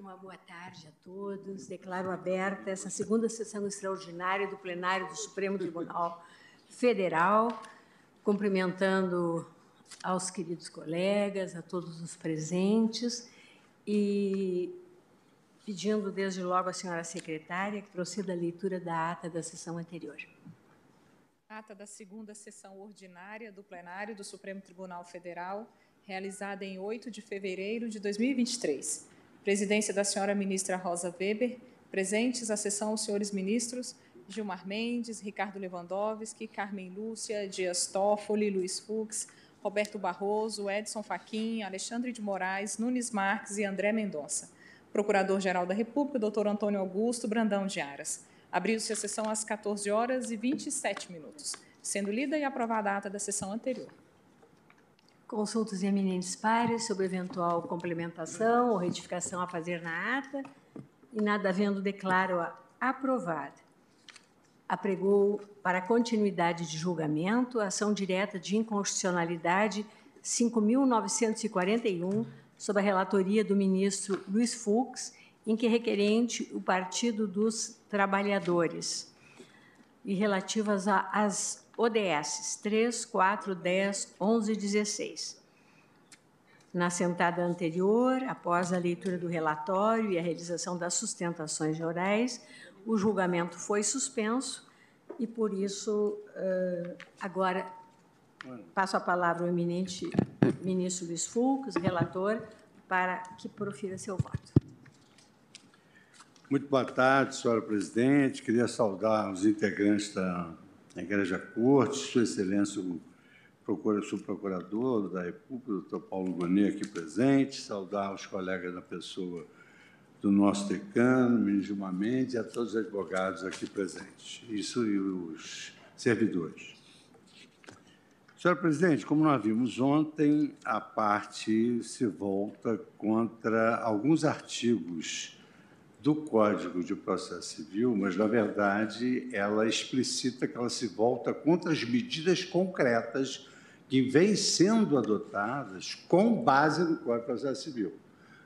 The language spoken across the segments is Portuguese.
Uma boa tarde a todos. Declaro aberta essa segunda sessão extraordinária do plenário do Supremo Tribunal Federal, cumprimentando aos queridos colegas, a todos os presentes e pedindo desde logo à senhora secretária que proceda a leitura da ata da sessão anterior. Ata da segunda sessão ordinária do plenário do Supremo Tribunal Federal, realizada em 8 de fevereiro de 2023. Presidência da senhora ministra Rosa Weber, presentes à sessão os senhores ministros Gilmar Mendes, Ricardo Lewandowski, Carmen Lúcia, Dias Toffoli, Luiz Fux, Roberto Barroso, Edson Fachin, Alexandre de Moraes, Nunes Marques e André Mendonça. Procurador-Geral da República, doutor Antônio Augusto Brandão de Aras. Abriu-se a sessão às 14 horas e 27 minutos, sendo lida e aprovada a ata da sessão anterior. Consultas eminentes pares sobre eventual complementação ou retificação a fazer na ata. E nada havendo, declaro-a aprovada. Apregou para continuidade de julgamento a ação direta de inconstitucionalidade 5.941, sob a relatoria do ministro Luiz Fux, em que requerente o Partido dos Trabalhadores, e relativas às ODS 3, 4, 10, 11 e 16. Na sentada anterior, após a leitura do relatório e a realização das sustentações orais, o julgamento foi suspenso e, por isso, agora passo a palavra ao eminente ministro Luiz Fux, relator, para que profira seu voto. Muito boa tarde, senhora presidente. Queria saudar os integrantes da Igreja Corte, Sua Excelência o subprocurador da República, o doutor Paulo Gonet, aqui presente, saudar os colegas da pessoa do nosso decano, ministro Gilmar Mendes, e a todos os advogados aqui presentes, isso e os servidores. Senhora presidente, como nós vimos ontem, a parte se volta contra alguns artigos do Código de Processo Civil, mas, na verdade, ela explicita que ela se volta contra as medidas concretas que vêm sendo adotadas com base no Código de Processo Civil.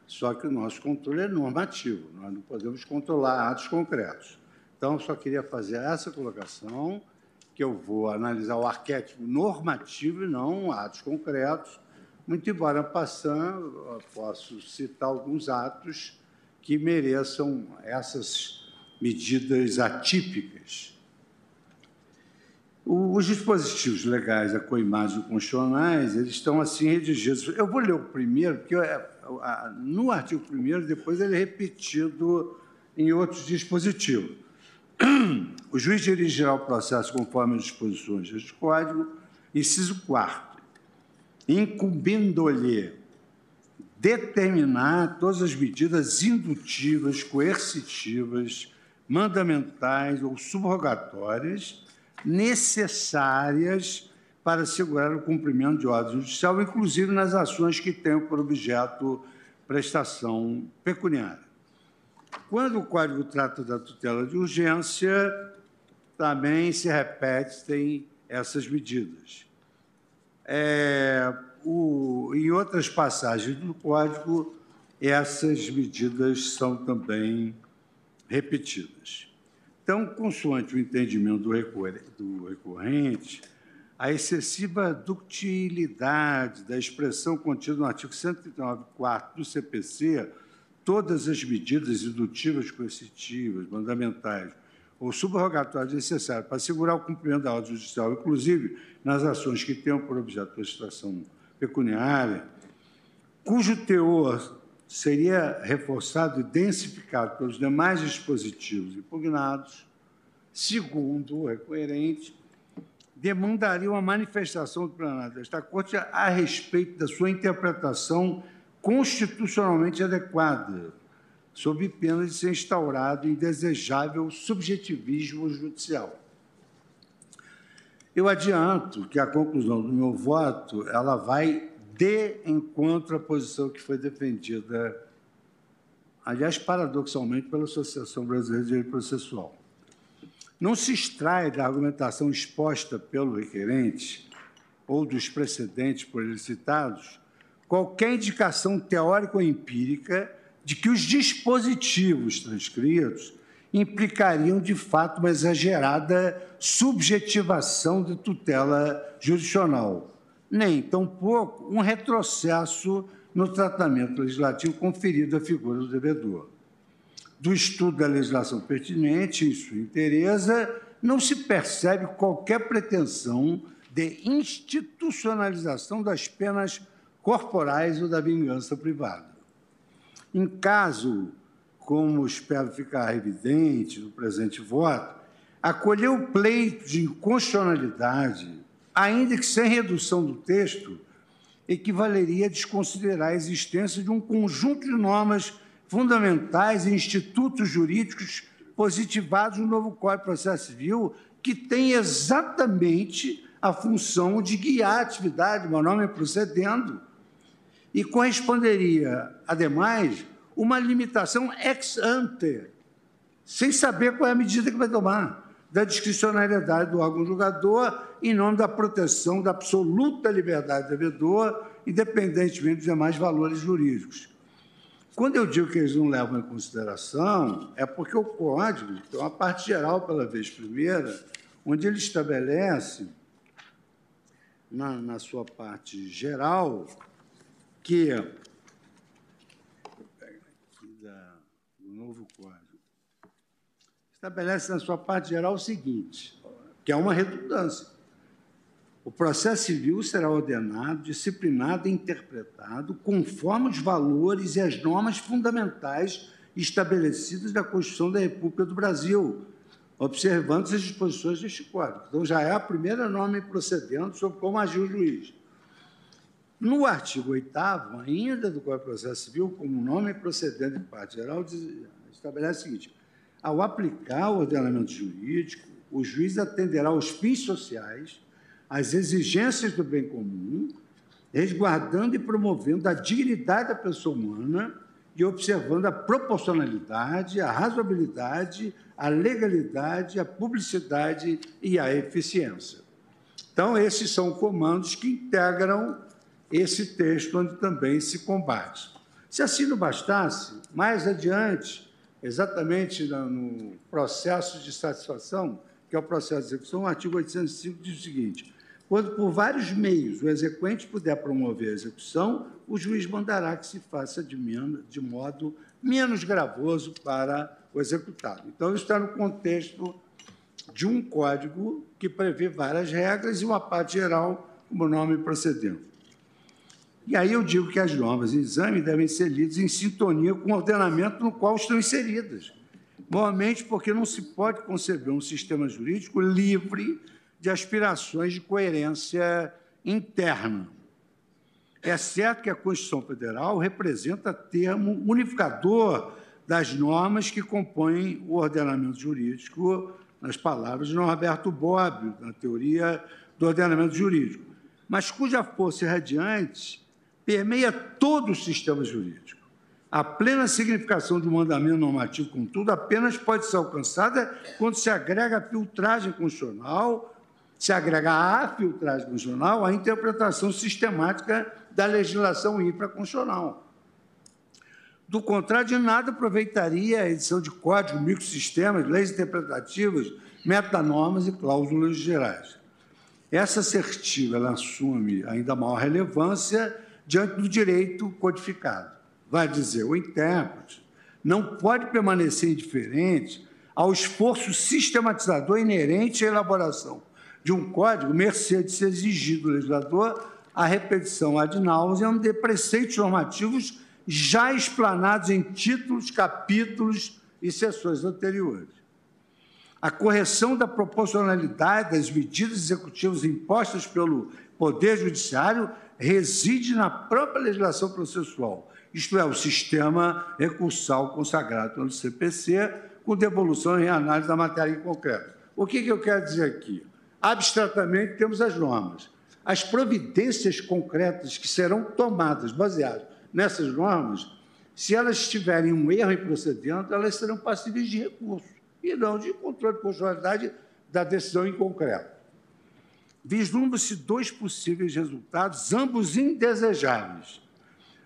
Só que o nosso controle é normativo, nós não podemos controlar atos concretos. Então, só queria fazer essa colocação, que eu vou analisar o arquétipo normativo e não atos concretos, muito embora, passando, posso citar alguns atos que mereçam essas medidas atípicas. Os dispositivos legais a constitucionais, eles estão assim redigidos. Eu vou ler o primeiro, porque no artigo 1 depois ele é repetido em outros dispositivos. O juiz dirigirá o processo conforme as disposições deste Código, inciso 4, incumbindo-lhe determinar todas as medidas indutivas, coercitivas, mandamentais ou subrogatórias necessárias para assegurar o cumprimento de ordem judicial, inclusive nas ações que tenham por objeto prestação pecuniária. Quando o Código trata da tutela de urgência, também se repetem essas medidas. É, o, em outras passagens do Código, essas medidas são também repetidas. Então, consoante o entendimento do recorrente, a excessiva ductilidade da expressão contida no artigo 139.4 do CPC, todas as medidas indutivas, coercitivas, mandamentais ou subrogatórias necessárias para assegurar o cumprimento da ordem judicial, inclusive nas ações que tenham por objeto a prestação pecuniária, cujo teor seria reforçado e densificado pelos demais dispositivos impugnados, segundo o requerente, demandaria uma manifestação do plenário desta Corte a respeito da sua interpretação constitucionalmente adequada, sob pena de ser instaurado indesejável subjetivismo judicial. Eu adianto que a conclusão do meu voto ela vai de encontro à posição que foi defendida, aliás, paradoxalmente, pela Associação Brasileira de Direito Processual. Não se extrai da argumentação exposta pelo requerente ou dos precedentes por ele citados qualquer indicação teórica ou empírica de que os dispositivos transcritos implicariam, de fato, uma exagerada subjetivação de tutela jurisdicional, nem, tampouco, um retrocesso no tratamento legislativo conferido à figura do devedor. Do estudo da legislação pertinente, em sua inteireza, não se percebe qualquer pretensão de institucionalização das penas corporais ou da vingança privada. Em caso, como espero ficar evidente no presente voto, acolher o pleito de inconstitucionalidade, ainda que sem redução do texto, equivaleria a desconsiderar a existência de um conjunto de normas fundamentais e institutos jurídicos positivados no novo Código de Processo Civil, que tem exatamente a função de guiar a atividade, uma norma procedendo, e corresponderia, ademais, uma limitação ex ante, sem saber qual é a medida que vai tomar, da discricionariedade do órgão julgador, em nome da proteção da absoluta liberdade do devedor, independentemente dos demais valores jurídicos. Quando eu digo que eles não levam em consideração, é porque o código tem uma parte geral pela vez primeira, onde ele estabelece, na, na sua parte geral, que da, do novo código estabelece na sua parte geral o seguinte, que é uma redundância. O processo civil será ordenado, disciplinado e interpretado conforme os valores e as normas fundamentais estabelecidas na Constituição da República do Brasil, observando as disposições deste Código. Então, já é a primeira norma procedendo sobre como agir o juiz. No artigo 8 ainda do Código de Processo Civil, como nome procedente de parte geral, estabelece o seguinte: ao aplicar o ordenamento jurídico, o juiz atenderá aos fins sociais, às exigências do bem comum, resguardando e promovendo a dignidade da pessoa humana e observando a proporcionalidade, a razoabilidade, a legalidade, a publicidade e a eficiência. Então, esses são comandos que integram esse texto onde também se combate. Se assim não bastasse, mais adiante, exatamente no processo de satisfação, que é o processo de execução, o artigo 805 diz o seguinte: quando por vários meios o exequente puder promover a execução, o juiz mandará que se faça de, modo menos gravoso para o executado. Então, isso está no contexto de um código que prevê várias regras e uma parte geral como nome procedendo. E aí eu digo que as normas em exame devem ser lidas em sintonia com o ordenamento no qual estão inseridas. Normalmente porque não se pode conceber um sistema jurídico livre de aspirações de coerência interna. É certo que a Constituição Federal representa termo unificador das normas que compõem o ordenamento jurídico, nas palavras de Norberto Bobbio, na teoria do ordenamento jurídico, mas cuja força irradiante permeia todo o sistema jurídico. A plena significação do mandamento normativo, contudo, apenas pode ser alcançada quando se agrega a filtragem constitucional, se agrega à filtragem constitucional a interpretação sistemática da legislação infraconstitucional. Do contrário, de nada aproveitaria a edição de códigos, microsistemas, leis interpretativas, metanormas e cláusulas gerais. Essa assertiva assume ainda maior relevância diante do direito codificado. Vai dizer, o intérprete não pode permanecer indiferente ao esforço sistematizador inerente à elaboração de um código, mercê de ser exigido do legislador a repetição ad nauseam de preceitos normativos já explanados em títulos, capítulos e sessões anteriores. A correção da proporcionalidade das medidas executivas impostas pelo Poder Judiciário reside na própria legislação processual, isto é, o sistema recursal consagrado pelo CPC, com devolução e reanálise da matéria em concreto. O que, que eu quero dizer aqui? Abstratamente, temos as normas. As providências concretas que serão tomadas, baseadas nessas normas, se elas tiverem um erro em procedimento, elas serão passíveis de recurso e não de controle de constitucionalidade da decisão em concreto vislumbram-se dois possíveis resultados, ambos indesejáveis.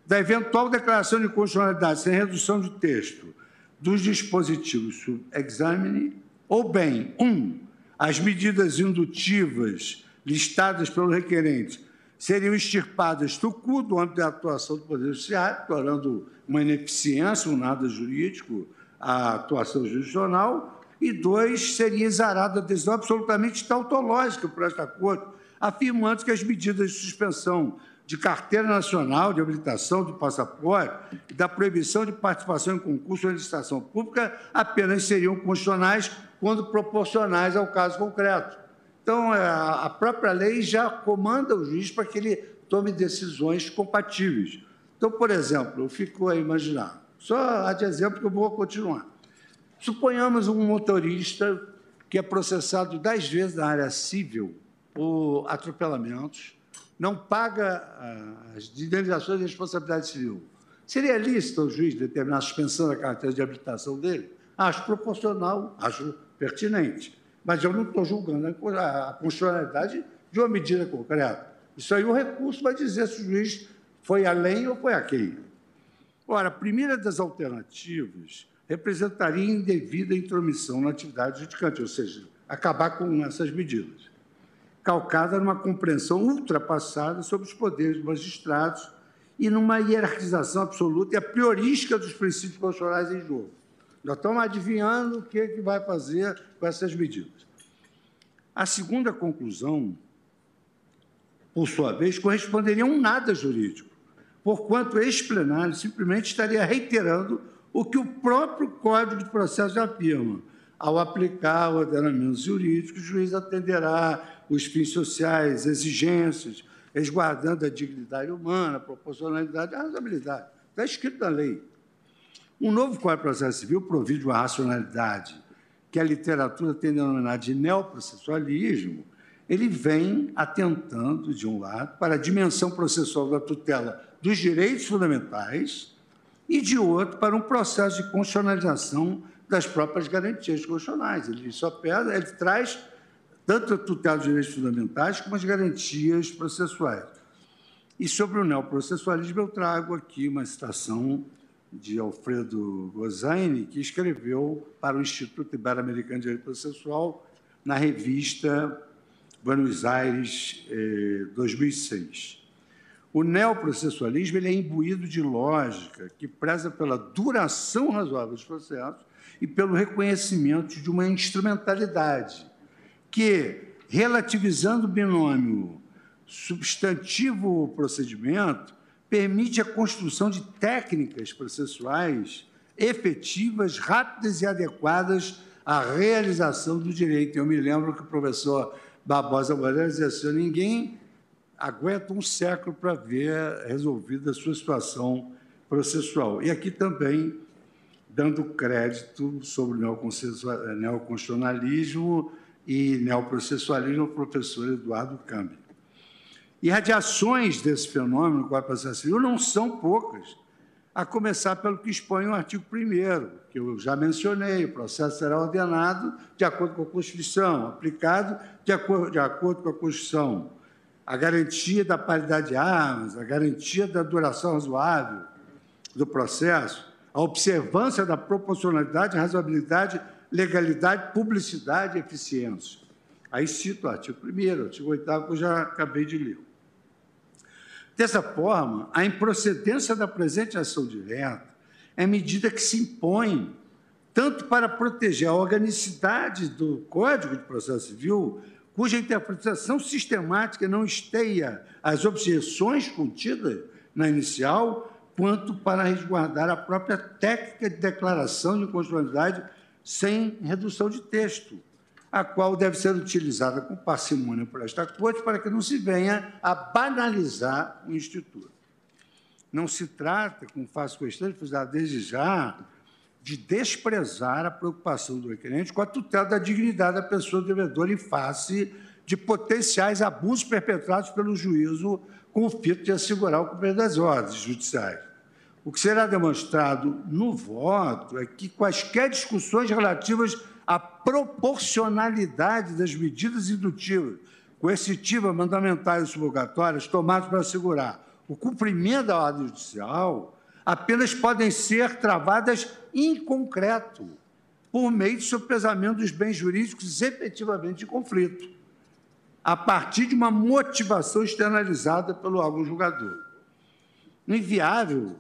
da eventual declaração de constitucionalidade sem redução de texto dos dispositivos sub examine, ou bem, um, as medidas indutivas listadas pelo requerente seriam extirpadas do cu do âmbito da atuação do Poder Judiciário, tornando uma ineficiência, um nada jurídico, a atuação jurisdicional, e dois, seria exarada a decisão absolutamente tautológica por esta Corte, afirmando que as medidas de suspensão de carteira nacional de habilitação do passaporte e da proibição de participação em concurso ou licitação pública apenas seriam constitucionais quando proporcionais ao caso concreto. Então, é, a própria lei já comanda o juiz para que ele tome decisões compatíveis. Então, por exemplo, eu fico a imaginar, só de exemplo que eu vou continuar. Suponhamos um motorista que é processado dez vezes na área civil por atropelamentos, não paga ah, as indenizações de responsabilidade civil. Seria lícito o juiz determinar a suspensão da carteira de habilitação dele? Acho proporcional, acho pertinente. Mas eu não estou julgando a constitucionalidade de uma medida concreta. Isso aí o recurso vai dizer se o juiz foi além ou foi aquém. Ora, a primeira das alternativas representaria indevida intromissão na atividade judicante, ou seja, acabar com essas medidas, calcada numa compreensão ultrapassada sobre os poderes dos magistrados e numa hierarquização absoluta e a priorística dos princípios constitucionais em jogo. Nós estamos adivinhando o que, é que vai fazer com essas medidas. A segunda conclusão, por sua vez, corresponderia a um nada jurídico, porquanto este plenário simplesmente estaria reiterando o que o próprio Código de Processo afirma. Ao aplicar ordenamentos jurídicos, o juiz atenderá os fins sociais, exigências, resguardando a dignidade humana, a proporcionalidade e a razoabilidade. Está escrito na lei. Um novo Código de Processo Civil provide uma racionalidade que a literatura tem denominado de neoprocessualismo, ele vem atentando, de um lado, para a dimensão processual da tutela dos direitos fundamentais e, de outro, para um processo de constitucionalização das próprias garantias constitucionais. Ele só pede, ele traz tanto a tutela dos direitos fundamentais como as garantias processuais. E sobre o neoprocessualismo, eu trago aqui uma citação de Alfredo Gozzaini, que escreveu para o Instituto Ibero-Americano de Direito Processual na revista Buenos Aires, eh, 2006. O neoprocessualismo ele é imbuído de lógica que preza pela duração razoável dos processos e pelo reconhecimento de uma instrumentalidade que, relativizando o binômio substantivo-procedimento, permite a construção de técnicas processuais efetivas, rápidas e adequadas à realização do direito. Eu me lembro que o professor Barbosa Moreira dizia assim: ninguém aguenta um século para ver resolvida a sua situação processual. E aqui também, dando crédito sobre o neoconstitucionalismo e neoprocessualismo ao professor Eduardo Cambi. E radiações desse fenômeno com a processo civil não são poucas, a começar pelo que expõe o artigo 1 que eu já mencionei, o processo será ordenado de acordo com a Constituição, aplicado de acordo, de acordo com a Constituição, a garantia da paridade de armas, a garantia da duração razoável do processo, a observância da proporcionalidade, razoabilidade, legalidade, publicidade e eficiência. Aí cito o artigo 1 o artigo 8 que eu já acabei de ler. Dessa forma, a improcedência da presente ação direta é medida que se impõe tanto para proteger a organicidade do Código de Processo Civil, cuja interpretação sistemática não esteia as objeções contidas na inicial, quanto para resguardar a própria técnica de declaração de inconstitucionalidade sem redução de texto, a qual deve ser utilizada com parcimônia por esta Corte para que não se venha a banalizar o Instituto. Não se trata, como faço questão de frisar desde já, de desprezar a preocupação do requerente com a tutela da dignidade da pessoa devedora em face de potenciais abusos perpetrados pelo juízo com o fito de assegurar o cumprimento das ordens judiciais. O que será demonstrado no voto é que quaisquer discussões relativas à proporcionalidade das medidas indutivas, coercitivas, mandamentais e subogatórias tomadas para assegurar o cumprimento da ordem judicial apenas podem ser travadas em concreto, por meio de sopesamento dos bens jurídicos efetivamente em conflito, a partir de uma motivação externalizada pelo órgão julgador. Inviável,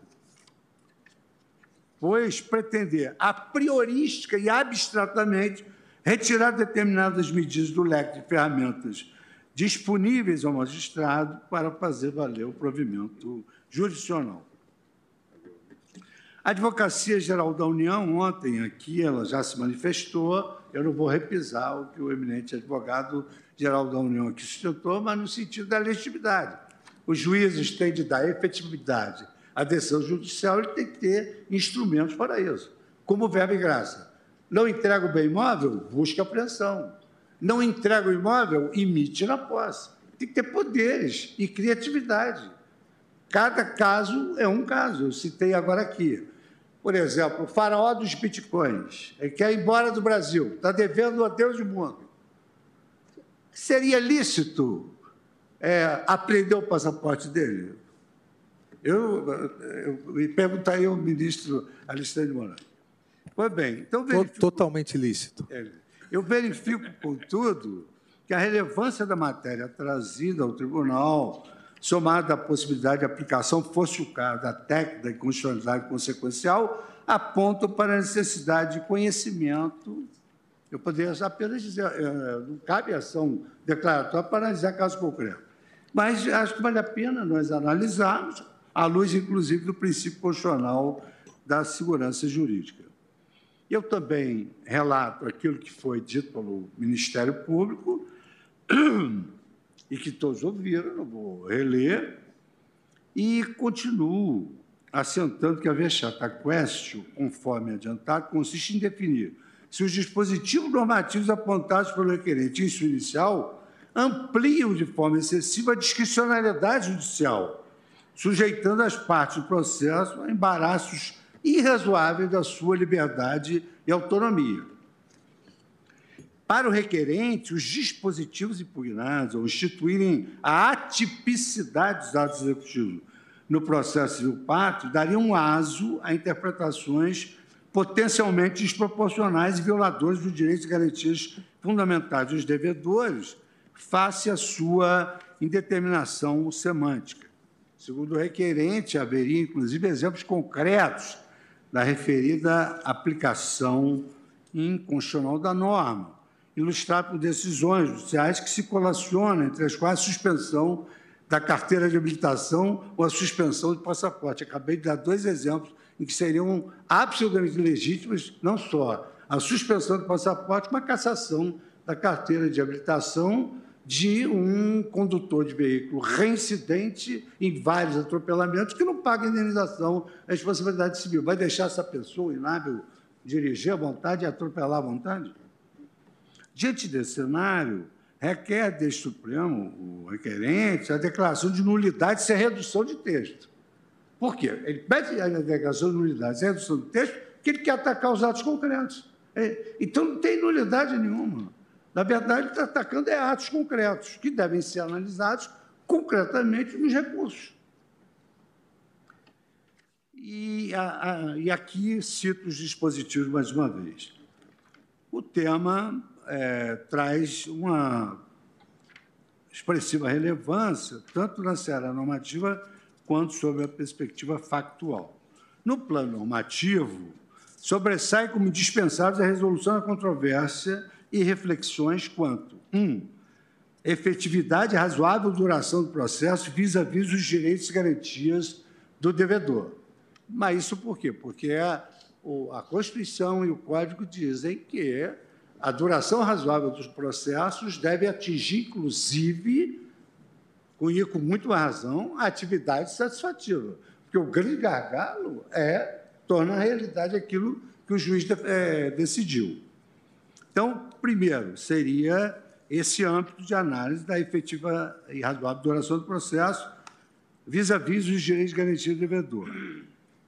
pois, pretender a priorística e abstratamente retirar determinadas medidas do leque de ferramentas disponíveis ao magistrado para fazer valer o provimento jurisdicional. A Advocacia Geral da União, ontem aqui, ela já se manifestou, eu não vou repisar o que o eminente advogado geral da União aqui sustentou, mas no sentido da legitimidade. Os juízes têm de dar efetividade à decisão judicial, ele tem que ter instrumentos para isso, como verbo e graça. Não entrega o bem imóvel, busca apreensão não entrega o imóvel, emite na posse. Tem que ter poderes e criatividade. Cada caso é um caso. Eu citei agora aqui. Por exemplo, o faraó dos bitcoins. Ele quer ir embora do Brasil, está devendo a Deus do mundo. Seria lícito é, aprender o passaporte dele? Eu, eu, eu perguntaria ao ministro Alexandre de Moraes. Pois bem, então... Verifico... Totalmente lícito. É, eu verifico, contudo, que a relevância da matéria trazida ao tribunal, somada à possibilidade de aplicação, caso da técnica de constitucionalidade consequencial, apontam para a necessidade de conhecimento. Eu poderia apenas dizer, eh, não cabe ação declaratória para analisar caso concreto. Mas acho que vale a pena nós analisarmos, à luz, inclusive, do princípio constitucional da segurança jurídica. Eu também relato aquilo que foi dito pelo Ministério Público e que todos ouviram, não vou reler, e continuo assentando que a vexata questio, conforme adiantado, consiste em definir se os dispositivos normativos apontados pelo requerente em sua inicial ampliam de forma excessiva a discricionariedade judicial, sujeitando as partes do processo a embaraços irrazoável da sua liberdade e autonomia. Para o requerente, os dispositivos impugnados ao instituírem a atipicidade dos atos executivos no processo civil pátrio dariam aso a interpretações potencialmente desproporcionais e violadoras dos direitos e garantias fundamentais dos devedores face à sua indeterminação semântica. Segundo o requerente, haveria, inclusive, exemplos concretos da referida aplicação inconstitucional da norma, ilustrado por decisões judiciais que se colacionam, entre as quais a suspensão da carteira de habilitação ou a suspensão do passaporte. Acabei de dar dois exemplos em que seriam absolutamente legítimos, não só a suspensão do passaporte, mas a cassação da carteira de habilitação de um condutor de veículo reincidente em vários atropelamentos que não paga indenização à responsabilidade civil. Vai deixar essa pessoa inábil dirigir à vontade e atropelar à vontade? Diante desse cenário, requer deste Supremo, o requerente, a declaração de nulidade sem redução de texto. Por quê? Ele pede a declaração de nulidade sem redução de texto porque ele quer atacar os atos concretos. É, então, não tem nulidade nenhuma. Na verdade, ele está atacando é atos concretos, que devem ser analisados concretamente nos recursos. E, a, a, e aqui cito os dispositivos mais uma vez. O tema é, traz uma expressiva relevância, tanto na seara normativa quanto sob a perspectiva factual. No plano normativo, sobressai como indispensável a resolução da controvérsia e reflexões quanto: 1. Um, efetividade razoável duração do processo vis-à-vis os direitos e garantias do devedor. Mas isso por quê? Porque a, a Constituição e o Código dizem que a duração razoável dos processos deve atingir, inclusive, com, com muito razão, a atividade satisfativa. Porque o grande gargalo é tornar realidade aquilo que o juiz é, decidiu. Então, primeiro, seria esse âmbito de análise da efetiva e razoável duração do processo vis-à-vis -vis os direitos garantidos do devedor.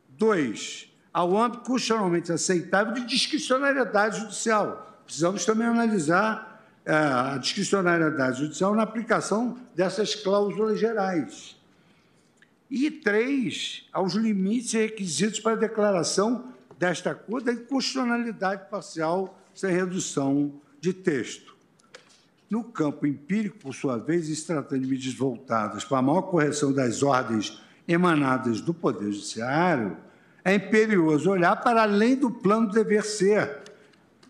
Dois, ao âmbito constitucionalmente aceitável de discricionariedade judicial. Precisamos também analisar é, a discricionariedade judicial na aplicação dessas cláusulas gerais. E três, aos limites e requisitos para a declaração desta cor da inconstitucionalidade parcial sem redução de texto. No campo empírico, por sua vez, se tratando de medidas voltadas para a maior correção das ordens emanadas do Poder Judiciário, é imperioso olhar para além do plano dever ser,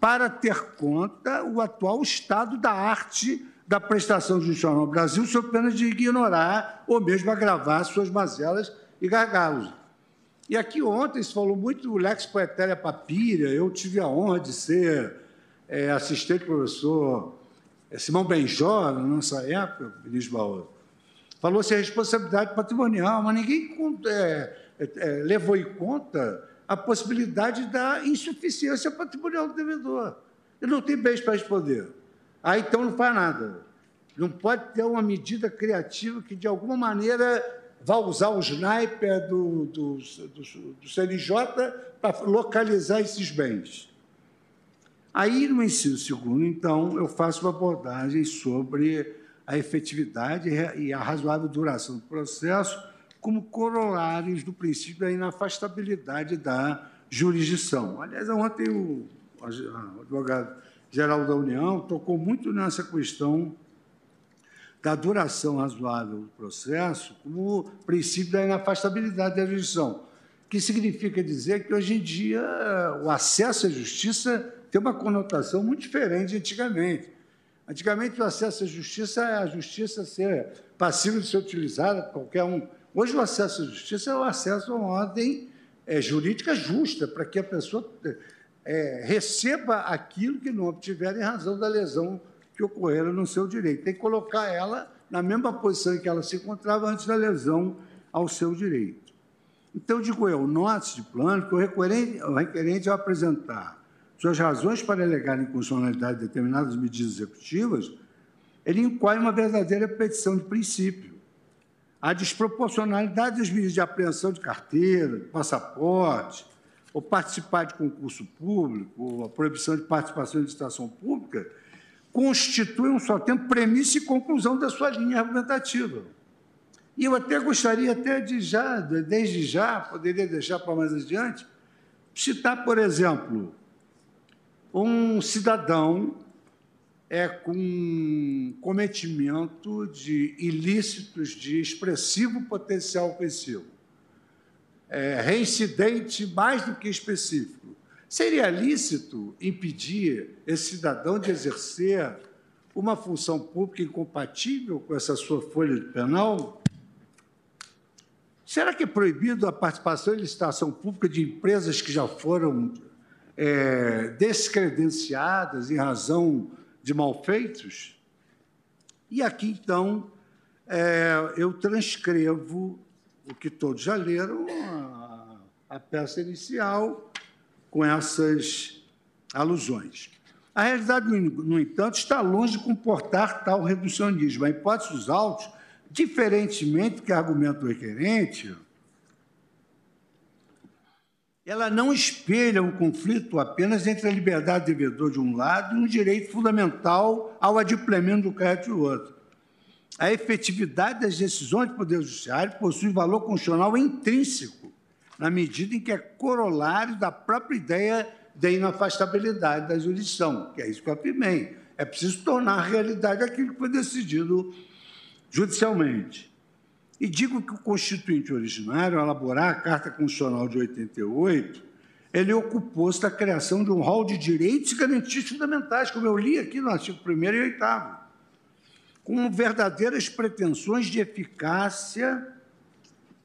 para ter conta o atual estado da arte da prestação judicial no Brasil, sob pena de ignorar ou mesmo agravar suas mazelas e gargalos. E aqui ontem se falou muito do Lex Poetéria Papíria, eu tive a honra de ser é, assistente do professor é, Simão Benjó, na nossa época, ministro Barroso. Falou-se a responsabilidade patrimonial, mas ninguém é, é, é, levou em conta a possibilidade da insuficiência patrimonial do devedor. Ele não tem bens para responder. Aí então não faz nada. Não pode ter uma medida criativa que, de alguma maneira, vá usar o sniper do, do, do, do CNJ para localizar esses bens. Aí, no ensino segundo, então, eu faço uma abordagem sobre a efetividade e a razoável duração do processo como corolários do princípio da inafastabilidade da jurisdição. Aliás, ontem o advogado-geral da União tocou muito nessa questão da duração razoável do processo como princípio da inafastabilidade da jurisdição, que significa dizer que, hoje em dia, o acesso à justiça tem uma conotação muito diferente de antigamente. Antigamente, o acesso à justiça é a justiça ser passível de ser utilizada qualquer um. Hoje, o acesso à justiça é o acesso a uma ordem é, jurídica justa, para que a pessoa é, receba aquilo que não obtiver em razão da lesão que ocorreram no seu direito. Tem que colocar ela na mesma posição em que ela se encontrava antes da lesão ao seu direito. Então, digo eu, note de plano que o requerente, o requerente ao apresentar suas razões para alegar inconstitucionalidade de determinadas medidas executivas, ele incorre uma verdadeira petição de princípio. A desproporcionalidade das medidas de apreensão de carteira, de passaporte, ou participar de concurso público, ou a proibição de participação em licitação pública, constitui um só tempo premissa e conclusão da sua linha argumentativa. E eu até gostaria até de já, desde já, poderia deixar para mais adiante, citar, por exemplo, um cidadão é com cometimento de ilícitos de expressivo potencial ofensivo, é, reincidente mais do que específico, Seria lícito impedir esse cidadão de exercer uma função pública incompatível com essa sua folha de penal? Será que é proibido a participação em licitação pública de empresas que já foram é, descredenciadas em razão de malfeitos? E aqui, então, é, eu transcrevo o que todos já leram, a, a peça inicial, com essas alusões. A realidade, no entanto, está longe de comportar tal reducionismo. A hipótese dos autos, diferentemente que argumenta o requerente, ela não espelha um conflito apenas entre a liberdade do devedor de um lado e um direito fundamental ao adimplemento do crédito do outro. A efetividade das decisões do Poder Judiciário possui valor constitucional intrínseco na medida em que é corolário da própria ideia da inafastabilidade da jurisdição, que é isso que eu afirmei. É preciso tornar realidade aquilo que foi decidido judicialmente. E digo que o constituinte originário, ao elaborar a Carta Constitucional de 88, ele ocupou-se da criação de um rol de direitos e garantias fundamentais, como eu li aqui no artigo 1 e 8, com verdadeiras pretensões de eficácia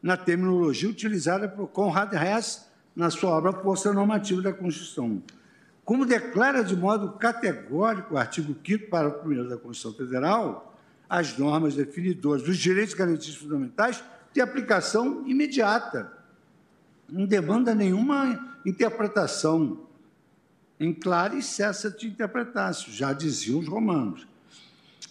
na terminologia utilizada por Conrad Hess na sua obra Força Normativa da Constituição. Como declara de modo categórico o artigo 5 parágrafo 1 da Constituição Federal, as normas definidoras dos direitos e garantias fundamentais têm aplicação imediata. Não demanda nenhuma interpretação. Em claro e cessa de interpretar-se, já diziam os romanos.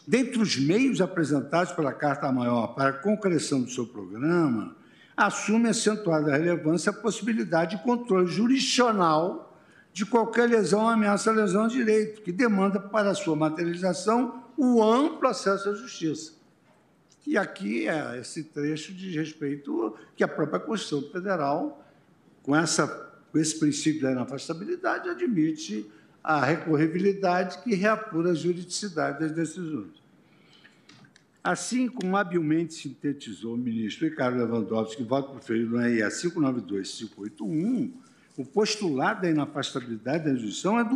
Dentre os meios apresentados pela Carta Maior para a concreção do seu programa, assume acentuada relevância a possibilidade de controle jurisdicional de qualquer lesão ou ameaça à lesão de direito, que demanda para sua materialização o amplo acesso à justiça. E aqui é esse trecho diz respeito que a própria Constituição Federal, com, essa, com esse princípio da inafastabilidade, admite a recorribilidade que reapura a juridicidade das decisões. Assim como habilmente sintetizou o ministro Ricardo Lewandowski, voto preferido no RE 592-581, o postulado da inafastabilidade da jurisdição é,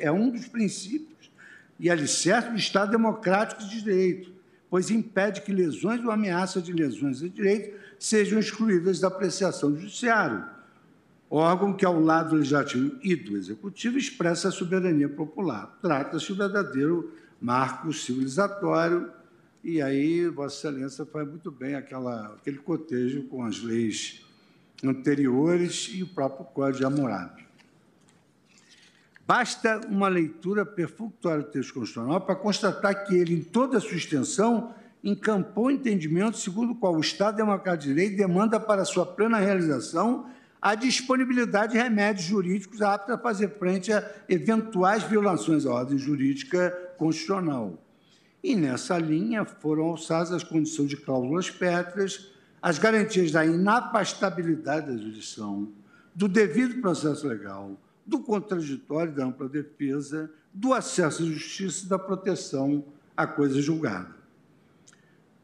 é um dos princípios e alicerce do Estado democrático de direito, pois impede que lesões ou ameaças de lesões de direito sejam excluídas da apreciação do judiciário, órgão que, ao lado do legislativo e do executivo, expressa a soberania popular. Trata-se do verdadeiro marco civilizatório, e aí Vossa Excelência faz muito bem aquela, aquele cotejo com as leis anteriores e o próprio Código de Hammurabi. Basta uma leitura perfunctória do texto constitucional para constatar que ele, em toda a sua extensão, encampou o entendimento segundo o qual o Estado Democrático de Direito demanda para sua plena realização a disponibilidade de remédios jurídicos aptos a fazer frente a eventuais violações à ordem jurídica constitucional. E, nessa linha, foram alçadas as condições de cláusulas pétreas, as garantias da inapastabilidade da jurisdição, do devido processo legal, do contraditório da ampla defesa, do acesso à justiça e da proteção à coisa julgada.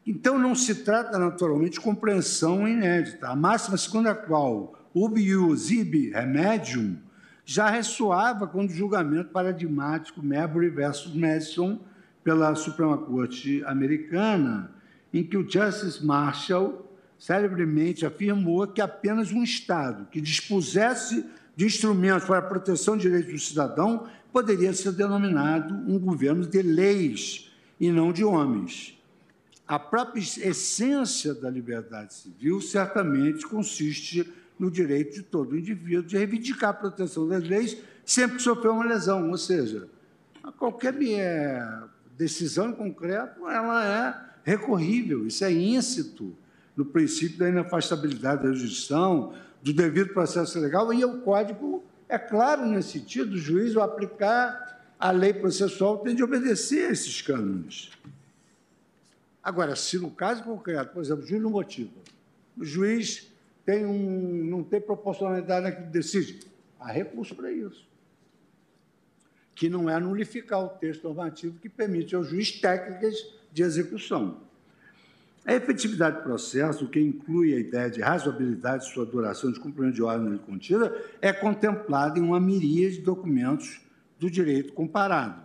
Então, não se trata, naturalmente, de compreensão inédita. A máxima segundo a qual ubi ius ibi remedium já ressoava quando o julgamento paradigmático Marbury versus Madison pela Suprema Corte americana, em que o Justice Marshall celebremente afirmou que apenas um Estado que dispusesse de instrumentos para a proteção de direitos do cidadão poderia ser denominado um governo de leis e não de homens. A própria essência da liberdade civil certamente consiste no direito de todo indivíduo de reivindicar a proteção das leis sempre que sofreu uma lesão, ou seja, qualquer decisão em concreto ela é recorrível, isso é íncito no princípio da inafastabilidade da jurisdição, do devido processo legal, e o Código é claro nesse sentido, o juiz, ao aplicar a lei processual, tem de obedecer a esses cânones. Agora, se no caso concreto, por exemplo, o juiz não motiva, o juiz tem um, não tem proporcionalidade naquilo que decide, há recurso para isso. Que não é nulificar o texto normativo que permite ao juiz técnicas de execução. A efetividade do processo, que inclui a ideia de razoabilidade de sua duração de cumprimento de ordem contida, é contemplada em uma miríade de documentos do direito comparado.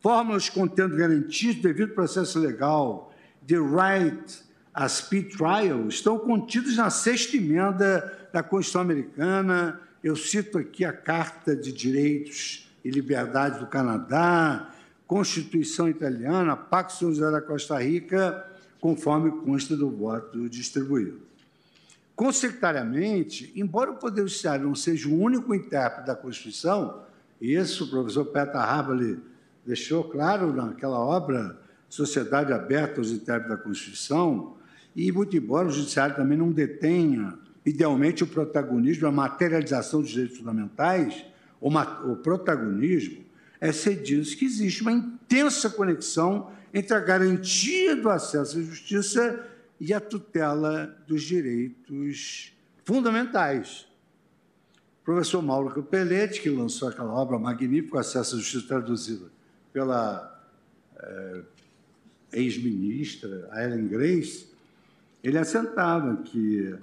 Fórmulas contendo garantias do devido processo legal, the right a speed trial, estão contidas na sexta emenda da Constituição Americana. Eu cito aqui a Carta de Direitos e Liberdades do Canadá, Constituição Italiana, Pacto São José da Costa Rica, conforme consta do voto distribuído. Consequentariamente, embora o Poder Judiciário não seja o único intérprete da Constituição, isso o professor Peter Haberle deixou claro naquela obra Sociedade Aberta aos Intérpretes da Constituição, e muito embora o Judiciário também não detenha, idealmente, o protagonismo, a materialização dos direitos fundamentais, o protagonismo, é ser disso que existe uma intensa conexão entre a garantia do acesso à justiça e a tutela dos direitos fundamentais. O professor Mauro Capelletti, que lançou aquela obra magnífica, Acesso à Justiça, traduzida pela é, ex-ministra Ellen Grace, ele assentava que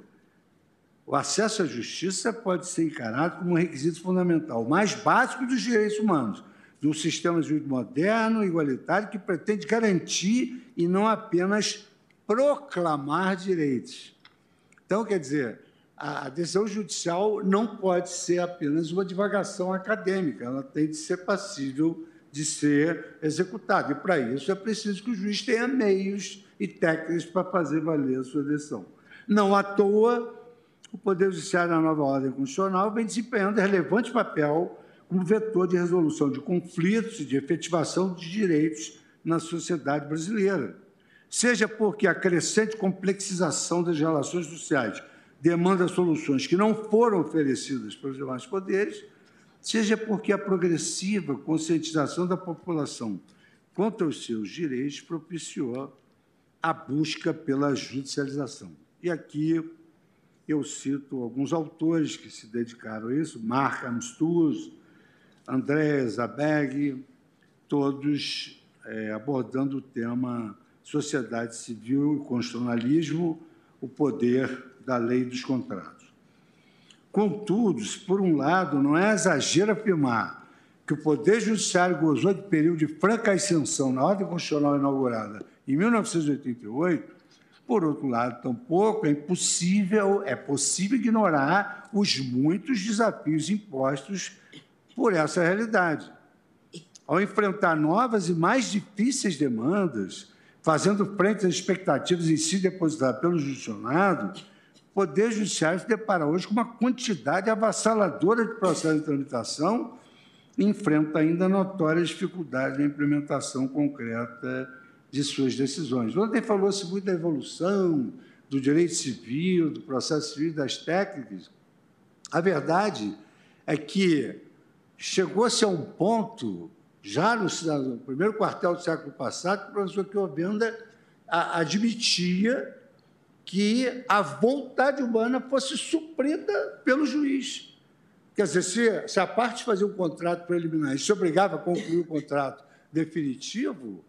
o acesso à justiça pode ser encarado como um requisito fundamental, mais básico dos direitos humanos, de um sistema jurídico moderno, igualitário, que pretende garantir e não apenas proclamar direitos. Então, quer dizer, a decisão judicial não pode ser apenas uma divagação acadêmica, ela tem de ser passível de ser executada. E, para isso, é preciso que o juiz tenha meios e técnicas para fazer valer a sua decisão. Não à toa, o Poder Judiciário, na nova ordem constitucional, vem desempenhando relevante papel como vetor de resolução de conflitos e de efetivação de direitos na sociedade brasileira. Seja porque a crescente complexização das relações sociais demanda soluções que não foram oferecidas pelos demais poderes, seja porque a progressiva conscientização da população quanto aos seus direitos propiciou a busca pela judicialização. E aqui eu cito alguns autores que se dedicaram a isso, Mark Amstutz, André Zabeg, todos é, abordando o tema sociedade civil e constitucionalismo, o poder da lei dos contratos. Contudo, por um lado, não é exagero afirmar que o Poder Judiciário gozou de período de franca ascensão na ordem constitucional inaugurada em 1988, por outro lado, tampouco é impossível, é possível ignorar os muitos desafios impostos por essa realidade. Ao enfrentar novas e mais difíceis demandas, fazendo frente às expectativas em si depositadas pelo judiciário, o Poder Judiciário se depara hoje com uma quantidade avassaladora de processos de tramitação e enfrenta ainda notórias dificuldades na implementação concreta de suas decisões. Ontem falou-se muito da evolução do direito civil, do processo civil, das técnicas. A verdade é que chegou-se a um ponto, já no, no, primeiro quartel do século passado, que o professor Kiobenda admitia que a vontade humana fosse suprida pelo juiz. Quer dizer, se, se a parte fazia um contrato preliminar e se obrigava a concluir o contrato definitivo,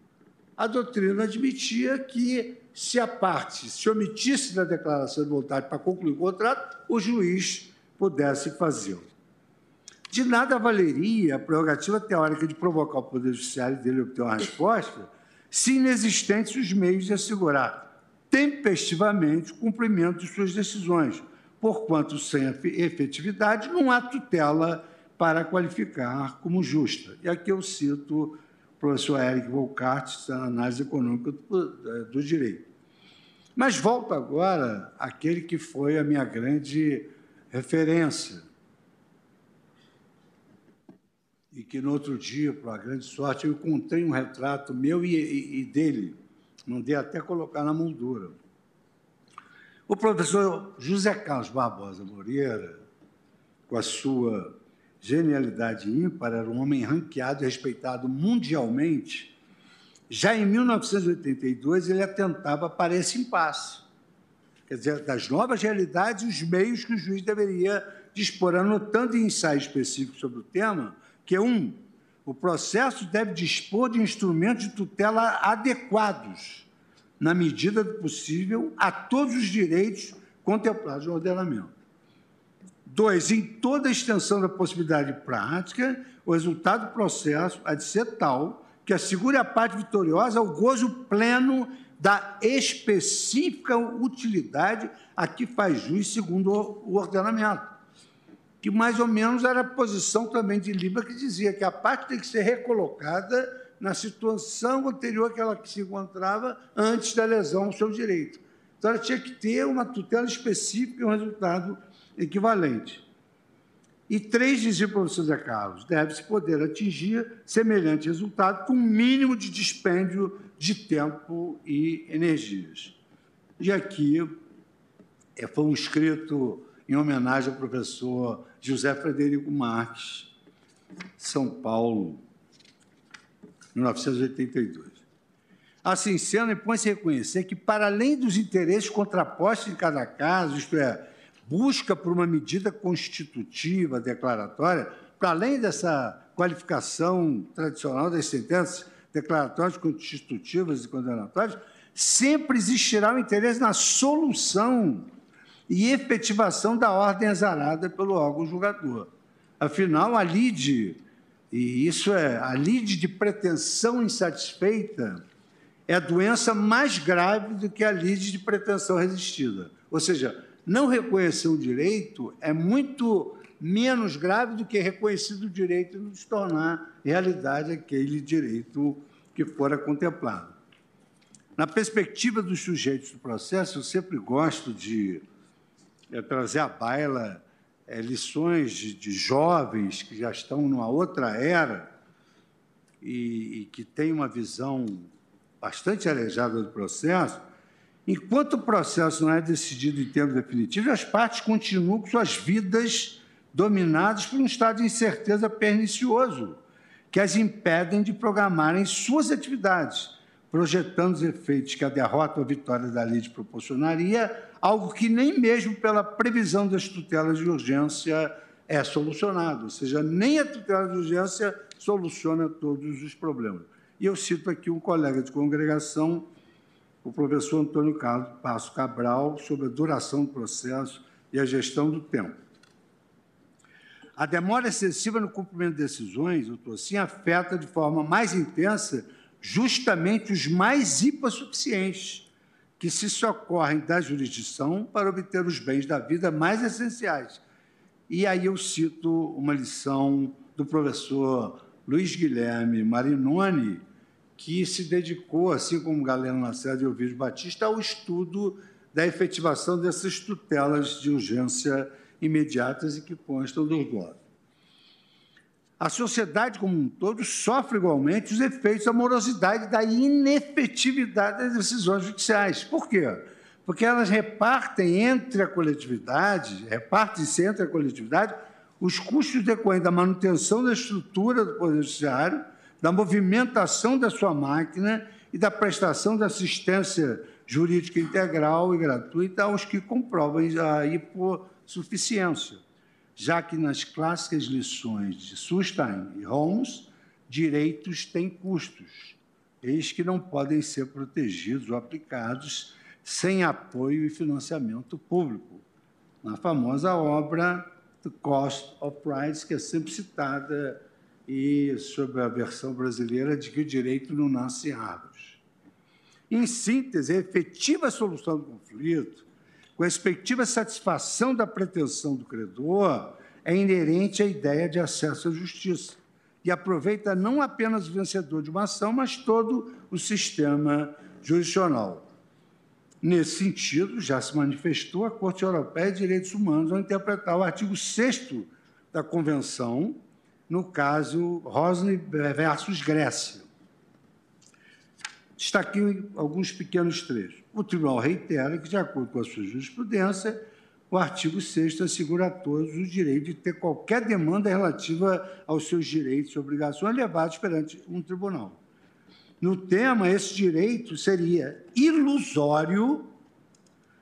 a doutrina admitia que, se a parte se omitisse da declaração de vontade para concluir o contrato, o juiz pudesse fazê-lo. De nada valeria a prerrogativa teórica de provocar o Poder Judiciário dele obter uma resposta, se inexistentes os meios de assegurar tempestivamente o cumprimento de suas decisões, porquanto, sem efetividade, não há tutela para qualificar como justa. E aqui eu cito professor Eric Volkart, na análise econômica do, do direito. Mas volto agora àquele que foi a minha grande referência. E que no outro dia, por uma grande sorte, eu encontrei um retrato meu e, e, e dele. Mandei até colocar na moldura. O professor José Carlos Barbosa Moreira, com a sua genialidade ímpar, era um homem ranqueado e respeitado mundialmente. Já em 1982, ele atentava para esse impasse. Quer dizer, das novas realidades, os meios que o juiz deveria dispor, anotando em ensaio específico sobre o tema, que um, o processo deve dispor de instrumentos de tutela adequados, na medida do possível, a todos os direitos contemplados no ordenamento. Dois, em toda a extensão da possibilidade prática, o resultado do processo há de ser tal que assegure à parte vitoriosa o gozo pleno da específica utilidade a que faz juiz segundo o ordenamento. Que mais ou menos era a posição também de Lima, que dizia que a parte tem que ser recolocada na situação anterior que ela se encontrava antes da lesão ao seu direito. Então, ela tinha que ter uma tutela específica e um resultado equivalente. E três, dizia o professor Zé Carlos, deve-se poder atingir semelhante resultado com o mínimo de dispêndio de tempo e energias. E aqui é, foi um escrito em homenagem ao professor José Frederico Marques, São Paulo, 1982. Assim sendo, impõe-se reconhecer que, para além dos interesses contrapostos em cada caso, isto é, busca por uma medida constitutiva, declaratória, para além dessa qualificação tradicional das sentenças declaratórias, constitutivas e condenatórias, sempre existirá o interesse na solução e efetivação da ordem exarada pelo órgão julgador. Afinal, a lide, e isso é a lide de pretensão insatisfeita, é a doença mais grave do que a lide de pretensão resistida. Ou seja, não reconhecer o direito é muito menos grave do que reconhecido o direito e não se tornar realidade aquele direito que fora contemplado. Na perspectiva dos sujeitos do processo, eu sempre gosto de trazer à baila é, lições de, de, jovens que já estão numa outra era e, e que têm uma visão bastante arejada do processo, Enquanto o processo não é decidido em termos definitivos, as partes continuam com suas vidas dominadas por um estado de incerteza pernicioso, que as impedem de programarem suas atividades, projetando os efeitos que a derrota ou a vitória da lei proporcionaria, algo que nem mesmo pela previsão das tutelas de urgência é solucionado, ou seja, nem a tutela de urgência soluciona todos os problemas. E eu cito aqui um colega de congregação, o professor Antônio Carlos Passo Cabral, sobre a duração do processo e a gestão do tempo. A demora excessiva no cumprimento de decisões, doutor, sim, afeta de forma mais intensa justamente os mais hipossuficientes, que se socorrem da jurisdição para obter os bens da vida mais essenciais. E aí eu cito uma lição do professor Luiz Guilherme Marinoni, que se dedicou, assim como Galeno Lacerda e Ovidio Batista, ao estudo da efetivação dessas tutelas de urgência imediatas e que constam do voto. A sociedade como um todo sofre igualmente os efeitos da morosidade da inefetividade das decisões judiciais. Por quê? Porque elas repartem entre a coletividade, repartem-se entre a coletividade os custos decorrentes da manutenção da estrutura do Poder Judiciário, da movimentação da sua máquina e da prestação de assistência jurídica integral e gratuita aos que comprovam a hipossuficiência já que nas clássicas lições de Sustain e Holmes, direitos têm custos, eis que não podem ser protegidos ou aplicados sem apoio e financiamento público. Na famosa obra The Cost of Rights, que é sempre citada, e sobre a versão brasileira de que o direito não nasce em árvores. Em síntese, a efetiva solução do conflito a expectativa satisfação da pretensão do credor, é inerente à ideia de acesso à justiça e aproveita não apenas o vencedor de uma ação, mas todo o sistema jurisdicional. Nesse sentido, já se manifestou a Corte Europeia de Direitos Humanos ao interpretar o artigo 6 da Convenção, no caso Rosny versus Grécia. Destaquei alguns pequenos trechos. O tribunal reitera que, de acordo com a sua jurisprudência, o artigo 6 assegura a todos o direito de ter qualquer demanda relativa aos seus direitos e obrigações levados perante um tribunal. No tema, esse direito seria ilusório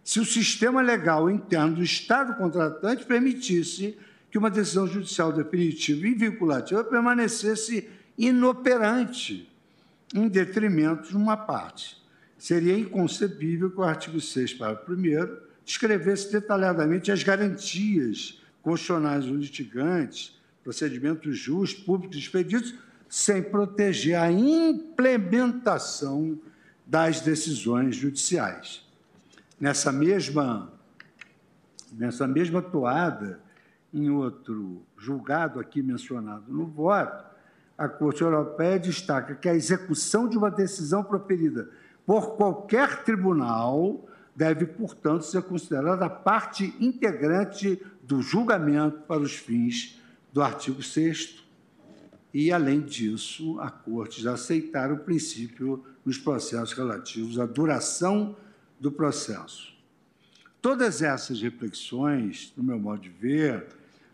se o sistema legal interno do Estado contratante permitisse que uma decisão judicial definitiva e vinculativa permanecesse inoperante em detrimento de uma parte seria inconcebível que o artigo 6, parágrafo 1 descrevesse detalhadamente as garantias constitucionais dos litigantes, procedimentos justos, públicos expedidos, sem proteger a implementação das decisões judiciais. Nessa mesma, nessa mesma toada, em outro julgado aqui mencionado no voto, a Corte Europeia destaca que a execução de uma decisão proferida por qualquer tribunal deve, portanto, ser considerada parte integrante do julgamento para os fins do artigo 6 e, além disso, a Corte já aceitar o princípio nos processos relativos à duração do processo. Todas essas reflexões, no meu modo de ver,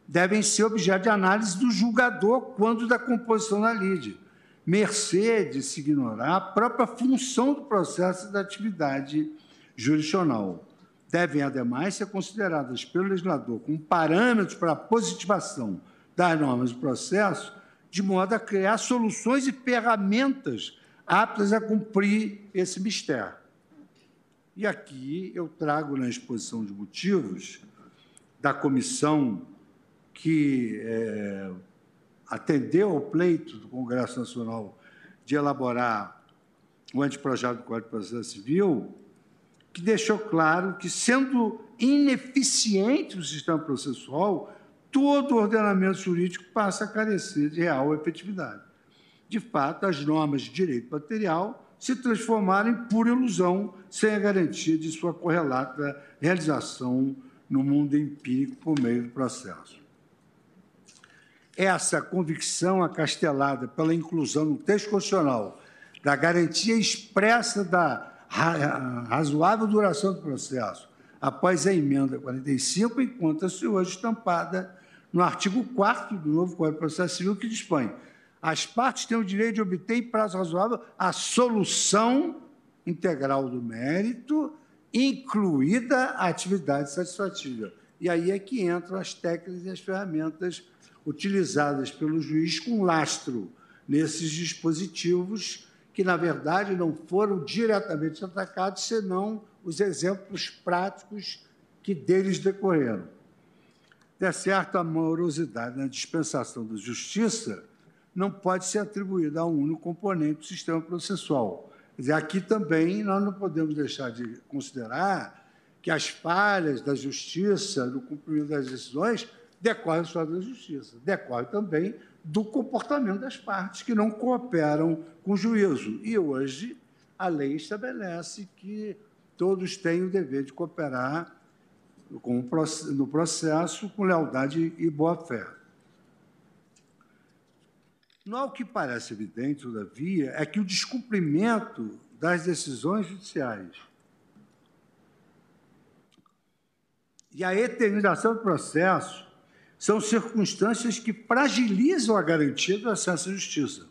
devem ser objeto de análise do julgador quando da composição da lide mercê de se ignorar a própria função do processo da atividade jurisdicional. Devem, ademais, ser consideradas pelo legislador como parâmetros para a positivação das normas do processo, de modo a criar soluções e ferramentas aptas a cumprir esse mistério. E aqui eu trago na exposição de motivos da comissão que é, atendeu ao pleito do Congresso Nacional de elaborar o anteprojeto do Código de Processo Civil, que deixou claro que, sendo ineficiente o sistema processual, todo o ordenamento jurídico passa a carecer de real efetividade. De fato, as normas de direito material se transformaram em pura ilusão, sem a garantia de sua correlata realização no mundo empírico por meio do processo essa convicção acastelada pela inclusão no texto constitucional da garantia expressa da razoável duração do processo após a emenda 45 encontra-se hoje estampada no artigo 4 do novo Código de Processo Civil, que dispõe as partes têm o direito de obter em prazo razoável a solução integral do mérito, incluída a atividade satisfativa. E aí é que entram as técnicas e as ferramentas utilizadas pelo juiz com lastro nesses dispositivos que, na verdade, não foram diretamente atacados, senão os exemplos práticos que deles decorreram. De certo, a morosidade na dispensação da justiça não pode ser atribuída a um único componente do sistema processual. Aqui também nós não podemos deixar de considerar que as falhas da justiça no cumprimento das decisões decorrem só da justiça, decorrem também do comportamento das partes que não cooperam com o juízo. E hoje a lei estabelece que todos têm o dever de cooperar no processo com lealdade e boa-fé. No que parece evidente, todavia, é que o descumprimento das decisões judiciais e a eternização do processo são circunstâncias que fragilizam a garantia do acesso à justiça,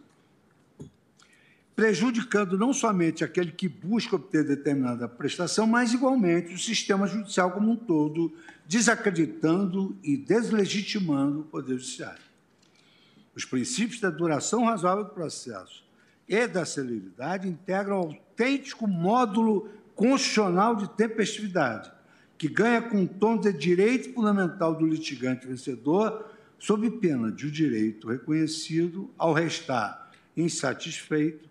prejudicando não somente aquele que busca obter determinada prestação, mas igualmente o sistema judicial como um todo, desacreditando e deslegitimando o Poder Judiciário. Os princípios da duração razoável do processo e da celeridade integram autêntico módulo constitucional de tempestividade, que ganha com tom de direito fundamental do litigante vencedor, sob pena de o direito reconhecido, ao restar insatisfeito,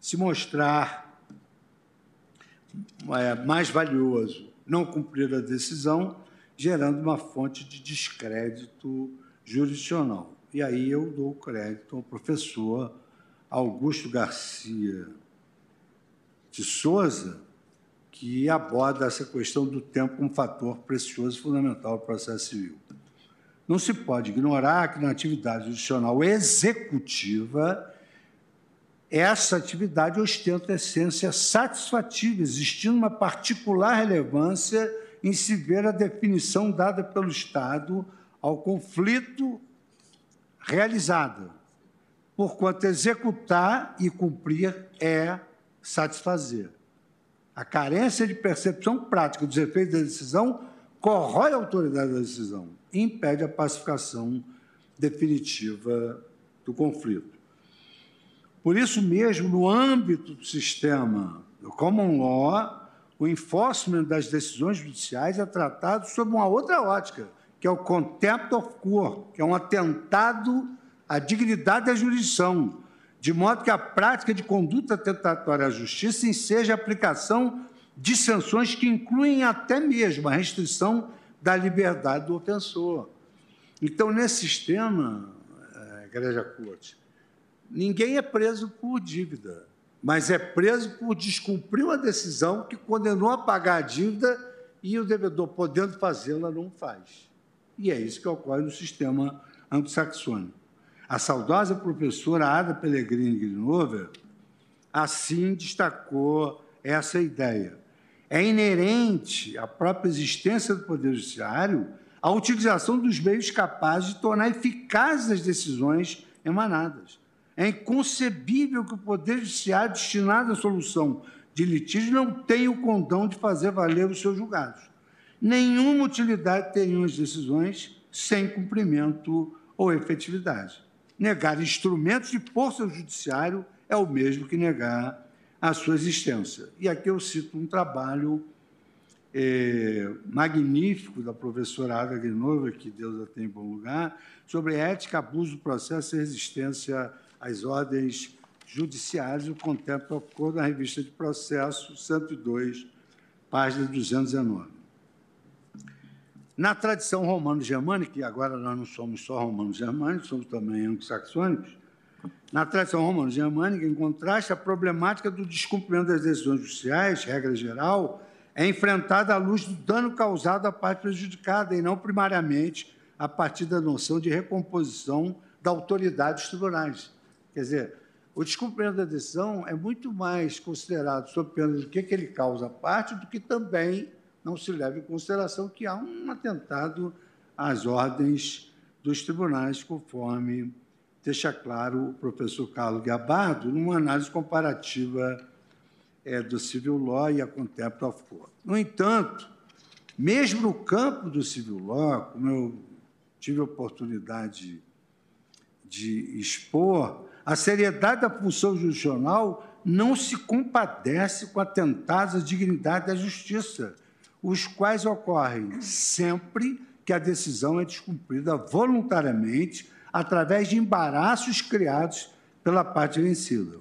se mostrar é, mais valioso não cumprir a decisão, gerando uma fonte de descrédito jurisdicional. E aí eu dou crédito ao professor Augusto Garcia de Souza, que aborda essa questão do tempo como fator precioso e fundamental do processo civil. Não se pode ignorar que na atividade judicial executiva, essa atividade ostenta essência satisfativa, existindo uma particular relevância em se ver a definição dada pelo Estado ao conflito realizado, porquanto executar e cumprir é satisfazer. A carência de percepção prática dos efeitos da decisão corrói a autoridade da decisão e impede a pacificação definitiva do conflito. Por isso mesmo, no âmbito do sistema do common law, o enforcement das decisões judiciais é tratado sob uma outra ótica, que é o contempt of court, que é um atentado à dignidade da jurisdição, de modo que a prática de conduta tentatória à justiça enseja a aplicação de sanções que incluem até mesmo a restrição da liberdade do ofensor. Então, nesse sistema, eh, Igreja Corte, ninguém é preso por dívida, mas é preso por descumprir uma decisão que condenou a pagar a dívida e o devedor, podendo fazê-la, não faz. E é isso que ocorre no sistema anglo-saxônico. A saudosa professora Ada Pellegrini Grinover assim destacou essa ideia. É inerente à própria existência do Poder Judiciário a utilização dos meios capazes de tornar eficazes as decisões emanadas. É inconcebível que o Poder Judiciário, destinado à solução de litígios, não tenha o condão de fazer valer os seus julgados. Nenhuma utilidade teriam as decisões sem cumprimento ou efetividade. Negar instrumentos de força ao judiciário é o mesmo que negar a sua existência. E aqui eu cito um trabalho é, magnífico da professora Ada Guinova, que Deus a tem em bom lugar, sobre ética, abuso do processo e resistência às ordens judiciais, o contempla a cor da revista de processo 102, página 219. Na tradição romano-germânica, e agora nós não somos só romanos-germânicos, somos também anglo-saxônicos, na tradição romano-germânica, em contraste, a problemática do descumprimento das decisões judiciais, regra geral, é enfrentada à luz do dano causado à parte prejudicada e não primariamente a partir da noção de recomposição da autoridade dos tribunais. Quer dizer, o descumprimento da decisão é muito mais considerado sob pena do que, que ele causa à parte do que também não se leva em consideração que há um atentado às ordens dos tribunais, conforme deixa claro o professor Carlos Gabardo numa análise comparativa é, do civil law e a contempt of court. No entanto, mesmo no campo do civil law, como eu tive a oportunidade de expor, a seriedade da função judicional não se compadece com atentados à dignidade da justiça, os quais ocorrem sempre que a decisão é descumprida voluntariamente através de embaraços criados pela parte vencida.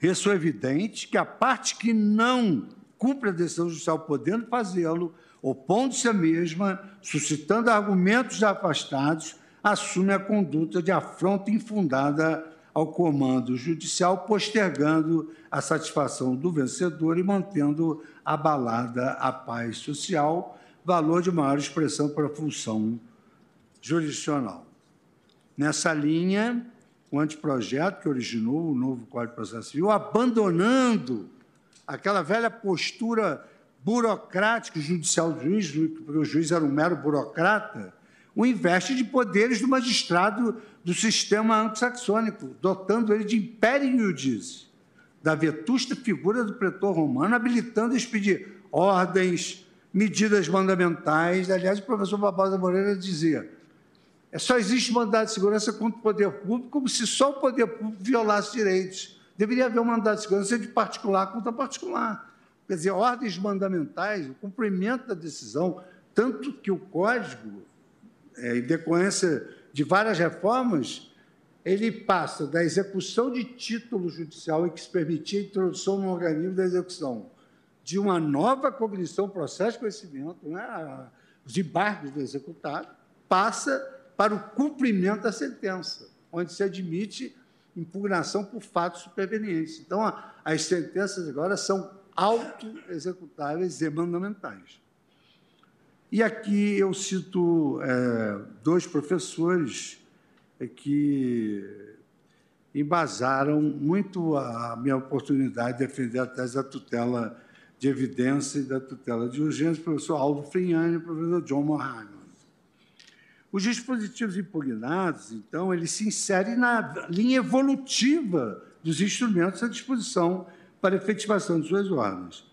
Isso é evidente que a parte que não cumpre a decisão judicial, podendo fazê-lo, opondo-se à mesma, suscitando argumentos afastados, assume a conduta de afronta infundada ao comando judicial, postergando a satisfação do vencedor e mantendo abalada a paz social, valor de maior expressão para a função jurisdicional. Nessa linha, o anteprojeto que originou o novo Código de Processo Civil, abandonando aquela velha postura burocrática judicial do juiz, porque o juiz era um mero burocrata, o investe de poderes do magistrado do sistema anglo-saxônico, dotando ele de império iudice, da vetusta figura do pretor romano, habilitando a expedir ordens, medidas mandamentais. Aliás, o professor Barbosa Moreira dizia: é só existe mandado de segurança contra o poder público, como se só o poder público violasse direitos. Deveria haver um mandado de segurança de particular contra particular. Quer dizer, ordens mandamentais, o cumprimento da decisão, tanto que o Código, é, em decorrência de várias reformas, ele passa da execução de título judicial e que se permitia a introdução no organismo da execução de uma nova cognição, processo de conhecimento, né, os embargos do executado, passa para o cumprimento da sentença, onde se admite impugnação por fatos supervenientes. Então, as sentenças agora são auto-executáveis e mandamentais. E aqui eu cito é, dois professores é, que embasaram muito a minha oportunidade de defender a tese da tutela de evidência e da tutela de urgência, professor Aldo Frignani e o professor John Mohammed. Os dispositivos impugnados, então, eles se inserem na linha evolutiva dos instrumentos à disposição para efetivação de suas ordens.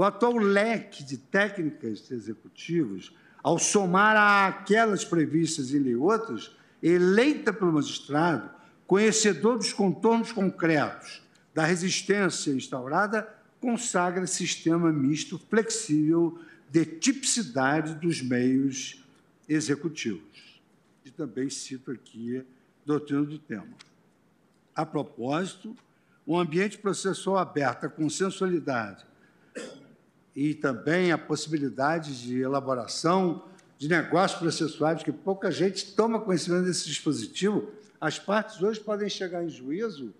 O atual leque de técnicas executivas, ao somar àquelas previstas em lei outras, eleita pelo magistrado, conhecedor dos contornos concretos da resistência instaurada, consagra sistema misto flexível de tipicidade dos meios executivos e também cito aqui doutrina do tema. A propósito, um ambiente processual aberto à consensualidade e também a possibilidade de elaboração de negócios processuais, que pouca gente toma conhecimento desse dispositivo, as partes hoje podem chegar em juízo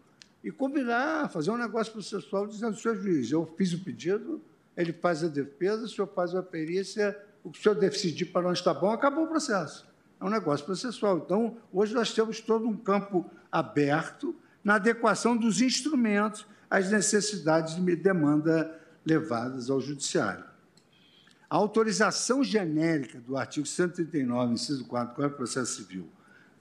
e combinar, fazer um negócio processual dizendo, senhor juiz, eu fiz o pedido, ele faz a defesa, o senhor faz a perícia, o que o senhor decidir para onde está bom, acabou o processo é um negócio processual. Então, hoje nós temos todo um campo aberto na adequação dos instrumentos às necessidades de demanda levadas ao Judiciário. A autorização genérica do artigo 139, inciso 4 do Código Processo Civil,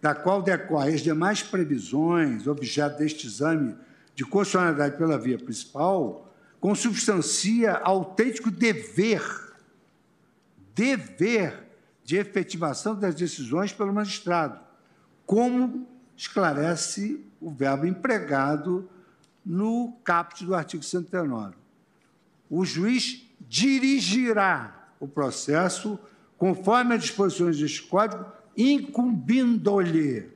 da qual decorrem as demais previsões objeto deste exame de constitucionalidade pela via principal, consubstancia autêntico dever, dever de efetivação das decisões pelo magistrado, como esclarece o verbo empregado no caput do artigo 109. O juiz dirigirá o processo conforme as disposições deste Código, incumbindo-lhe.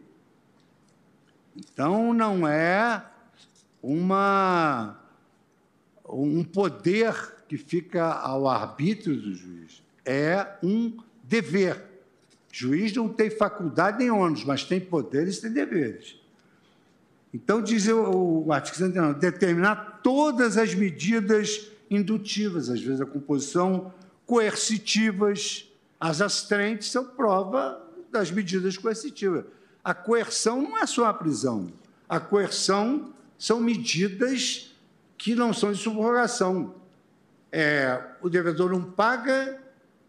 Então, não é uma, um poder que fica ao arbítrio do juiz, é um dever. Juiz não tem faculdade nem ônus, mas tem poderes e tem deveres. Então, diz o, o artigo 109, determinar todas as medidas indutivas, às vezes a composição, coercitivas, as astrentes são prova das medidas coercitivas. A coerção não é só a prisão. A coerção são medidas que não são de subrogação. É, o devedor não paga,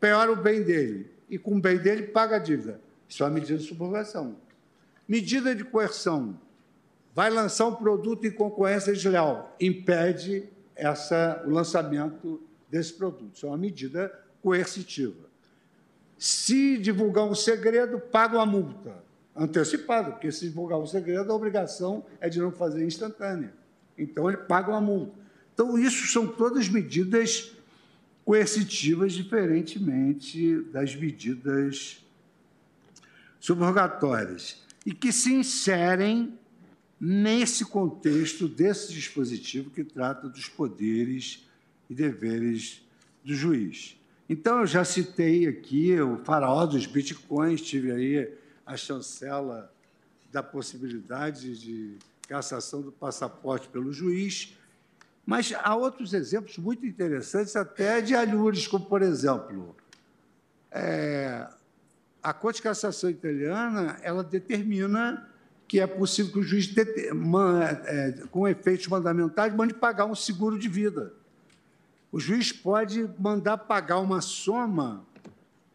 piora o bem dele e com o bem dele paga a dívida. Isso é uma medida de subrogação. Medida de coerção. Vai lançar um produto em concorrência desleal. Impede essa, o lançamento desse produto. Isso é uma medida coercitiva. Se divulgar um segredo, paga uma multa antecipada, porque se divulgar um segredo, a obrigação é de não fazer instantânea. Então, ele paga uma multa. Então, isso são todas medidas coercitivas, diferentemente das medidas subrogatórias, e que se inserem nesse contexto desse dispositivo que trata dos poderes e deveres do juiz. Então, eu já citei aqui o faraó dos bitcoins, tive aí a chancela da possibilidade de cassação do passaporte pelo juiz, mas há outros exemplos muito interessantes, até de alhures, como, por exemplo, é, a Corte de Cassação italiana ela determina que é possível que o juiz, é, com efeitos mandamentais, mande pagar um seguro de vida. O juiz pode mandar pagar uma soma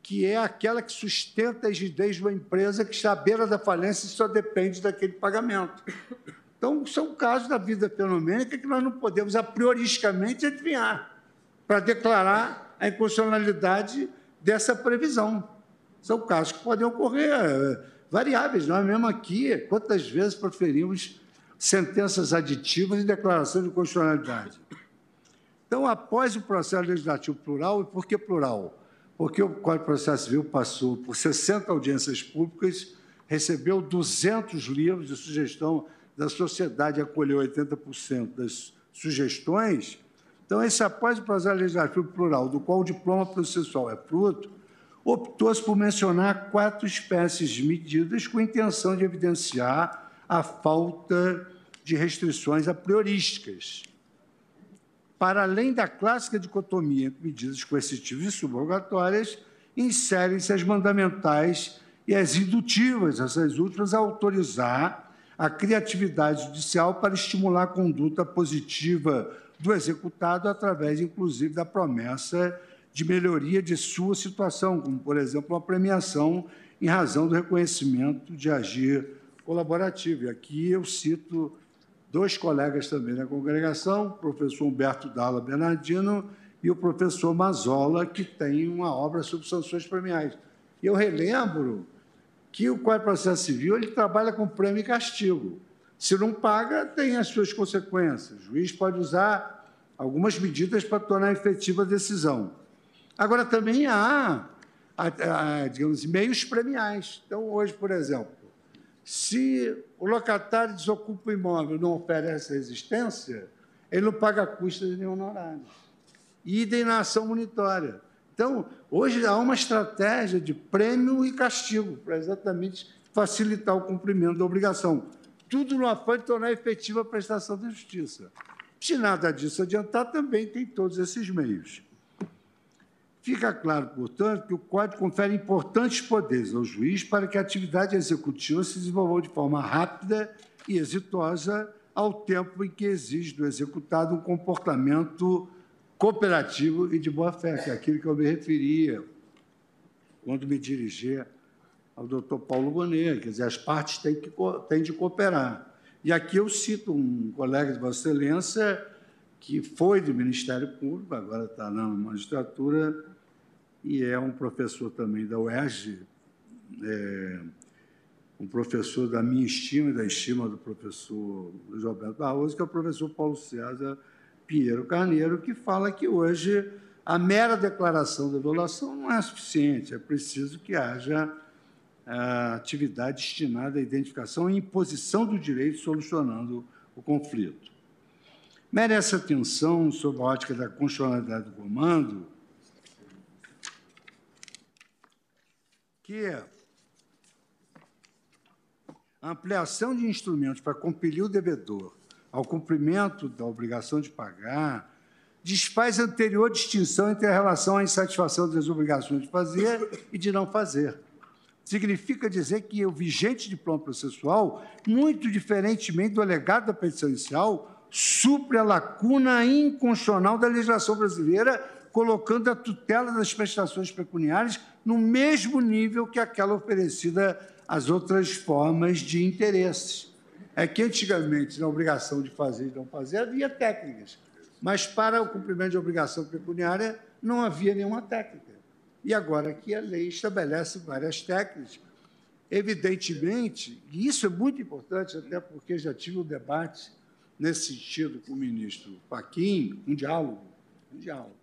que é aquela que sustenta a rigidez de uma empresa que está à beira da falência e só depende daquele pagamento. Então, são casos da vida fenomênica que nós não podemos, a prioristicamente, adivinhar para declarar a inconstitucionalidade dessa previsão. São casos que podem ocorrer variáveis. Nós mesmo aqui, quantas vezes proferimos sentenças aditivas em declaração de constitucionalidade? Então, após o processo legislativo plural, e por que plural? Porque o Código de Processo Civil passou por 60 audiências públicas, recebeu 200 livros de sugestão da sociedade acolheu 80% das sugestões, então, esse após o processo legislativo plural, do qual o diploma processual é fruto, optou-se por mencionar quatro espécies de medidas com intenção de evidenciar a falta de restrições a priorísticas. Para além da clássica dicotomia entre medidas coercitivas e subrogatórias, inserem-se as mandamentais e as indutivas, essas últimas a autorizar a criatividade judicial para estimular a conduta positiva do executado através, inclusive, da promessa de melhoria de sua situação, como, por exemplo, uma premiação em razão do reconhecimento de agir colaborativo. E aqui eu cito dois colegas também da congregação, o professor Humberto Dalla Bernardino e o professor Mazola, que tem uma obra sobre sanções premiais. Eu relembro que o Código de Processo Civil ele trabalha com prêmio e castigo. Se não paga, tem as suas consequências. O juiz pode usar algumas medidas para tornar efetiva a decisão. Agora, também há, há, digamos, meios premiais. Então, hoje, por exemplo, se o locatário desocupa o imóvel não oferece resistência, ele não paga custas nem honorários. Idem na ação monitória. Então, hoje há uma estratégia de prêmio e castigo para exatamente facilitar o cumprimento da obrigação. Tudo no afã de tornar efetiva a prestação da justiça. Se nada disso adiantar, também tem todos esses meios. Fica claro, portanto, que o Código confere importantes poderes ao juiz para que a atividade executiva se desenvolva de forma rápida e exitosa, ao tempo em que exige do executado um comportamento cooperativo e de boa-fé, que é aquilo que eu me referia quando me dirigia ao doutor Paulo Bonet, quer dizer, as partes têm, que, têm de cooperar. E aqui eu cito um colega de Vossa Excelência que foi do Ministério Público, agora está na magistratura, e é um professor também da UERJ, é, um professor da minha estima e da estima do professor Luiz Roberto Barroso, que é o professor Paulo César Pinheiro Carneiro, que fala que hoje a mera declaração da violação não é suficiente, é preciso que haja a atividade destinada à identificação e imposição do direito, solucionando o conflito. Merece atenção sobre a ótica da constitucionalidade do comando, que a ampliação de instrumentos para compelir o devedor ao cumprimento da obrigação de pagar, desfaz a anterior distinção entre a relação à insatisfação das obrigações de fazer e de não fazer. Significa dizer que o vigente diploma processual, muito diferentemente do alegado da petição inicial, supre a lacuna inconstitucional da legislação brasileira, colocando a tutela das prestações pecuniárias no mesmo nível que aquela oferecida as outras formas de interesses. É que antigamente, na obrigação de fazer e não fazer, havia técnicas, mas para o cumprimento de obrigação pecuniária não havia nenhuma técnica. E agora que a lei estabelece várias técnicas, evidentemente, e isso é muito importante, até porque já tive um debate nesse sentido com o ministro Paquim, um diálogo, um diálogo.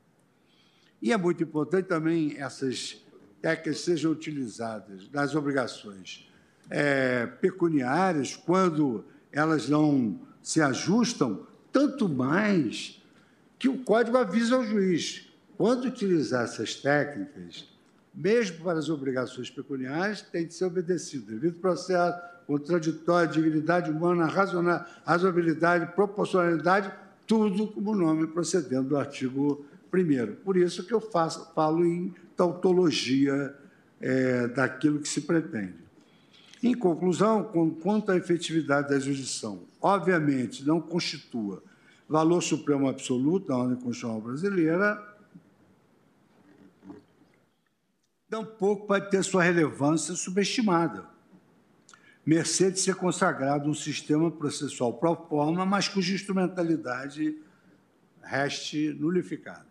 E é muito importante também essas técnicas sejam utilizadas nas obrigações é, pecuniárias, quando elas não se ajustam, tanto mais que o código avisa ao juiz. Quando utilizar essas técnicas, mesmo para as obrigações pecuniárias, tem de ser obedecido. Devido processo, contraditório, dignidade humana, razoabilidade, proporcionalidade, tudo como nome procedendo do artigo 1 Por isso que eu faço, falo em tautologia é, daquilo que se pretende. Em conclusão, quanto à efetividade da jurisdição, obviamente não constitua valor supremo absoluto da ordem constitucional brasileira, tampouco pode ter sua relevância subestimada, mercê de ser consagrado um sistema processual pro forma, mas cuja instrumentalidade reste nulificada.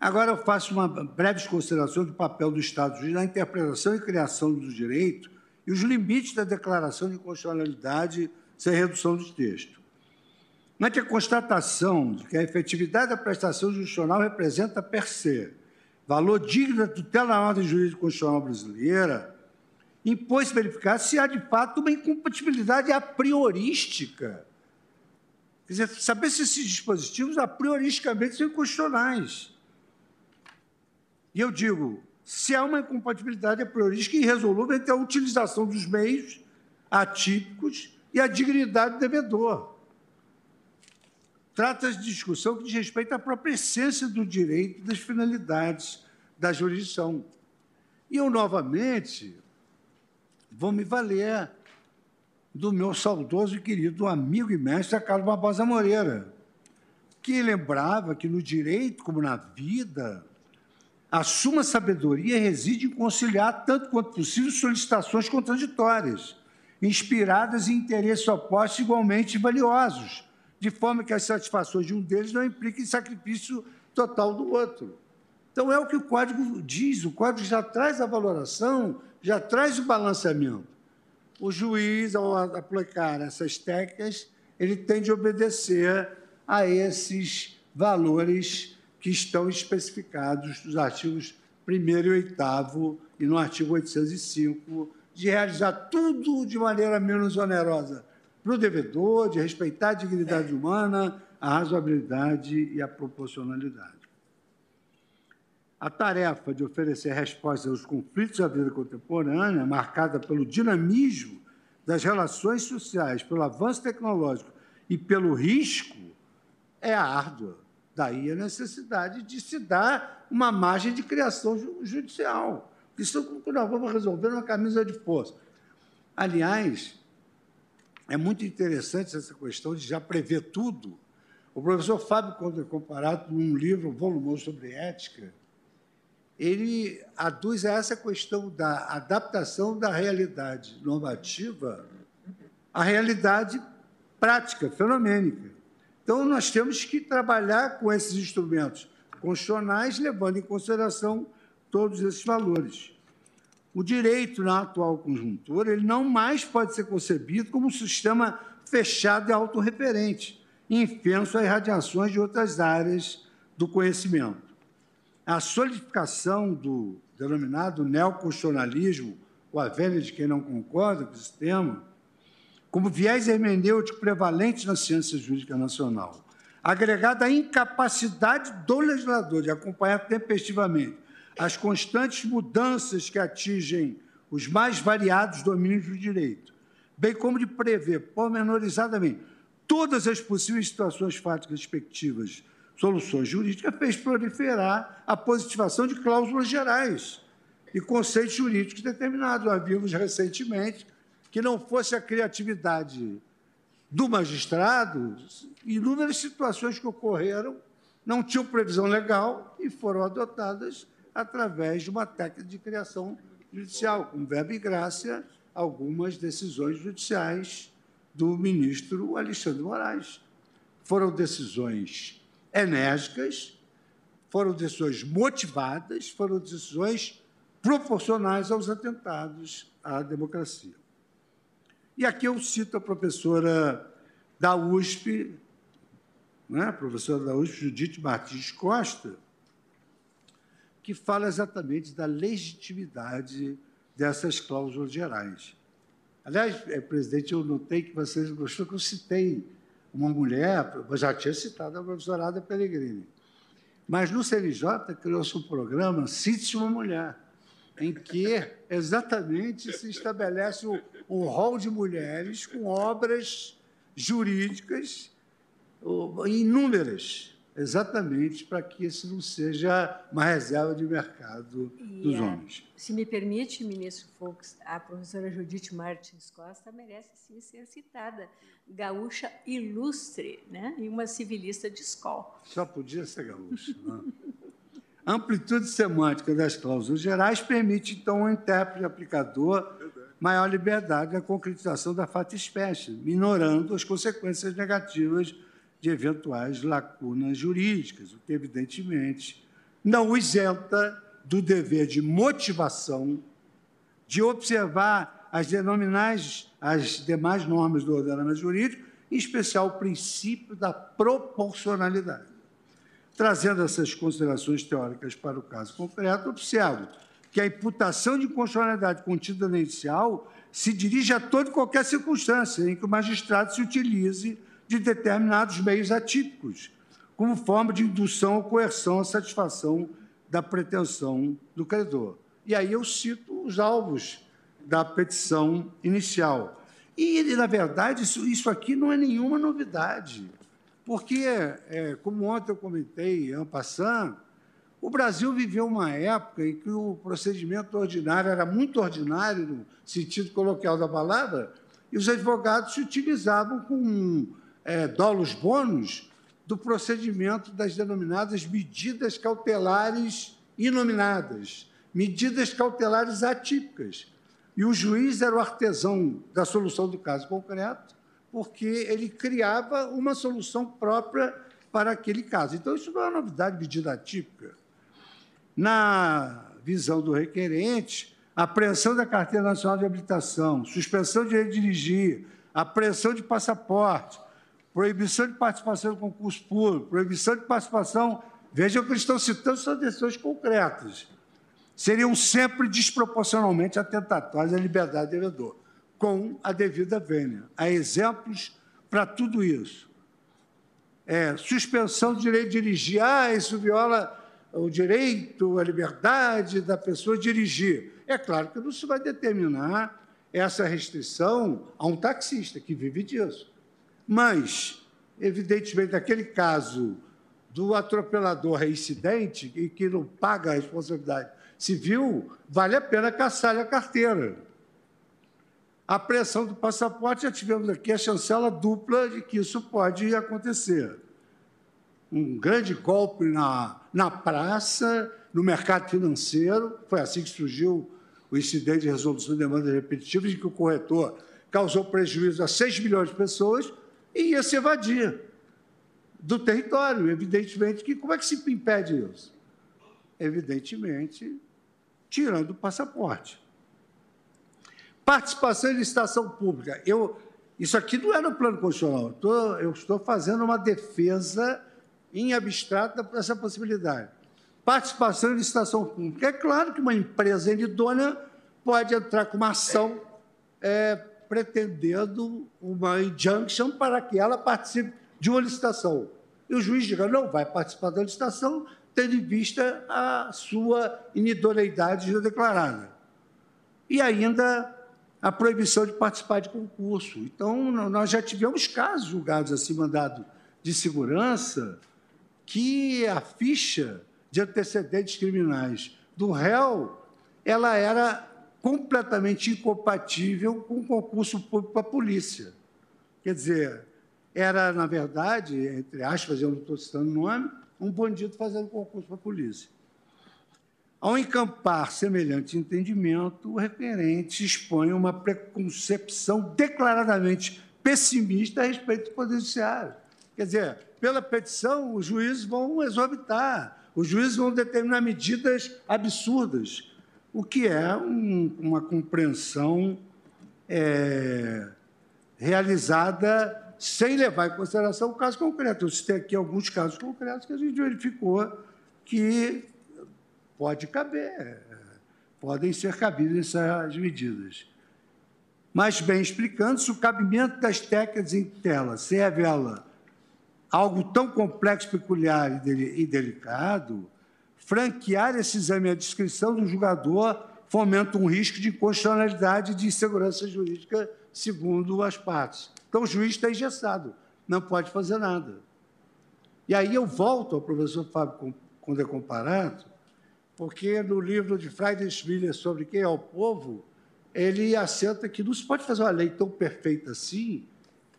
Agora eu faço uma breve consideração do papel do Estado na interpretação e criação do direito e os limites da declaração de constitucionalidade sem redução do texto. Ante a constatação de que a efetividade da prestação judicional representa per se valor digno da tutela da ordem jurídica constitucional brasileira, impôs verificar se há de fato uma incompatibilidade a priorística. Quer dizer, saber se esses dispositivos a prioristicamente são inconstitucionais. E eu digo, se há uma incompatibilidade a priorística irresolúvel entre a utilização dos meios atípicos e a dignidade do devedor. Trata-se de discussão que diz respeito à própria essência do direito e das finalidades da jurisdição. E eu, novamente, vou me valer do meu saudoso e querido amigo e mestre Carlos Barbosa Moreira, que lembrava que no direito, como na vida, a suma sabedoria reside em conciliar, tanto quanto possível, solicitações contraditórias, inspiradas em interesses opostos igualmente valiosos, de forma que as satisfações de um deles não impliquem sacrifício total do outro. Então, é o que o código diz, o código já traz a valoração, já traz o balanceamento. O juiz, ao aplicar essas técnicas, ele tem de obedecer a esses valores que estão especificados nos artigos 1 e 8 e no artigo 805, de realizar tudo de maneira menos onerosa para o devedor, de respeitar a dignidade humana, a razoabilidade e a proporcionalidade. A tarefa de oferecer respostas aos conflitos da vida contemporânea, marcada pelo dinamismo das relações sociais, pelo avanço tecnológico e pelo risco, é árdua. Daí a necessidade de se dar uma margem de criação judicial. Isso nós vamos resolver numa camisa de força. Aliás, é muito interessante essa questão de já prever tudo. O professor Fábio Conde Comparado, num livro volumoso sobre ética, ele aduz a essa questão da adaptação da realidade normativa à realidade prática, fenomênica. Então, nós temos que trabalhar com esses instrumentos constitucionais, levando em consideração todos esses valores. O direito, na atual conjuntura, ele não mais pode ser concebido como um sistema fechado e autorreferente, infenso a irradiações de outras áreas do conhecimento. A solidificação do denominado neoconstitucionalismo, ou a velha de quem não concorda com esse tema, como viés hermenêutico prevalente na ciência jurídica nacional, agregada à incapacidade do legislador de acompanhar tempestivamente as constantes mudanças que atingem os mais variados domínios do direito, bem como de prever pormenorizadamente todas as possíveis situações fáticas respectivas, soluções jurídicas, fez proliferar a positivação de cláusulas gerais e conceitos jurídicos determinados. Nós vimos recentemente que não fosse a criatividade do magistrado, inúmeras situações que ocorreram não tinham previsão legal e foram adotadas através de uma técnica de criação judicial, como verbo e graça, algumas decisões judiciais do ministro Alexandre Moraes. Foram decisões enérgicas, foram decisões motivadas, foram decisões proporcionais aos atentados à democracia. E aqui eu cito a professora da USP, né, a professora da USP, Judite Martins Costa, que fala exatamente da legitimidade dessas cláusulas gerais. Aliás, é, presidente, eu notei que vocês gostou que eu citei uma mulher, já tinha citado a professora Ada Pellegrini. Mas no CNJ criou-se um programa Cite uma Mulher, em que exatamente se estabelece um, um rol de mulheres com obras jurídicas inúmeras, exatamente para que isso não seja uma reserva de mercado e dos homens. Se me permite, ministro Fux, a professora Judite Martins Costa merece sim ser citada. Gaúcha ilustre, né? e uma civilista de escola. Só podia ser gaúcha. Né? A amplitude semântica das cláusulas gerais permite, então, ao intérprete aplicador maior liberdade na concretização da fata espécie, minorando as consequências negativas de eventuais lacunas jurídicas, o que, evidentemente, não isenta do dever de motivação, de observar as as demais normas do ordenamento jurídico, em especial o princípio da proporcionalidade. Trazendo essas considerações teóricas para o caso concreto, observo que a imputação de constitucionalidade contida na inicial se dirige a toda e qualquer circunstância em que o magistrado se utilize de determinados meios atípicos, como forma de indução ou coerção à satisfação da pretensão do credor. E aí eu cito os alvos da petição inicial. E, na verdade, isso, aqui não é nenhuma novidade, porque, é, como ontem eu comentei, en passant, o Brasil viveu uma época em que o procedimento ordinário era muito ordinário, no sentido coloquial da palavra, e os advogados se utilizavam com é, dolos bônus do procedimento das denominadas medidas cautelares inominadas, medidas cautelares atípicas. E o juiz era o artesão da solução do caso concreto, porque ele criava uma solução própria para aquele caso. Então, isso não é uma novidade, medida atípica. Na visão do requerente, apreensão da Carteira Nacional de Habilitação, suspensão de dirigir, apreensão de passaporte, proibição de participação em concurso público, proibição de participação. Vejam que eles estão citando são decisões concretas. Seriam sempre desproporcionalmente atentatórias à liberdade do devedor, com a devida vênia. Há exemplos para tudo isso. É, suspensão do direito de dirigir. Ah, isso viola o direito, a liberdade da pessoa dirigir. É claro que não se vai determinar essa restrição a um taxista que vive disso. Mas, evidentemente, naquele caso do atropelador reincidente e que não paga a responsabilidade civil, vale a pena caçar a carteira. A pressão do passaporte, já tivemos aqui a chancela dupla de que isso pode acontecer. Um grande golpe na, na praça, no mercado financeiro, foi assim que surgiu o incidente de resolução de demandas repetitivas, em que o corretor causou prejuízo a 6 milhões de pessoas, e ia se evadir do território. Evidentemente que como é que se impede isso? Evidentemente, tirando o passaporte. Participação em licitação pública. Eu, isso aqui não é no plano constitucional. Eu estou, eu estou fazendo uma defesa em abstrato dessa possibilidade. Participação em licitação pública. É claro que uma empresa idônea pode entrar com uma ação é, pretendendo uma injunction para que ela participe de uma licitação. E o juiz diga, não, vai participar da licitação, tendo em vista a sua inidoneidade já declarada. E ainda a proibição de participar de concurso. Então, nós já tivemos casos julgados assim, mandado de segurança, que a ficha de antecedentes criminais do réu ela era completamente incompatível com o concurso público para a polícia. Quer dizer, era, na verdade, entre aspas, eu não estou citando o nome, um bandido fazendo concurso para a polícia. Ao encampar semelhante entendimento, o requerente expõe uma preconcepção declaradamente pessimista a respeito do Poder Judiciário. Quer dizer, pela petição, os juízes vão exorbitar, os juízes vão determinar medidas absurdas, o que é um, uma compreensão é, realizada sem levar em consideração o caso concreto. Eu citei aqui alguns casos concretos que a gente verificou que pode caber, podem ser cabidas essas medidas. Mas, bem explicando, se o cabimento das técnicas em tela se revela algo tão complexo, peculiar e delicado, franquear esse exame à descrição do julgador fomenta um risco de inconstitucionalidade e de insegurança jurídica, segundo as partes. Então, o juiz está engessado, não pode fazer nada. E aí eu volto ao professor Fábio Conde Comparado, porque no livro de Friedrich Miller sobre quem é o povo, ele assenta que não se pode fazer uma lei tão perfeita assim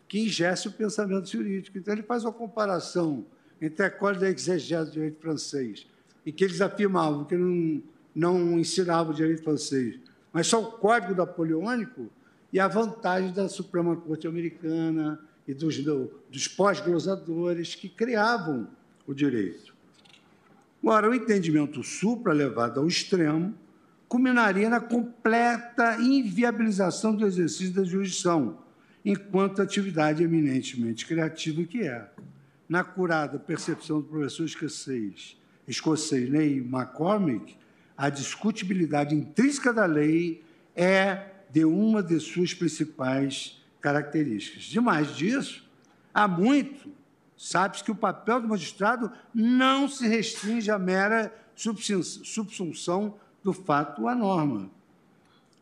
que ingesse o pensamento jurídico. Então, ele faz uma comparação entre a École d'exégèse do direito francês, em que eles afirmavam que não, não ensinavam direito francês, mas só o Código Napoleônico e a vantagem da Suprema Corte Americana e dos, dos pós-glosadores que criavam o direito. Ora, o entendimento supra levado ao extremo culminaria na completa inviabilização do exercício da jurisdição, enquanto atividade eminentemente criativa que é. Na curada percepção do professor escocês, escocês Ney McCormick, a discutibilidade intrínseca da lei é de uma de suas principais características. Demais disso, há muito sabe-se que o papel do magistrado não se restringe à mera subsunção do fato à norma.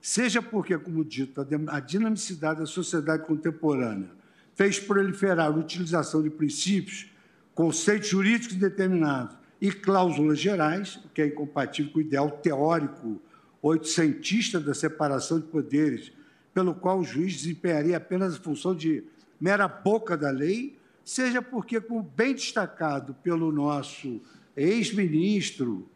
Seja porque, como dito, a dinamicidade da sociedade contemporânea fez proliferar a utilização de princípios, conceitos jurídicos determinados e cláusulas gerais, que é incompatível com o ideal teórico oitocentista da separação de poderes, pelo qual o juiz desempenharia apenas a função de mera boca da lei, seja porque, como bem destacado pelo nosso ex-ministro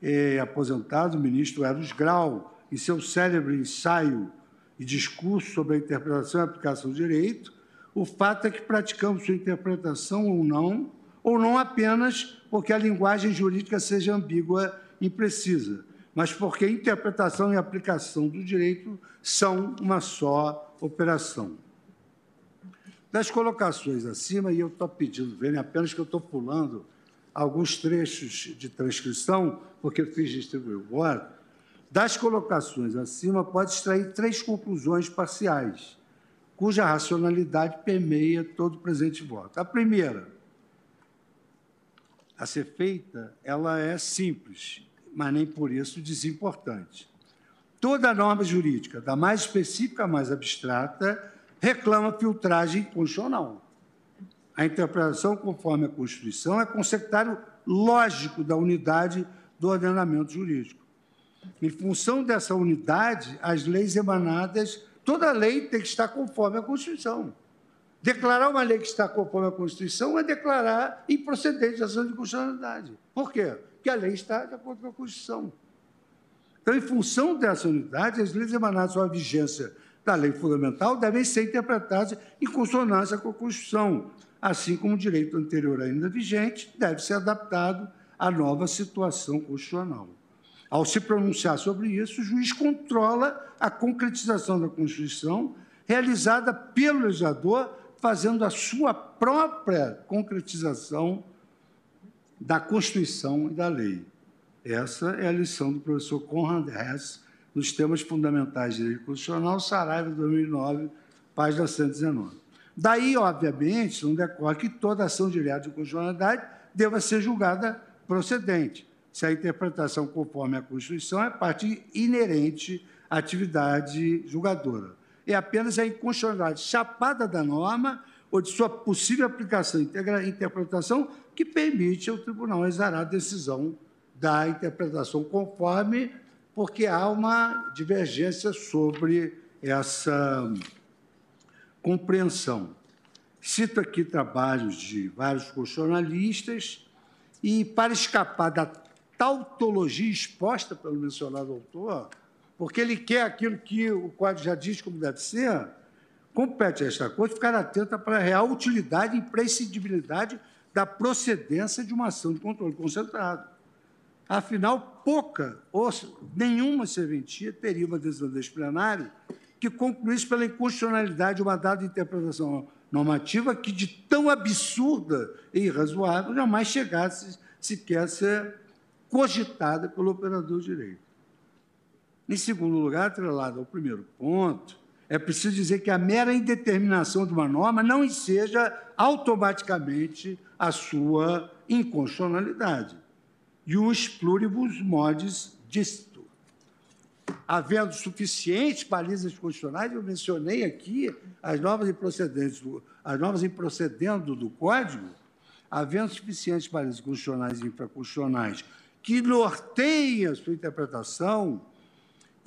eh, aposentado, o ministro Eros Grau, em seu célebre ensaio e discurso sobre a interpretação e aplicação do direito, o fato é que praticamos sua interpretação ou não, ou não apenas porque a linguagem jurídica seja ambígua e imprecisa, mas porque interpretação e aplicação do direito são uma só operação. Das colocações acima, e eu estou pedindo, verem apenas que eu estou pulando alguns trechos de transcrição, porque eu fiz distribuir agora, das colocações acima pode extrair três conclusões parciais, cuja racionalidade permeia todo o presente voto. A primeira, a ser feita, ela é simples mas nem por isso desimportante. Toda norma jurídica, da mais específica à mais abstrata, reclama filtragem constitucional. A interpretação conforme a Constituição é conceptário lógico da unidade do ordenamento jurídico. Em função dessa unidade, as leis emanadas, toda lei tem que estar conforme a Constituição. Declarar uma lei que está conforme a Constituição é declarar improcedente a ação de constitucionalidade. Por quê? que a lei está de acordo com a Constituição. Então, em função dessa unidade, as leis emanadas à vigência da lei fundamental devem ser interpretadas em consonância com a Constituição, assim como o direito anterior ainda vigente deve ser adaptado à nova situação constitucional. Ao se pronunciar sobre isso, o juiz controla a concretização da Constituição realizada pelo legislador, fazendo a sua própria concretização da Constituição e da lei. Essa é a lição do professor Conrad Hess nos temas fundamentais de direito constitucional, Saraiva, 2009, página 119. Daí, obviamente, não decorre que toda ação direta de constitucionalidade deva ser julgada procedente, se a interpretação conforme a Constituição é parte inerente à atividade julgadora. É apenas a inconstitucionalidade chapada da norma ou de sua possível aplicação e interpretação que permite ao tribunal exarar a decisão da interpretação conforme, porque há uma divergência sobre essa compreensão. Cito aqui trabalhos de vários constitucionalistas e, para escapar da tautologia exposta pelo mencionado autor, porque ele quer aquilo que o Código já diz como deve ser, compete a esta Corte ficar atenta para a real utilidade e imprescindibilidade da procedência de uma ação de controle concentrado. Afinal, pouca ou nenhuma serventia teria uma decisão deste plenário que concluísse pela inconstitucionalidade uma dada interpretação normativa que, de tão absurda e irrazoável, jamais chegasse sequer a ser cogitada pelo operador de direito. Em segundo lugar, atrelado ao primeiro ponto, é preciso dizer que a mera indeterminação de uma norma não enseja automaticamente a sua inconstitucionalidade. E os pluribus modis disto. Havendo suficientes balizas constitucionais, eu mencionei aqui as novas improcedentes, as novas improcedendo do Código, havendo suficientes balizas constitucionais e infraconstitucionais que norteiem a sua interpretação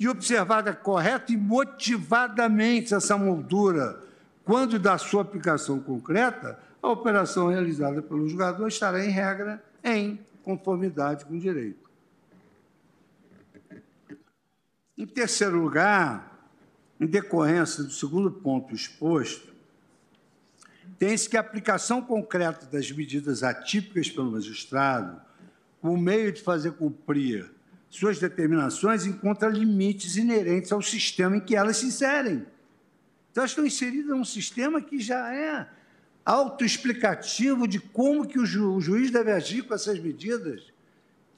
e observada correta e motivadamente essa moldura, quando da sua aplicação concreta, a operação realizada pelo julgador estará, em regra, em conformidade com o direito. Em terceiro lugar, em decorrência do segundo ponto exposto, tem-se que a aplicação concreta das medidas atípicas pelo magistrado, o meio de fazer cumprir suas determinações, encontra limites inerentes ao sistema em que elas se inserem. Então, elas estão inseridas num sistema que já é autoexplicativo de como que o, ju o juiz deve agir com essas medidas.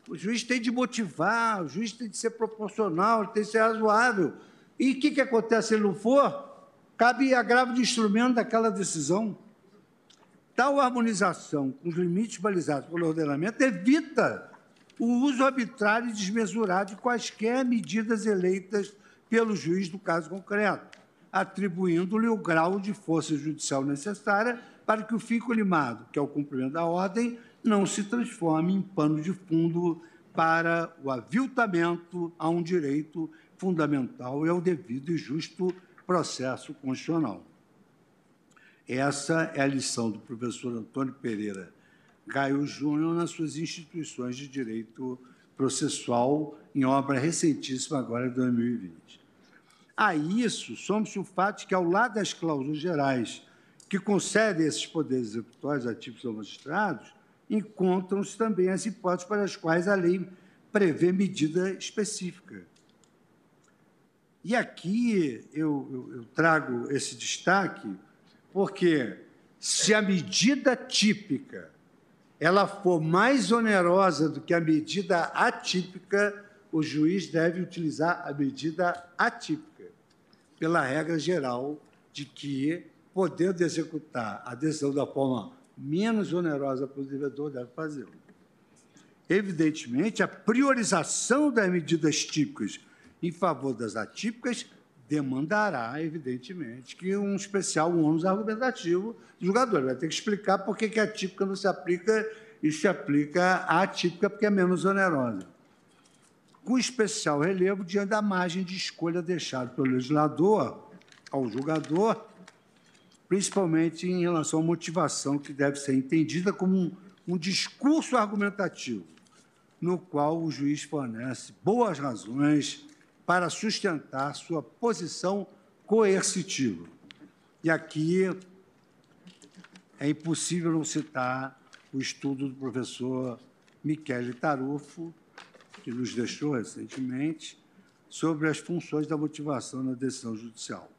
O juiz tem de motivar, o juiz tem de ser proporcional, tem de ser razoável. E o que, que acontece se ele não for? Cabe agravo de instrumento daquela decisão. Tal harmonização com os limites balizados pelo ordenamento evita o uso arbitrário e desmesurado de quaisquer medidas eleitas pelo juiz do caso concreto, atribuindo-lhe o grau de força judicial necessária para que o fim colimado, que é o cumprimento da ordem, não se transforme em pano de fundo para o aviltamento a um direito fundamental e ao devido e justo processo constitucional. Essa é a lição do professor Antônio Pereira Gaio Júnior nas suas instituições de direito processual, em obra recentíssima agora de 2020. A isso, somos o fato que, ao lado das cláusulas gerais que concedem esses poderes executórios ativos aos magistrados, encontram-se também as hipóteses para as quais a lei prevê medida específica. E aqui eu, eu, eu trago esse destaque porque se a medida típica ela for mais onerosa do que a medida atípica, o juiz deve utilizar a medida atípica, pela regra geral de que podendo executar a decisão da forma menos onerosa para o devedor, deve fazê-lo. Evidentemente, a priorização das medidas típicas em favor das atípicas demandará, evidentemente, que um especial ônus argumentativo do jogador. Ele vai ter que explicar por que a típica não se aplica e se aplica à atípica porque é menos onerosa. Com especial relevo diante da margem de escolha deixada pelo legislador ao julgador principalmente em relação à motivação, que deve ser entendida como um, um discurso argumentativo, no qual o juiz fornece boas razões para sustentar sua posição coercitiva. E aqui é impossível não citar o estudo do professor Michele Tarufo, que nos deixou recentemente, sobre as funções da motivação na decisão judicial.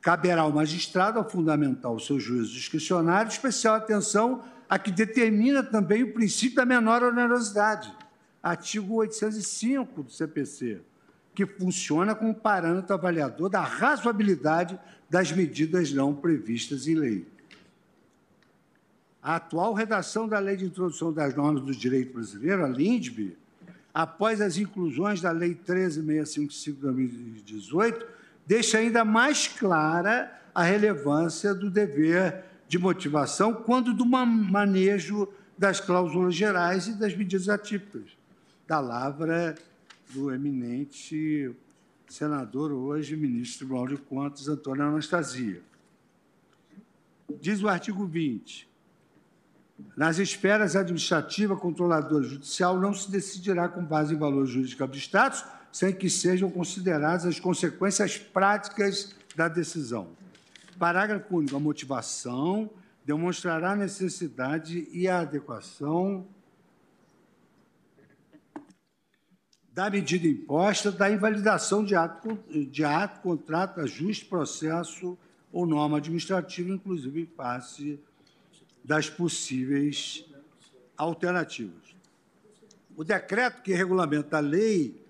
Caberá ao magistrado, ao fundamentar o seu juízo discricionário, especial atenção a que determina também o princípio da menor onerosidade, artigo 805 do CPC, que funciona como parâmetro avaliador da razoabilidade das medidas não previstas em lei. A atual redação da Lei de Introdução das Normas do Direito Brasileiro, a LINDB, após as inclusões da Lei 13655 de 2018, deixa ainda mais clara a relevância do dever de motivação quando do manejo das cláusulas gerais e das medidas atípicas. Da lavra do eminente senador, hoje ministro Tribunal de Contas, Antônio Anastasia. Diz o artigo 20. nas esferas administrativa, controladora e judicial, não se decidirá com base em valores jurídicos abstratos, sem que sejam consideradas as consequências práticas da decisão. Parágrafo único. A motivação demonstrará a necessidade e a adequação da medida imposta, da invalidação de ato, de ato, contrato, ajuste, processo ou norma administrativa, inclusive em face das possíveis alternativas. O decreto que regulamenta a lei,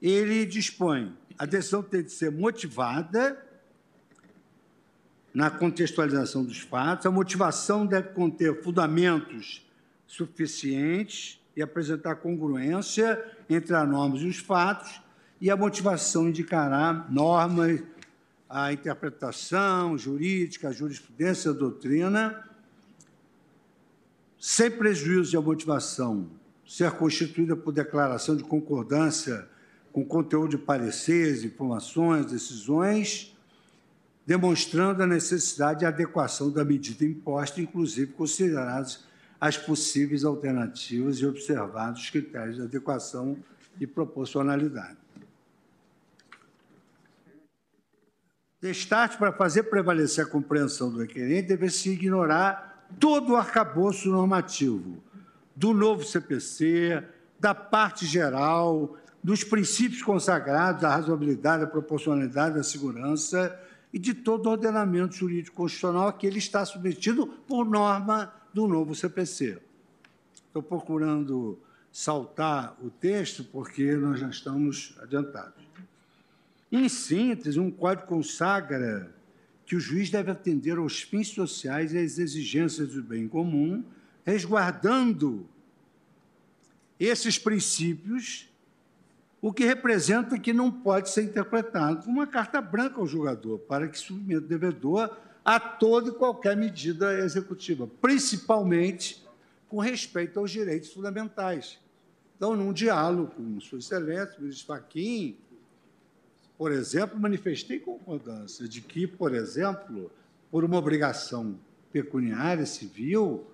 ele dispõe, a decisão tem de ser motivada na contextualização dos fatos, a motivação deve conter fundamentos suficientes e apresentar congruência entre as normas e os fatos, e a motivação indicará normas, a interpretação jurídica, a jurisprudência, a doutrina, sem prejuízo de a motivação ser constituída por declaração de concordância com conteúdo de pareceres, informações, decisões, demonstrando a necessidade de adequação da medida imposta, inclusive consideradas as possíveis alternativas e observados os critérios de adequação e proporcionalidade. Destaque para fazer prevalecer a compreensão do requerente, deve-se ignorar todo o arcabouço normativo do novo CPC, da parte geral, dos princípios consagrados da razoabilidade, da proporcionalidade, da segurança e de todo o ordenamento jurídico constitucional a que ele está submetido por norma do novo CPC. Estou procurando saltar o texto porque nós já estamos adiantados. Em síntese, um código consagra que o juiz deve atender aos fins sociais e às exigências do bem comum, resguardando esses princípios, o que representa que não pode ser interpretado uma carta branca ao julgador, para que o devedor a toda e qualquer medida executiva, principalmente com respeito aos direitos fundamentais. Então, num diálogo com Sua Excelência, o ministro Fachin, por exemplo, manifestei concordância de que, por exemplo, por uma obrigação pecuniária civil,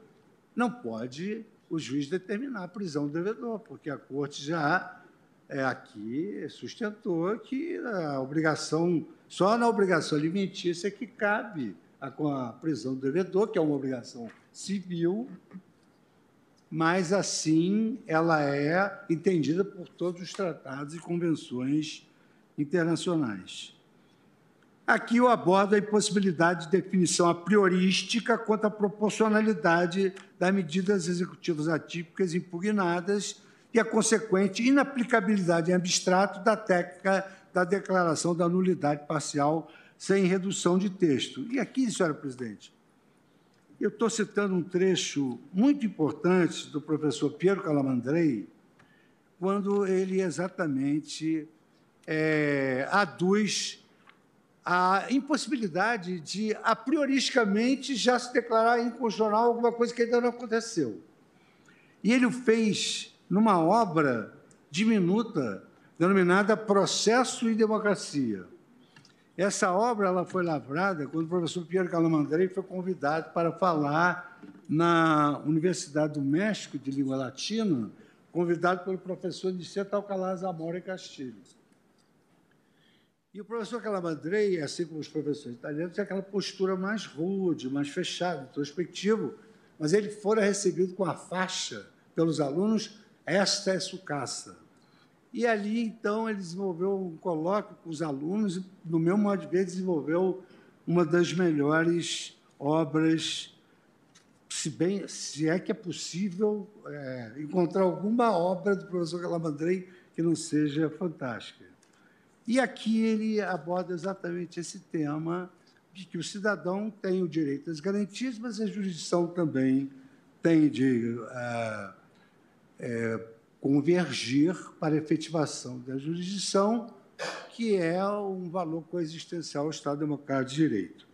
não pode o juiz determinar a prisão do devedor, porque a corte já é, aqui sustentou que a obrigação, só na obrigação alimentícia é que cabe a, com a prisão do devedor, que é uma obrigação civil, mas assim ela é entendida por todos os tratados e convenções internacionais. Aqui eu abordo a impossibilidade de definição a priorística quanto à proporcionalidade das medidas executivas atípicas impugnadas e a consequente inaplicabilidade em abstrato da técnica da declaração da nulidade parcial sem redução de texto. E aqui, senhora presidente, eu estou citando um trecho muito importante do professor Piero Calamandrei, quando ele exatamente é, aduz a impossibilidade de, a prioristicamente, já se declarar inconstitucional alguma coisa que ainda não aconteceu. E ele o fez numa obra diminuta, denominada Processo e Democracia. Essa obra ela foi lavrada quando o professor Pierre Calamandrei foi convidado para falar na Universidade do México de Língua Latina, convidado pelo professor Niceto Alcalá Zamora e Castilho. E o professor Calamandrei, assim como os professores italianos, tinha aquela postura mais rude, mais fechada, introspectivo, mas ele fora recebido com a faixa pelos alunos, esta é sucaça. E ali, então, ele desenvolveu um colóquio com os alunos e, no meu modo de ver, desenvolveu uma das melhores obras, se, bem, se é que é possível é, encontrar alguma obra do professor Calamandrei que não seja fantástica. E aqui ele aborda exatamente esse tema de que o cidadão tem o direito às garantias, mas a jurisdição também tem de uh, é, convergir para a efetivação da jurisdição, que é um valor coexistencial ao Estado Democrático de Direito.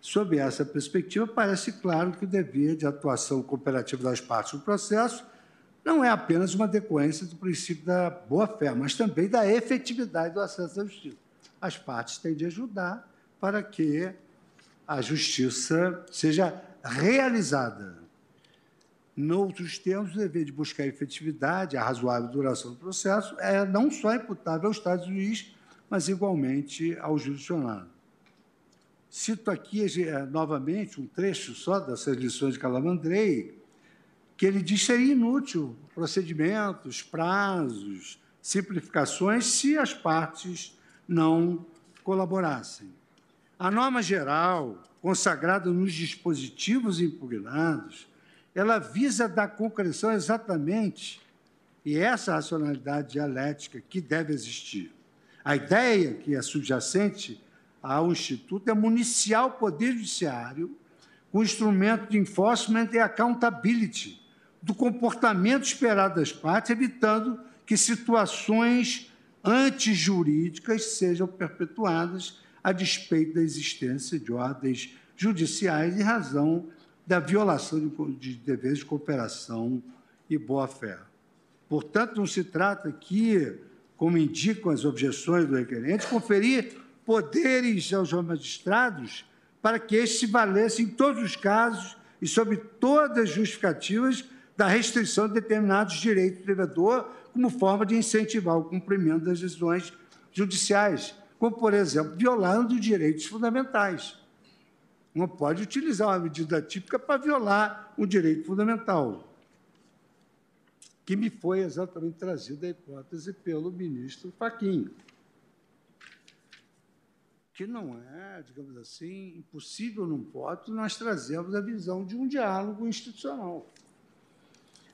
Sob essa perspectiva, parece claro que o dever de atuação cooperativa das partes no processo não é apenas uma decorrência do princípio da boa-fé, mas também da efetividade do acesso à justiça. As partes têm de ajudar para que a justiça seja realizada. Noutros termos, o dever de buscar efetividade, a razoável duração do processo, é não só imputável ao Estado juiz, mas igualmente ao jurisdicionado. Cito aqui eh, novamente um trecho só dessas lições de Calamandrei, que ele diz seria inútil procedimentos, prazos, simplificações, se as partes não colaborassem. A norma geral, consagrada nos dispositivos impugnados, ela visa dar concreção exatamente, e essa racionalidade dialética que deve existir. A ideia que é subjacente ao Instituto é municiar o Poder Judiciário com instrumento de enforcement e accountability do comportamento esperado das partes, evitando que situações antijurídicas sejam perpetuadas a despeito da existência de ordens judiciais em razão da violação de, deveres de cooperação e boa-fé. Portanto, não se trata aqui, como indicam as objeções do requerente, conferir poderes aos magistrados para que estes se valessem em todos os casos e sob todas as justificativas da restrição de determinados direitos do devedor como forma de incentivar o cumprimento das decisões judiciais, como, por exemplo, violando direitos fundamentais. Não pode utilizar uma medida típica para violar um direito fundamental, que me foi exatamente trazida a hipótese pelo ministro Faquim, que não é, digamos assim, impossível num voto nós trazemos a visão de um diálogo institucional.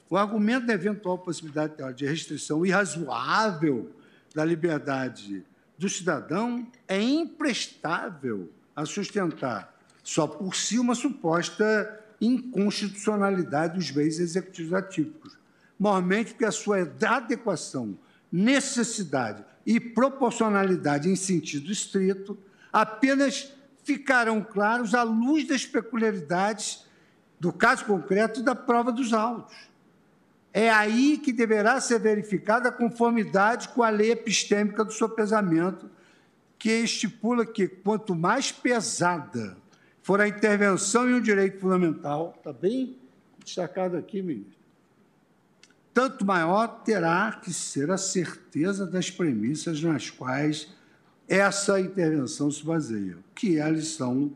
O argumento da eventual possibilidade de restrição irrazoável da liberdade do cidadão é imprestável a sustentar só por si uma suposta inconstitucionalidade dos bens executivos atípicos, mormente porque a sua adequação, necessidade e proporcionalidade em sentido estrito apenas ficarão claros à luz das peculiaridades do caso concreto da prova dos autos. É aí que deverá ser verificada a conformidade com a lei epistêmica do sopesamento, que estipula que quanto mais pesada for a intervenção em um direito fundamental, está bem destacado aqui, ministro, tanto maior terá que ser a certeza das premissas nas quais essa intervenção se baseia, que é a lição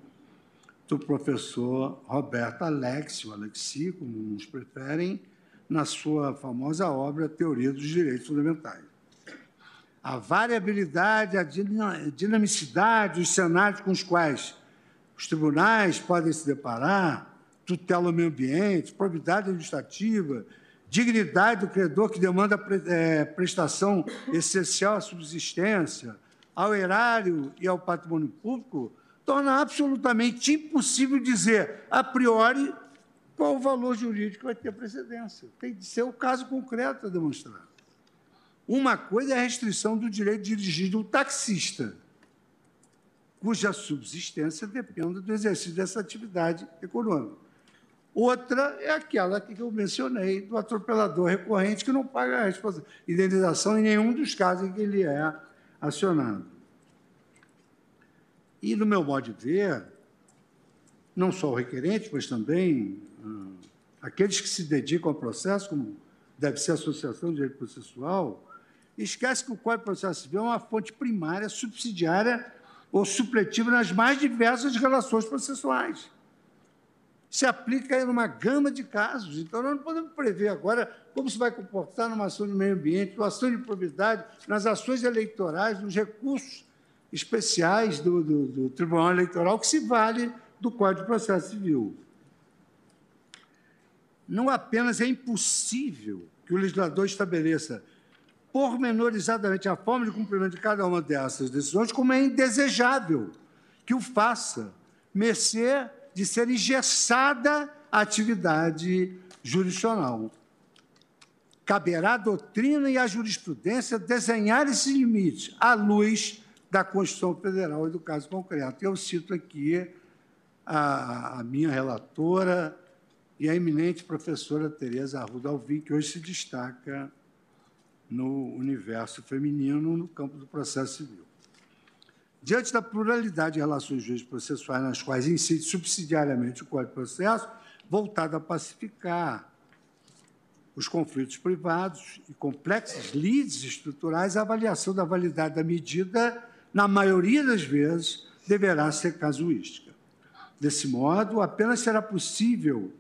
do professor Roberto Alexi, Alexi, como uns preferem, na sua famosa obra Teoria dos Direitos Fundamentais. A variabilidade, a dinamicidade, os cenários com os quais os tribunais podem se deparar, tutela ao meio ambiente, probidade administrativa, dignidade do credor que demanda é, prestação essencial à subsistência, ao erário e ao patrimônio público, torna absolutamente impossível dizer, a priori, qual o valor jurídico vai ter precedência. Tem de ser o caso concreto a demonstrar. Uma coisa é a restrição do direito de dirigir de um taxista, cuja subsistência depende do exercício dessa atividade econômica. Outra é aquela que eu mencionei, do atropelador recorrente que não paga a indenização em nenhum dos casos em que ele é acionado. E, no meu modo de ver, não só o requerente, mas também ah, aqueles que se dedicam ao processo, como deve ser a Associação de Direito Processual, esquece que o Código de Processo Civil é uma fonte primária, subsidiária ou supletiva nas mais diversas relações processuais. Se aplica em uma gama de casos. Então, nós não podemos prever agora como se vai comportar numa ação de meio ambiente, numa ação de probidade, nas ações eleitorais, nos recursos especiais do, do, do Tribunal Eleitoral, que se vale do Código de Processo Civil não apenas é impossível que o legislador estabeleça pormenorizadamente a forma de cumprimento de cada uma dessas decisões, como é indesejável que o faça, mercê de ser engessada a atividade jurisdicional. Caberá à doutrina e à jurisprudência desenhar esses limites à luz da Constituição Federal e do caso concreto. Eu cito aqui a, a minha relatora, e a eminente professora Tereza Arruda Alvim, que hoje se destaca no universo feminino no campo do processo civil. Diante da pluralidade de relações jurídicas processuais nas quais incide subsidiariamente o Código de Processo, voltado a pacificar os conflitos privados e complexos lides estruturais, a avaliação da validade da medida, na maioria das vezes, deverá ser casuística. Desse modo, apenas será possível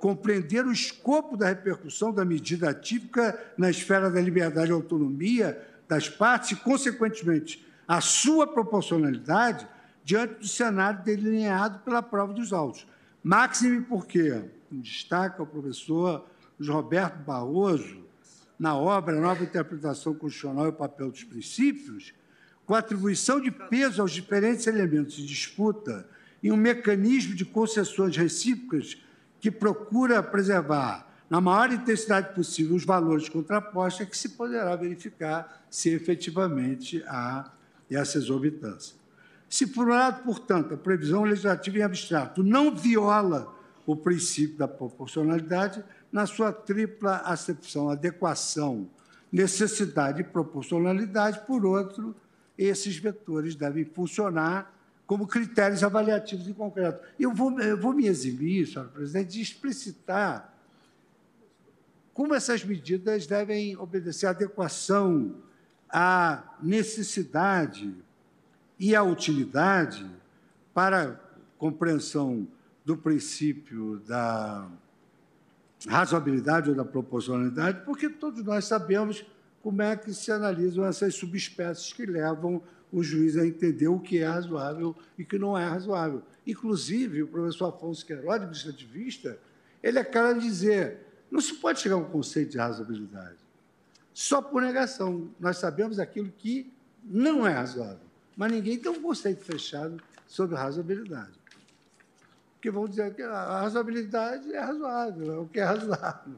compreender o escopo da repercussão da medida atípica na esfera da liberdade e autonomia das partes e, consequentemente, a sua proporcionalidade diante do cenário delineado pela prova dos autos. Máxime porque, destaca o professor Roberto Barroso, na obra Nova Interpretação Constitucional e o Papel dos Princípios, com atribuição de peso aos diferentes elementos de disputa e um mecanismo de concessões recíprocas que procura preservar, na maior intensidade possível, os valores contrapostos, é que se poderá verificar se efetivamente há essa exorbitância. Se, por um lado, portanto, a previsão legislativa em abstrato não viola o princípio da proporcionalidade, na sua tripla acepção, adequação, necessidade e proporcionalidade, por outro, esses vetores devem funcionar como critérios avaliativos em concreto. Eu vou, eu vou me eximir, senhora presidente, de explicitar como essas medidas devem obedecer à adequação à necessidade e à utilidade para compreensão do princípio da razoabilidade ou da proporcionalidade, porque todos nós sabemos como é que se analisam essas subespécies que levam o juiz a entender o que é razoável e o que não é razoável. Inclusive, o professor Afonso Queiroz, administrativista, ele é cara de dizer, não se pode chegar a um conceito de razoabilidade só por negação. Nós sabemos aquilo que não é razoável, mas ninguém tem um conceito fechado sobre razoabilidade. Porque vão dizer que a razoabilidade é razoável, é o que é razoável.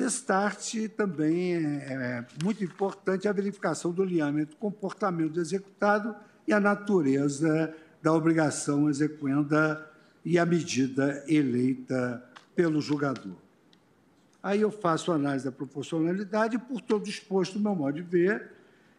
Destarte também é, é muito importante a verificação do alinhamento do comportamento do executado e a natureza da obrigação execuenda e a medida eleita pelo julgador. Aí eu faço análise da proporcionalidade e, por todo exposto, no meu modo de ver,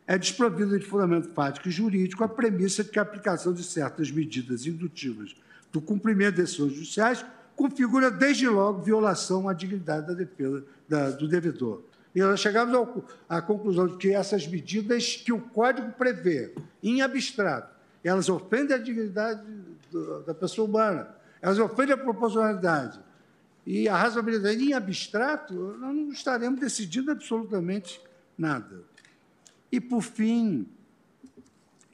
é desprovida de fundamento fático e jurídico a premissa de que a aplicação de certas medidas indutivas do cumprimento de decisões judiciais configura, desde logo, violação à dignidade da defesa da, do devedor. E nós chegamos ao, à conclusão de que essas medidas que o Código prevê, em abstrato, elas ofendem a dignidade do, da pessoa humana, elas ofendem a proporcionalidade e a razoabilidade em abstrato, nós não estaremos decidindo absolutamente nada. E, por fim,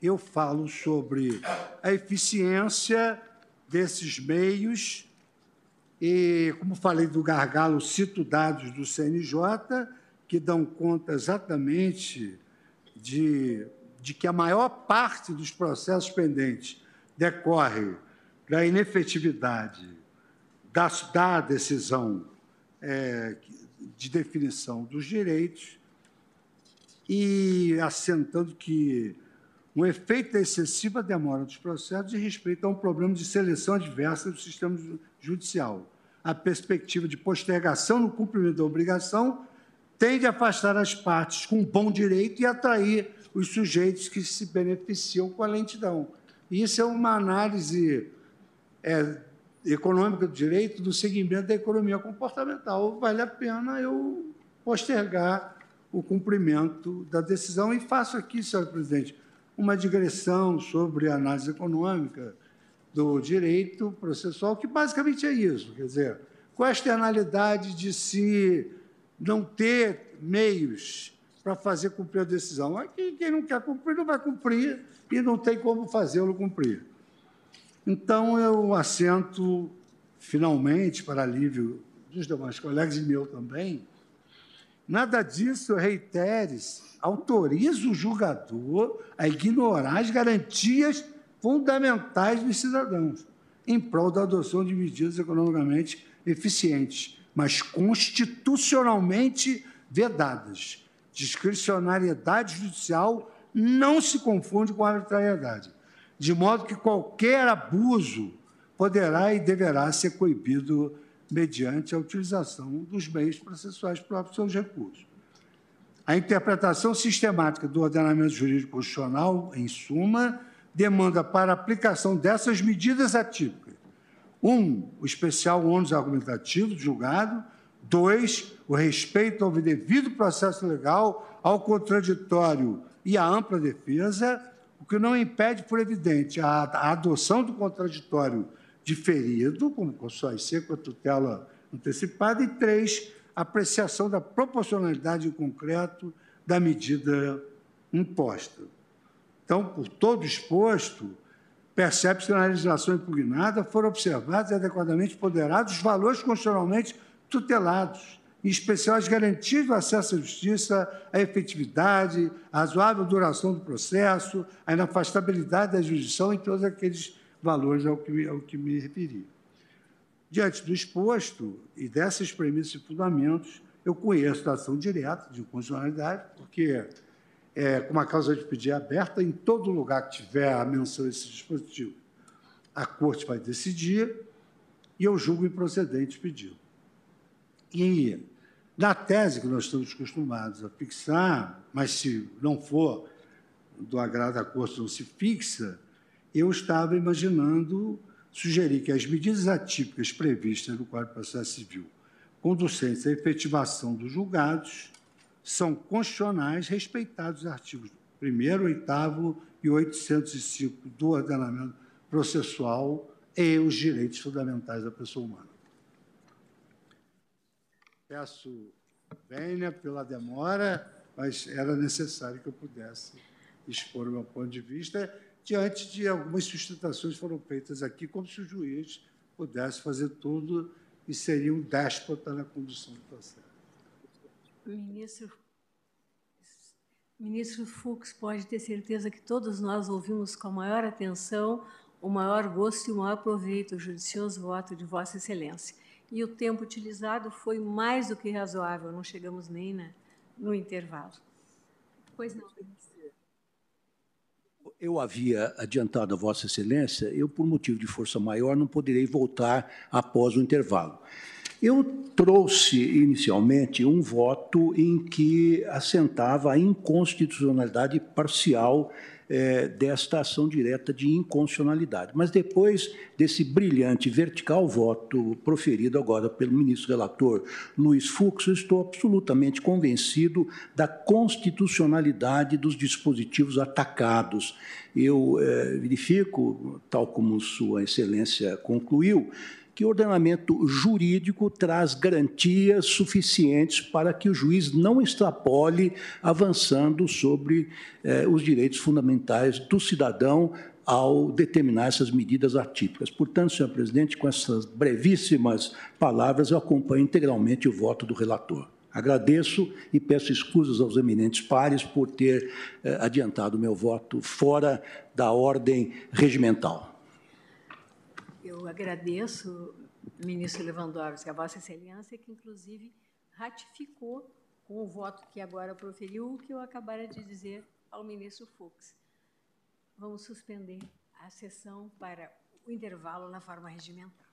eu falo sobre a eficiência desses meios e, como falei do gargalo, cito dados do CNJ que dão conta exatamente de, de que a maior parte dos processos pendentes decorre da inefetividade da, da decisão é, de definição dos direitos e assentando que um efeito da excessiva demora dos processos diz respeito a um problema de seleção adversa do sistema judicial. A perspectiva de postergação no cumprimento da obrigação tende a afastar as partes com bom direito e atrair os sujeitos que se beneficiam com a lentidão. Isso é uma análise é, econômica do direito do segmento da economia comportamental. Vale a pena eu postergar o cumprimento da decisão e faço aqui, senhor presidente, uma digressão sobre a análise econômica do direito processual, que basicamente é isso, quer dizer, qual a externalidade de se não ter meios para fazer cumprir a decisão? Aqui, quem não quer cumprir não vai cumprir e não tem como fazê-lo cumprir. Então, eu assento, finalmente, para alívio dos demais colegas e meu também, nada disso, reiteres, autoriza o julgador a ignorar as garantias fundamentais dos cidadãos em prol da adoção de medidas economicamente eficientes, mas constitucionalmente vedadas. Discricionariedade judicial não se confunde com arbitrariedade de modo que qualquer abuso poderá e deverá ser coibido mediante a utilização dos meios processuais próprios seus recursos. A interpretação sistemática do ordenamento jurídico constitucional, em suma, demanda para aplicação dessas medidas atípicas, um, o especial ônus argumentativo do julgado, Dois, o respeito ao devido processo legal, ao contraditório e à ampla defesa, o que não impede, por evidente, a, adoção do contraditório diferido, como consórcio com a tutela antecipada, e três, a apreciação da proporcionalidade em concreto da medida imposta. Então, por todo exposto, percebe-se que na legislação impugnada foram observados e adequadamente ponderados os valores constitucionalmente tutelados, em especial as garantias do acesso à justiça, a efetividade, a razoável duração do processo, a inafastabilidade da jurisdição e todos aqueles valores ao que, ao que me referi. Diante do exposto e dessas premissas e fundamentos, eu conheço a ação direta de constitucionalidade, porque, é, com uma causa de pedir aberta, em todo lugar que tiver a menção desse dispositivo, a Corte vai decidir e eu julgo improcedente o pedido. E, na tese que nós estamos acostumados a fixar, mas se não for do agrado da Corte, não se fixa, eu estava imaginando sugerir que as medidas atípicas previstas no Código de Processo Civil, conducentes à efetivação dos julgados, são constitucionais, respeitados os artigos 1 8 e 805 do ordenamento processual e os direitos fundamentais da pessoa humana. Peço venha pela demora, mas era necessário que eu pudesse expor o meu ponto de vista diante de algumas sustentações que foram feitas aqui, como se o juiz pudesse fazer tudo e seria um déspota na condução do processo. Ministro, ministro Fux pode ter certeza que todos nós ouvimos com a maior atenção, o maior gosto e o maior proveito o judicioso voto de Vossa Excelência. E o tempo utilizado foi mais do que razoável, não chegamos nem na, no intervalo. Pois não, ministro eu havia adiantado a Vossa Excelência, eu, por motivo de força maior, não poderei voltar após o intervalo. Eu trouxe inicialmente um voto em que assentava a inconstitucionalidade parcial é, desta ação direta de inconstitucionalidade. Mas depois desse brilhante vertical voto proferido agora pelo ministro relator Luiz Fux, eu estou absolutamente convencido da constitucionalidade dos dispositivos atacados. Eu é, verifico, tal como Sua Excelência concluiu, que o ordenamento jurídico traz garantias suficientes para que o juiz não extrapole avançando sobre eh, os direitos fundamentais do cidadão ao determinar essas medidas atípicas. Portanto, senhor presidente, com essas brevíssimas palavras, eu acompanho integralmente o voto do relator. Agradeço e peço escusas aos eminentes pares por ter eh, adiantado meu voto fora da ordem regimental. Eu agradeço, ministro Lewandowski, a Vossa Excelência, que inclusive ratificou com o voto que agora proferiu o que eu acabara de dizer ao ministro Fux. Vamos suspender a sessão para o intervalo na forma regimental.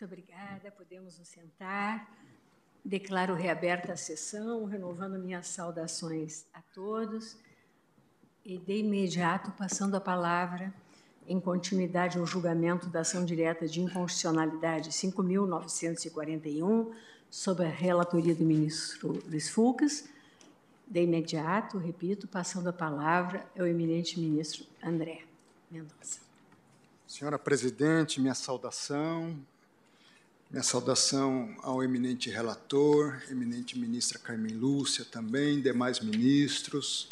Muito obrigada. Podemos nos sentar. Declaro reaberta a sessão, renovando minhas saudações a todos. E, de imediato, passando a palavra, em continuidade ao julgamento da ação direta de inconstitucionalidade 5.941, sob a relatoria do ministro Luiz Fux. De imediato, repito, passando a palavra ao eminente ministro André Mendonça. Senhora presidente, minha saudação. Minha saudação ao eminente relator, eminente ministra Carmen Lúcia também, demais ministros,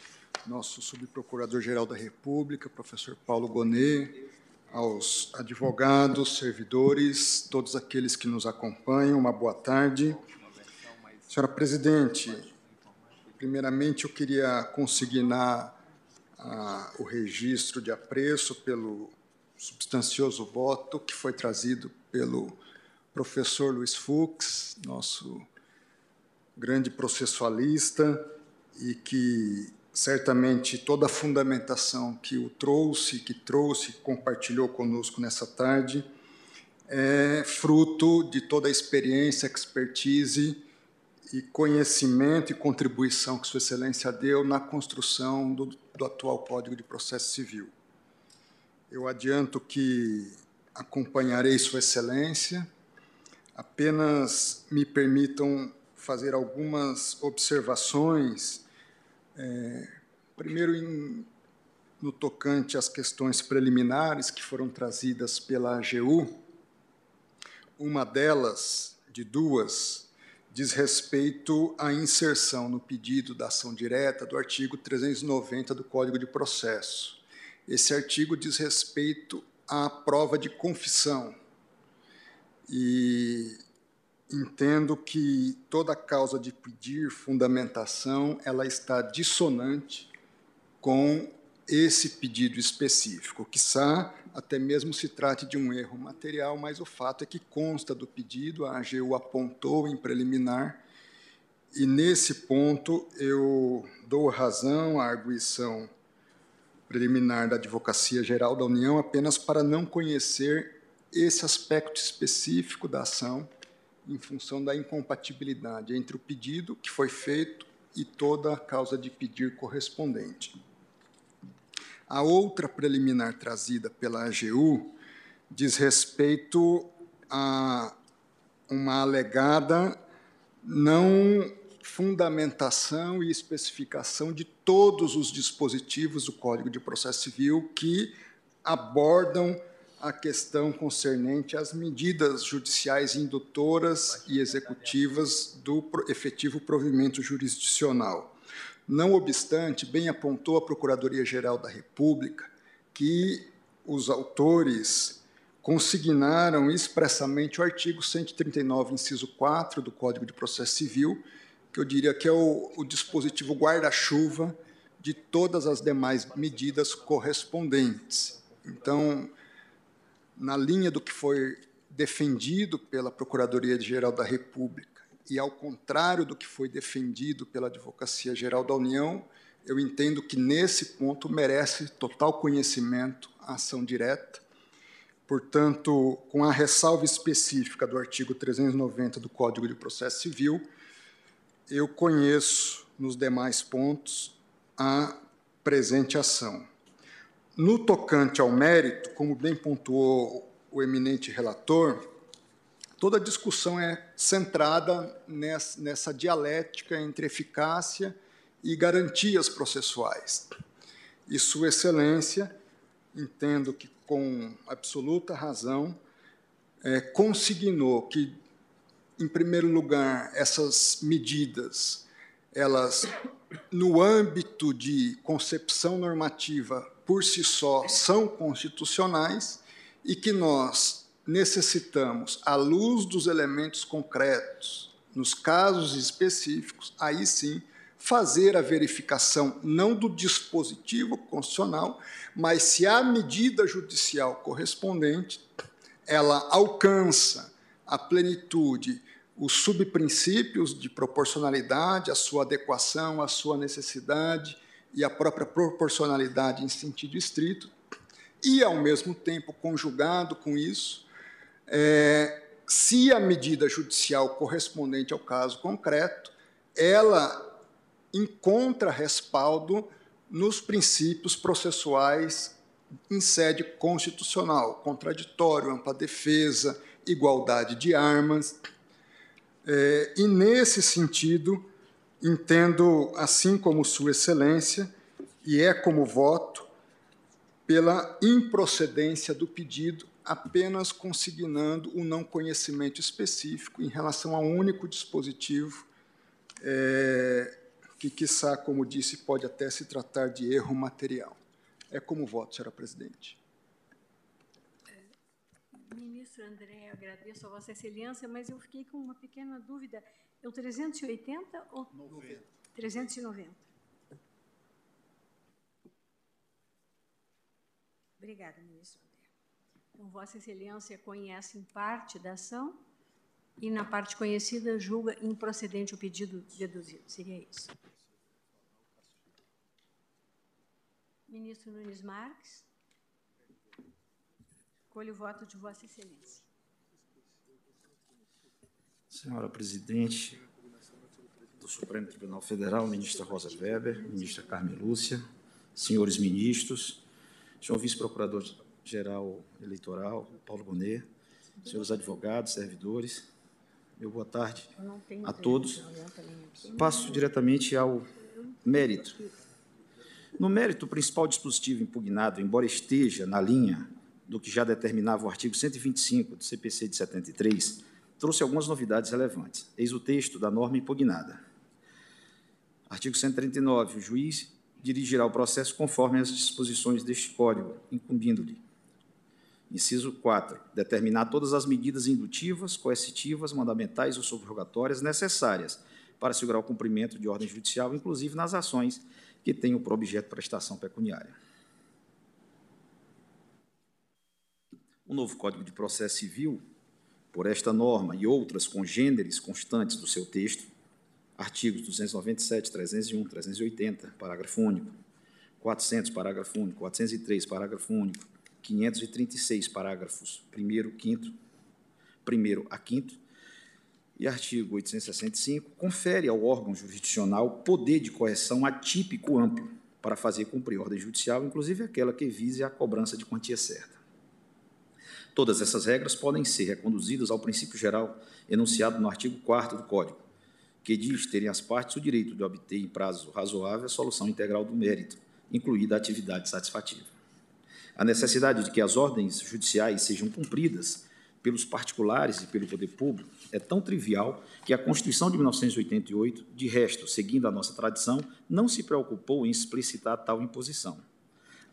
nosso subprocurador-geral da República, professor Paulo Gonet, aos advogados, servidores, todos aqueles que nos acompanham, uma boa tarde. Senhora presidente, primeiramente eu queria consignar ah, o registro de apreço pelo substancioso voto que foi trazido pelo professor Luiz Fux, nosso grande processualista, e que certamente toda a fundamentação que o trouxe, que trouxe, compartilhou conosco nessa tarde, é fruto de toda a experiência, expertise e conhecimento e contribuição que Sua Excelência deu na construção do, do atual Código de Processo Civil. Eu adianto que acompanharei Sua Excelência Apenas me permitam fazer algumas observações, é, primeiro em, no tocante às questões preliminares que foram trazidas pela AGU. Uma delas, de duas, diz respeito à inserção no pedido da ação direta do artigo 390 do Código de Processo. Esse artigo diz respeito à prova de confissão, e entendo que toda causa de pedir fundamentação ela está dissonante com esse pedido específico, quiçá até mesmo se trate de um erro material, mas o fato é que consta do pedido, a AGU apontou em preliminar, e nesse ponto eu dou razão à arguição preliminar da Advocacia Geral da União apenas para não conhecer esse aspecto específico da ação em função da incompatibilidade entre o pedido que foi feito e toda a causa de pedir correspondente. A outra preliminar trazida pela AGU diz respeito a uma alegada não fundamentação e especificação de todos os dispositivos do Código de Processo Civil que abordam a questão concernente às medidas judiciais indutoras e executivas do efetivo provimento jurisdicional. Não obstante, bem apontou a Procuradoria-Geral da República que os autores consignaram expressamente o artigo 139, inciso 4 do Código de Processo Civil, que eu diria que é o, o dispositivo guarda-chuva de todas as demais medidas correspondentes. Então, na linha do que foi defendido pela Procuradoria-Geral da República e ao contrário do que foi defendido pela Advocacia Geral da União, eu entendo que nesse ponto merece total conhecimento a ação direta. Portanto, com a ressalva específica do artigo 390 do Código de Processo Civil, eu conheço nos demais pontos a presente ação. No tocante ao mérito, como bem pontuou o eminente relator, toda a discussão é centrada nessa, dialética entre eficácia e garantias processuais. E Sua Excelência, entendo que com absoluta razão, é, consignou que, em primeiro lugar, essas medidas, elas, no âmbito de concepção normativa por si só são constitucionais e que nós necessitamos, à luz dos elementos concretos, nos casos específicos, aí sim, fazer a verificação não do dispositivo constitucional, mas se a medida judicial correspondente ela alcança a plenitude os subprincípios de proporcionalidade, a sua adequação, a sua necessidade, e a própria proporcionalidade em sentido estrito, e, ao mesmo tempo, conjugado com isso, é, se a medida judicial correspondente ao caso concreto, ela encontra respaldo nos princípios processuais em sede constitucional, contraditório, ampla defesa, igualdade de armas. É, e, nesse sentido, entendo, assim como Sua Excelência, e é como voto, pela improcedência do pedido, apenas consignando o não conhecimento específico em relação a um único dispositivo, é, que, quiçá, como disse, pode até se tratar de erro material. É como voto, senhora presidente. Ministro André, agradeço a Vossa Excelência, mas eu fiquei com uma pequena dúvida. É o 380 ou 90. 390? Obrigada, ministro. Então, Vossa Excelência conhece em parte da ação e, na parte conhecida, julga improcedente o pedido deduzido. Seria isso. Ministro Nunes Marques. Colho o voto de Vossa Excelência. Senhora Presidente do Supremo Tribunal Federal, ministra Rosa Weber, ministra Carmen Lúcia, senhores ministros, senhor vice-procurador-geral eleitoral, Paulo Bonet, senhores advogados, servidores, meu boa tarde a todos. Passo diretamente ao mérito. No mérito, o principal dispositivo impugnado, embora esteja na linha do que já determinava o artigo 125 do CPC de 73, trouxe algumas novidades relevantes. Eis o texto da norma impugnada. Artigo 139. O juiz dirigirá o processo conforme as disposições deste Código, incumbindo-lhe. Inciso 4. Determinar todas as medidas indutivas, coercitivas, mandamentais ou subrogatórias necessárias para assegurar o cumprimento de ordem judicial, inclusive nas ações que tenham por objeto prestação pecuniária. O novo Código de Processo Civil, por esta norma e outras congêneres constantes do seu texto, artigos 297, 301, 380, parágrafo único, 400, parágrafo único, 403, parágrafo único, 536, parágrafos 1 5 primeiro a quinto, e artigo 865, confere ao órgão jurisdicional poder de correção atípico amplo para fazer cumprir ordem judicial, inclusive aquela que vise a cobrança de quantia certa. Todas essas regras podem ser reconduzidas ao princípio geral enunciado no artigo 4 do Código, que diz terem as partes o direito de obter em prazo razoável a solução integral do mérito, incluída a atividade satisfativa. A necessidade de que as ordens judiciais sejam cumpridas pelos particulares e pelo poder público é tão trivial que a Constituição de 1988, de resto, seguindo a nossa tradição, não se preocupou em explicitar tal imposição.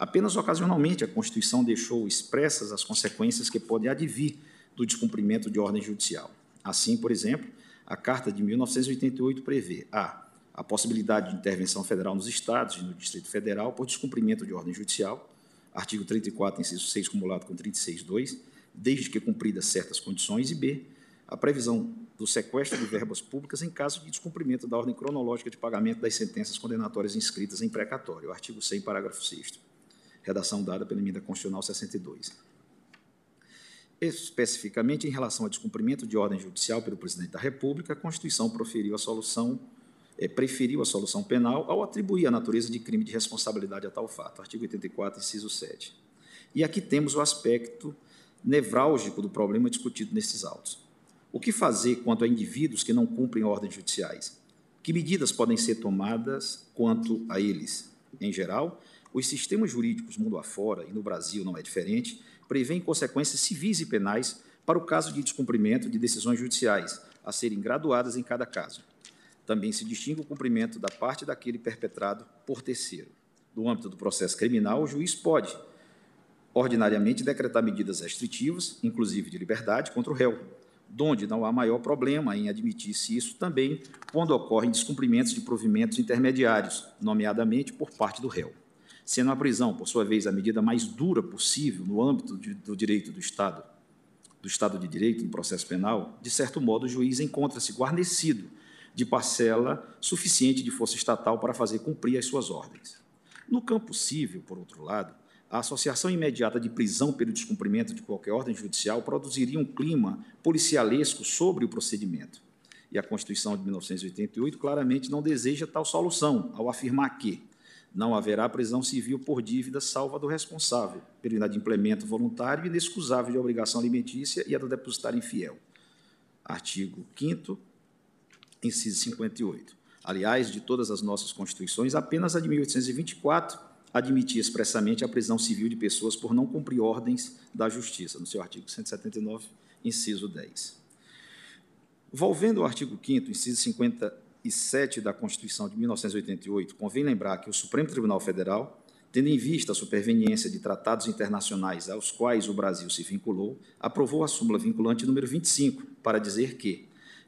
Apenas ocasionalmente a Constituição deixou expressas as consequências que podem advir do descumprimento de ordem judicial. Assim, por exemplo, a Carta de 1988 prevê a a possibilidade de intervenção federal nos estados e no Distrito Federal por descumprimento de ordem judicial, artigo 34, inciso 6, cumulado com 36.2, desde que cumpridas certas condições, e b, a previsão do sequestro de verbas públicas em caso de descumprimento da ordem cronológica de pagamento das sentenças condenatórias inscritas em precatório, artigo 100, parágrafo 6 redação dada pela emenda constitucional 62. Especificamente em relação ao descumprimento de ordem judicial pelo presidente da República, a Constituição proferiu a solução, é, preferiu a solução penal ao atribuir a natureza de crime de responsabilidade a tal fato. Artigo 84, inciso 7. E aqui temos o aspecto nevrálgico do problema discutido nesses autos. O que fazer quanto a indivíduos que não cumprem ordens judiciais? Que medidas podem ser tomadas quanto a eles? Em geral, os sistemas jurídicos mundo afora, e no Brasil não é diferente, prevêem consequências civis e penais para o caso de descumprimento de decisões judiciais, a serem graduadas em cada caso. Também se distingue o cumprimento da parte daquele perpetrado por terceiro. No âmbito do processo criminal, o juiz pode, ordinariamente, decretar medidas restritivas, inclusive de liberdade, contra o réu, donde não há maior problema em admitir-se isso também quando ocorrem descumprimentos de provimentos intermediários, nomeadamente por parte do réu sendo a prisão, por sua vez, a medida mais dura possível no âmbito de, do direito do Estado, do Estado de Direito no processo penal, de certo modo, o juiz encontra-se guarnecido de parcela suficiente de força estatal para fazer cumprir as suas ordens. No campo civil, por outro lado, a associação imediata de prisão pelo descumprimento de qualquer ordem judicial produziria um clima policialesco sobre o procedimento. E a Constituição de 1988 claramente não deseja tal solução, ao afirmar que não haverá prisão civil por dívida salva do responsável, pelo inadimplemento voluntário e inexcusável de obrigação alimentícia e a do depositário infiel. Artigo 5 inciso 58. Aliás, de todas as nossas constituições, apenas a de 1824 admitir expressamente a prisão civil de pessoas por não cumprir ordens da Justiça, no seu artigo 179, inciso 10. Volvendo ao artigo 5 inciso 57 da Constituição de 1988, convém lembrar que o Supremo Tribunal Federal, tendo em vista a superveniência de tratados internacionais aos quais o Brasil se vinculou, aprovou a súmula vinculante número 25, para dizer que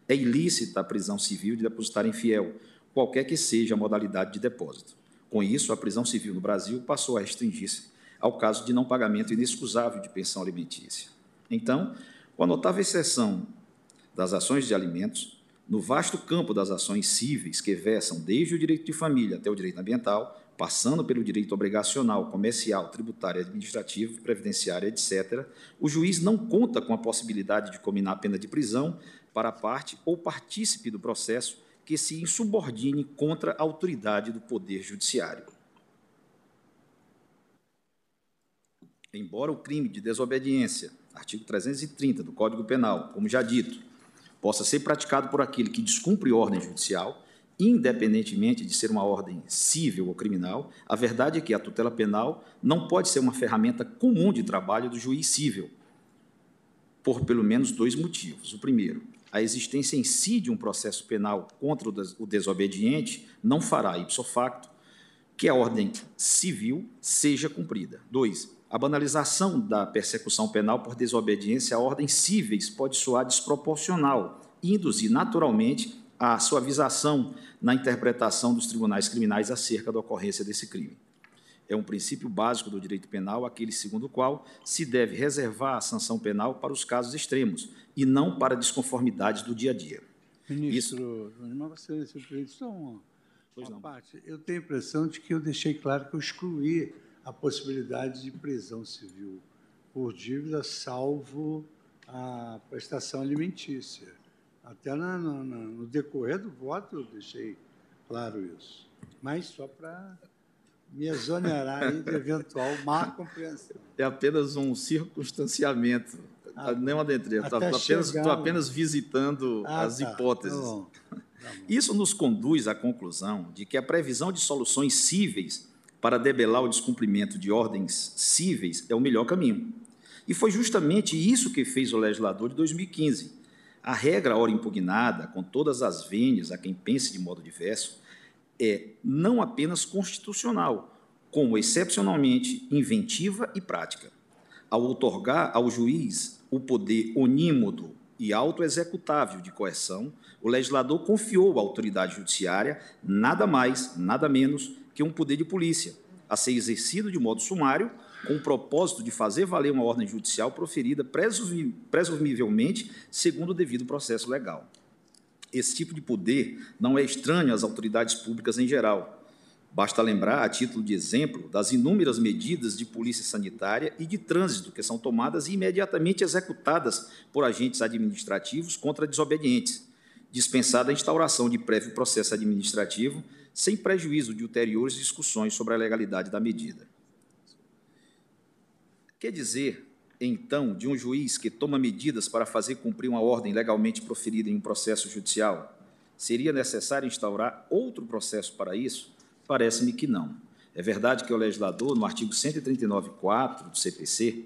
é ilícita a prisão civil de depositário infiel, qualquer que seja a modalidade de depósito. Com isso, a prisão civil no Brasil passou a restringir-se ao caso de não pagamento inexcusável de pensão alimentícia. Então, com a notável exceção das ações de alimentos, no vasto campo das ações cíveis que versam desde o direito de família até o direito ambiental, passando pelo direito obrigacional, comercial, tributário, administrativo, previdenciário, etc., o juiz não conta com a possibilidade de combinar a pena de prisão para a parte ou partícipe do processo que se insubordine contra a autoridade do Poder Judiciário. Embora o crime de desobediência, artigo 330 do Código Penal, como já dito, possa ser praticado por aquele que descumpre ordem judicial, independentemente de ser uma ordem civil ou criminal, a verdade é que a tutela penal não pode ser uma ferramenta comum de trabalho do juiz civil, por pelo menos dois motivos. O primeiro, a existência em si de um processo penal contra o desobediente não fará, ipso facto, que a ordem civil seja cumprida. Dois, a banalização da persecução penal por desobediência a ordens cíveis pode soar desproporcional e induzir naturalmente a suavização na interpretação dos tribunais criminais acerca da ocorrência desse crime é um princípio básico do direito penal, aquele segundo o qual se deve reservar a sanção penal para os casos extremos e não para desconformidades do dia a dia. Ministro, Isso... Só uma, uma parte. Eu tenho a impressão de que eu deixei claro que eu excluí a possibilidade de prisão civil por dívida, salvo a prestação alimentícia. Até na, na, no decorrer do voto eu deixei claro isso. Mas só para me exonerar de eventual má compreensão. É apenas um circunstanciamento, ah, não uma dentre. Estou apenas, apenas visitando ah, as tá, hipóteses. Tá tá Isso nos conduz à conclusão de que a previsão de soluções cíveis para debelar o descumprimento de ordens cíveis é o melhor caminho. E foi justamente isso que fez o legislador de 2015. A regra, ora impugnada, com todas as vênias a quem pense de modo diverso, é não apenas constitucional, como excepcionalmente inventiva e prática. Ao otorgar ao juiz o poder onímodo e autoexecutável de coerção, o legislador confiou à autoridade judiciária nada mais, nada menos que um poder de polícia, a ser exercido de modo sumário, com o propósito de fazer valer uma ordem judicial proferida presumivelmente segundo o devido processo legal. Esse tipo de poder não é estranho às autoridades públicas em geral. Basta lembrar, a título de exemplo, das inúmeras medidas de polícia sanitária e de trânsito que são tomadas e imediatamente executadas por agentes administrativos contra desobedientes, dispensada a instauração de prévio processo administrativo, sem prejuízo de ulteriores discussões sobre a legalidade da medida. Quer dizer então, de um juiz que toma medidas para fazer cumprir uma ordem legalmente proferida em um processo judicial, seria necessário instaurar outro processo para isso? Parece-me que não. É verdade que o legislador, no artigo 139.4 do CPC,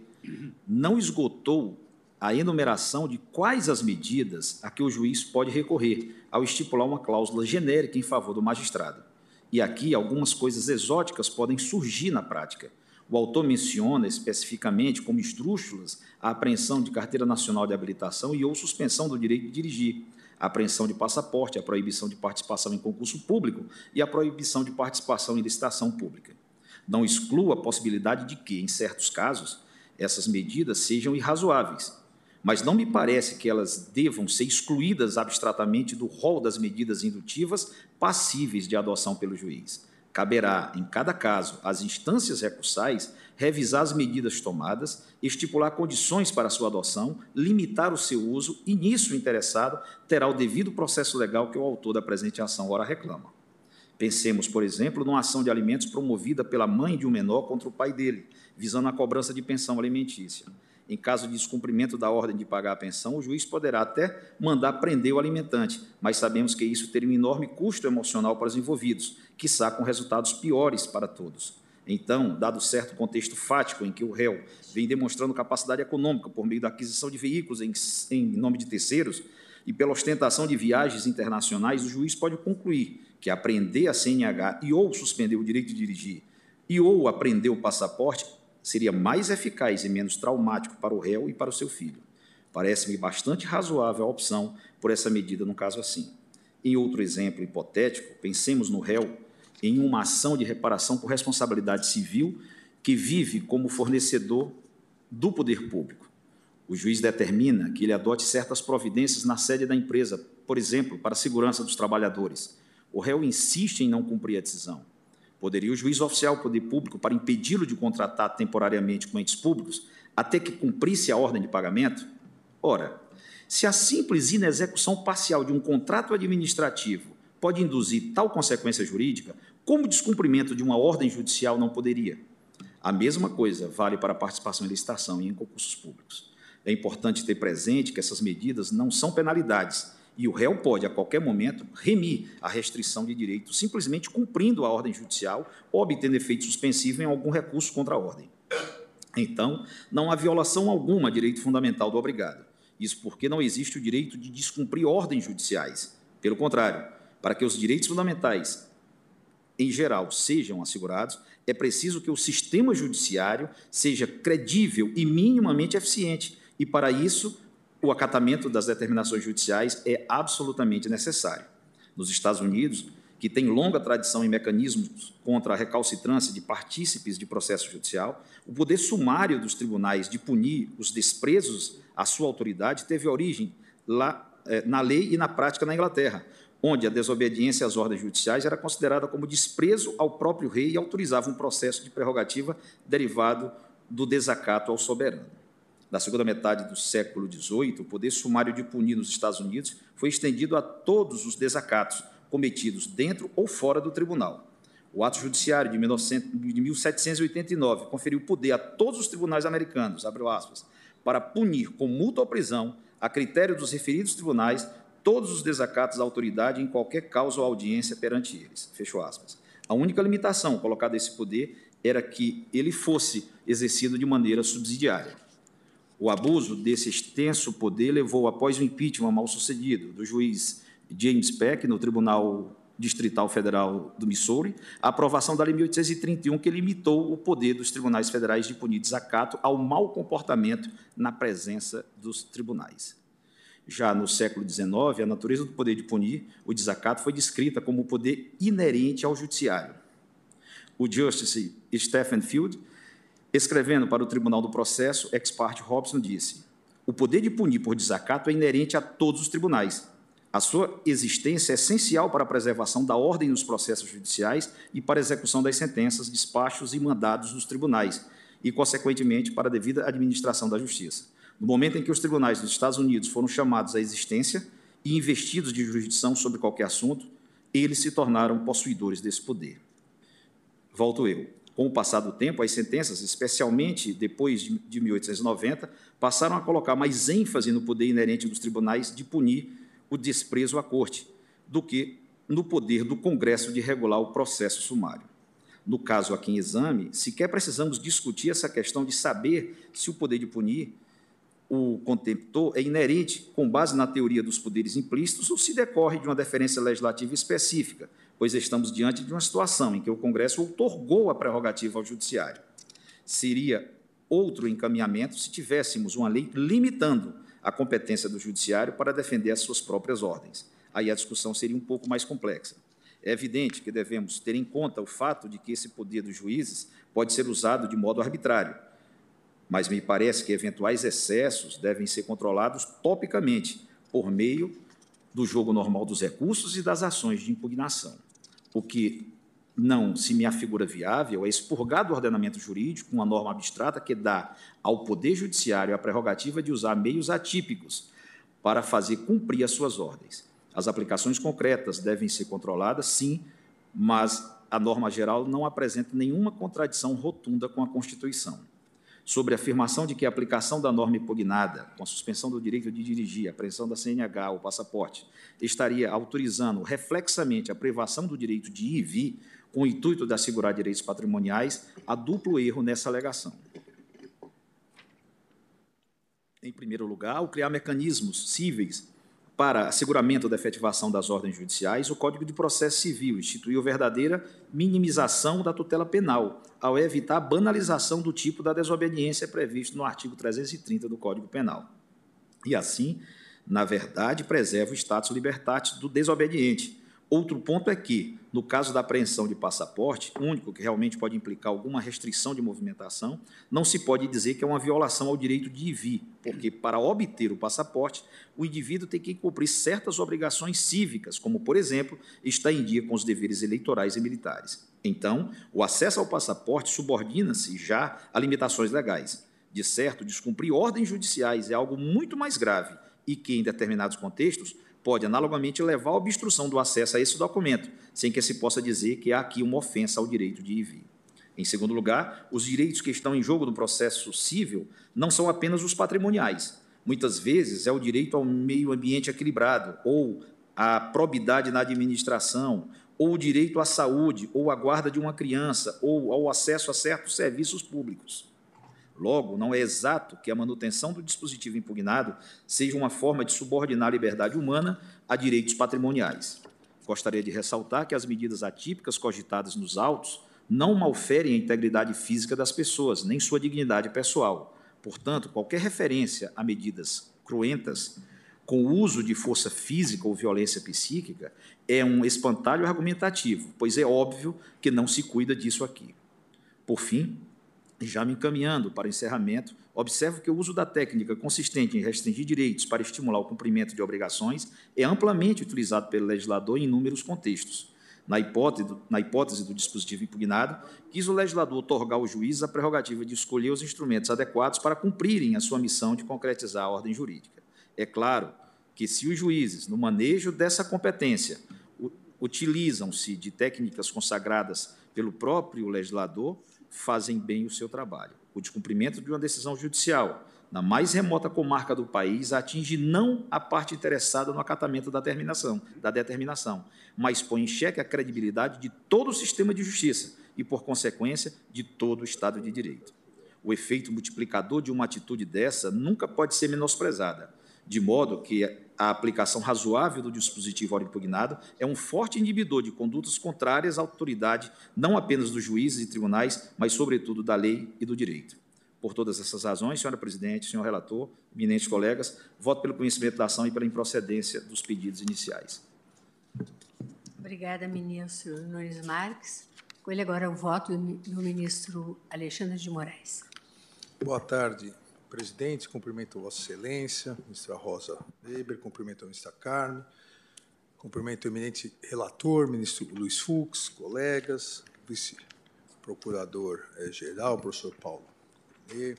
não esgotou a enumeração de quais as medidas a que o juiz pode recorrer ao estipular uma cláusula genérica em favor do magistrado. E aqui algumas coisas exóticas podem surgir na prática, o autor menciona especificamente como esdrúxulas a apreensão de carteira nacional de habilitação e ou suspensão do direito de dirigir, a apreensão de passaporte, a proibição de participação em concurso público e a proibição de participação em licitação pública. Não exclua a possibilidade de que, em certos casos, essas medidas sejam irrazoáveis, mas não me parece que elas devam ser excluídas abstratamente do rol das medidas indutivas passíveis de adoção pelo juiz caberá, em cada caso, às instâncias recursais revisar as medidas tomadas, estipular condições para sua adoção, limitar o seu uso e, nisso, o interessado terá o devido processo legal que o autor da presente ação ora reclama. Pensemos, por exemplo, numa ação de alimentos promovida pela mãe de um menor contra o pai dele, visando a cobrança de pensão alimentícia. Em caso de descumprimento da ordem de pagar a pensão, o juiz poderá até mandar prender o alimentante, mas sabemos que isso teria um enorme custo emocional para os envolvidos, quiçá com resultados piores para todos. Então, dado certo contexto fático em que o réu vem demonstrando capacidade econômica por meio da aquisição de veículos em, em nome de terceiros e pela ostentação de viagens internacionais, o juiz pode concluir que apreender a CNH e ou suspender o direito de dirigir e ou apreender o passaporte seria mais eficaz e menos traumático para o réu e para o seu filho. Parece-me bastante razoável a opção por essa medida num caso assim. Em outro exemplo hipotético, pensemos no réu em uma ação de reparação por responsabilidade civil que vive como fornecedor do poder público. O juiz determina que ele adote certas providências na sede da empresa, por exemplo, para a segurança dos trabalhadores. O réu insiste em não cumprir a decisão. Poderia o juiz oficial o poder público para impedi-lo de contratar temporariamente com entes públicos até que cumprisse a ordem de pagamento? Ora, se a simples inexecução parcial de um contrato administrativo pode induzir tal consequência jurídica, como o descumprimento de uma ordem judicial não poderia? A mesma coisa vale para a participação em licitação e em concursos públicos. É importante ter presente que essas medidas não são penalidades e o réu pode, a qualquer momento, remir a restrição de direito, simplesmente cumprindo a ordem judicial ou obtendo efeito suspensivo em algum recurso contra a ordem. Então, não há violação alguma a direito fundamental do obrigado. Isso porque não existe o direito de descumprir ordens judiciais. Pelo contrário, para que os direitos fundamentais, em geral, sejam assegurados, é preciso que o sistema judiciário seja credível e minimamente eficiente, e para isso o acatamento das determinações judiciais é absolutamente necessário. Nos Estados Unidos, que tem longa tradição em mecanismos contra a recalcitrância de partícipes de processo judicial, o poder sumário dos tribunais de punir os desprezos à sua autoridade teve origem lá eh, na lei e na prática na Inglaterra, onde a desobediência às ordens judiciais era considerada como desprezo ao próprio rei e autorizava um processo de prerrogativa derivado do desacato ao soberano. Na segunda metade do século XVIII, o poder sumário de punir nos Estados Unidos foi estendido a todos os desacatos cometidos dentro ou fora do tribunal. O ato judiciário de 1789 conferiu poder a todos os tribunais americanos, aspas, para punir com multa ou prisão, a critério dos referidos tribunais, todos os desacatos à autoridade em qualquer causa ou audiência perante eles. Aspas. A única limitação colocada a esse poder era que ele fosse exercido de maneira subsidiária. O abuso desse extenso poder levou, após o impeachment mal sucedido do juiz James Peck, no Tribunal Distrital Federal do Missouri, a aprovação da Lei 1831, que limitou o poder dos tribunais federais de punir desacato ao mau comportamento na presença dos tribunais. Já no século XIX, a natureza do poder de punir o desacato foi descrita como o poder inerente ao judiciário. O Justice Stephen Field, escrevendo para o Tribunal do Processo, ex parte Robson, disse: O poder de punir por desacato é inerente a todos os tribunais. A sua existência é essencial para a preservação da ordem nos processos judiciais e para a execução das sentenças, despachos e mandados dos tribunais, e, consequentemente, para a devida administração da justiça. No momento em que os tribunais dos Estados Unidos foram chamados à existência e investidos de jurisdição sobre qualquer assunto, eles se tornaram possuidores desse poder. Volto eu. Com o passar do tempo, as sentenças, especialmente depois de 1890, passaram a colocar mais ênfase no poder inerente dos tribunais de punir o desprezo à corte, do que no poder do Congresso de regular o processo sumário. No caso aqui em exame, sequer precisamos discutir essa questão de saber se o poder de punir o contemptor é inerente com base na teoria dos poderes implícitos ou se decorre de uma deferência legislativa específica, pois estamos diante de uma situação em que o Congresso outorgou a prerrogativa ao Judiciário. Seria outro encaminhamento se tivéssemos uma lei limitando a competência do Judiciário para defender as suas próprias ordens. Aí a discussão seria um pouco mais complexa. É evidente que devemos ter em conta o fato de que esse poder dos juízes pode ser usado de modo arbitrário, mas me parece que eventuais excessos devem ser controlados topicamente por meio do jogo normal dos recursos e das ações de impugnação, o que não se me afigura viável é expurgar do ordenamento jurídico uma norma abstrata que dá ao Poder Judiciário a prerrogativa de usar meios atípicos para fazer cumprir as suas ordens. As aplicações concretas devem ser controladas, sim, mas a norma geral não apresenta nenhuma contradição rotunda com a Constituição. Sobre a afirmação de que a aplicação da norma impugnada, com a suspensão do direito de dirigir, a apreensão da CNH ou passaporte, estaria autorizando reflexamente a privação do direito de ir e vir, com o intuito de assegurar direitos patrimoniais, há duplo erro nessa alegação. Em primeiro lugar, criar mecanismos cíveis para asseguramento da efetivação das ordens judiciais, o Código de Processo Civil instituiu verdadeira minimização da tutela penal, ao evitar a banalização do tipo da desobediência previsto no artigo 330 do Código Penal. E assim, na verdade, preserva o status libertatis do desobediente, Outro ponto é que, no caso da apreensão de passaporte, único que realmente pode implicar alguma restrição de movimentação, não se pode dizer que é uma violação ao direito de ir vir, porque para obter o passaporte, o indivíduo tem que cumprir certas obrigações cívicas, como, por exemplo, estar em dia com os deveres eleitorais e militares. Então, o acesso ao passaporte subordina-se já a limitações legais. De certo, descumprir ordens judiciais é algo muito mais grave e que, em determinados contextos, pode analogamente levar à obstrução do acesso a esse documento, sem que se possa dizer que há aqui uma ofensa ao direito de ir e vir. Em segundo lugar, os direitos que estão em jogo no processo civil não são apenas os patrimoniais. Muitas vezes é o direito ao meio ambiente equilibrado, ou à probidade na administração, ou o direito à saúde, ou à guarda de uma criança, ou ao acesso a certos serviços públicos. Logo, não é exato que a manutenção do dispositivo impugnado seja uma forma de subordinar a liberdade humana a direitos patrimoniais. Gostaria de ressaltar que as medidas atípicas cogitadas nos autos não malferem a integridade física das pessoas, nem sua dignidade pessoal. Portanto, qualquer referência a medidas cruentas com o uso de força física ou violência psíquica é um espantalho argumentativo, pois é óbvio que não se cuida disso aqui. Por fim, já me encaminhando para o encerramento, observo que o uso da técnica consistente em restringir direitos para estimular o cumprimento de obrigações é amplamente utilizado pelo legislador em inúmeros contextos. Na hipótese, do, na hipótese do dispositivo impugnado, quis o legislador otorgar ao juiz a prerrogativa de escolher os instrumentos adequados para cumprirem a sua missão de concretizar a ordem jurídica. É claro que, se os juízes, no manejo dessa competência, utilizam-se de técnicas consagradas pelo próprio legislador, fazem bem o seu trabalho. O descumprimento de uma decisão judicial na mais remota comarca do país atinge não a parte interessada no acatamento da determinação, da determinação, mas põe em xeque a credibilidade de todo o sistema de justiça e, por consequência, de todo o Estado de Direito. O efeito multiplicador de uma atitude dessa nunca pode ser menosprezada, de modo que a aplicação razoável do dispositivo ora impugnado é um forte inibidor de condutas contrárias à autoridade, não apenas dos juízes e tribunais, mas, sobretudo, da lei e do direito. Por todas essas razões, senhora presidente, senhor relator, eminentes colegas, voto pelo conhecimento da ação e pela improcedência dos pedidos iniciais. Obrigada, ministro Nunes Marques. Com ele agora o voto do ministro Alexandre de Moraes. Boa tarde, presidente, cumprimento Vossa Excelência, ministra Rosa Weber, cumprimento a ministra Carme, cumprimento o eminente relator, ministro Luiz Fux, colegas, vice-procurador-geral, professor Paulo. E,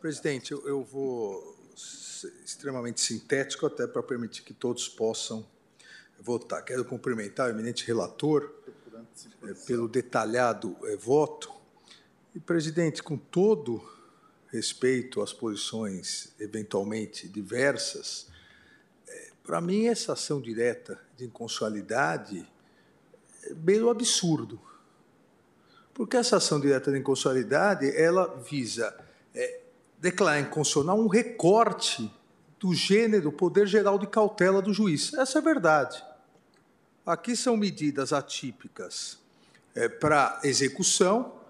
presidente, eu, eu vou ser extremamente sintético, até para permitir que todos possam votar. Quero cumprimentar o eminente relator é, pelo detalhado é, voto. E, presidente, com todo respeito às posições eventualmente diversas, é, para mim essa ação direta de inconstitucionalidade é meio absurdo. Porque essa ação direta de inconstitucionalidade, ela visa é, declarar inconstitucional um recorte do gênero poder geral de cautela do juiz. Essa é a verdade. Aqui são medidas atípicas é, para execução,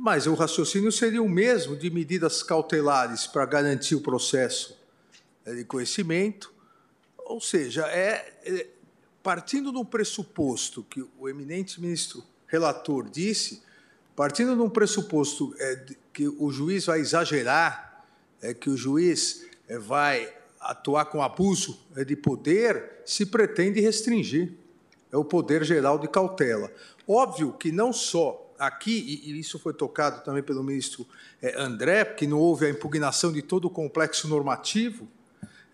mas o raciocínio seria o mesmo de medidas cautelares para garantir o processo de conhecimento. Ou seja, é, é partindo um pressuposto que o eminente ministro relator disse, partindo de um pressuposto é, que o juiz vai exagerar, é, que o juiz é, vai atuar com abuso é, de poder, se pretende restringir é o poder geral de cautela. Óbvio que não só aqui, e isso foi tocado também pelo ministro é, André, que não houve a impugnação de todo o complexo normativo,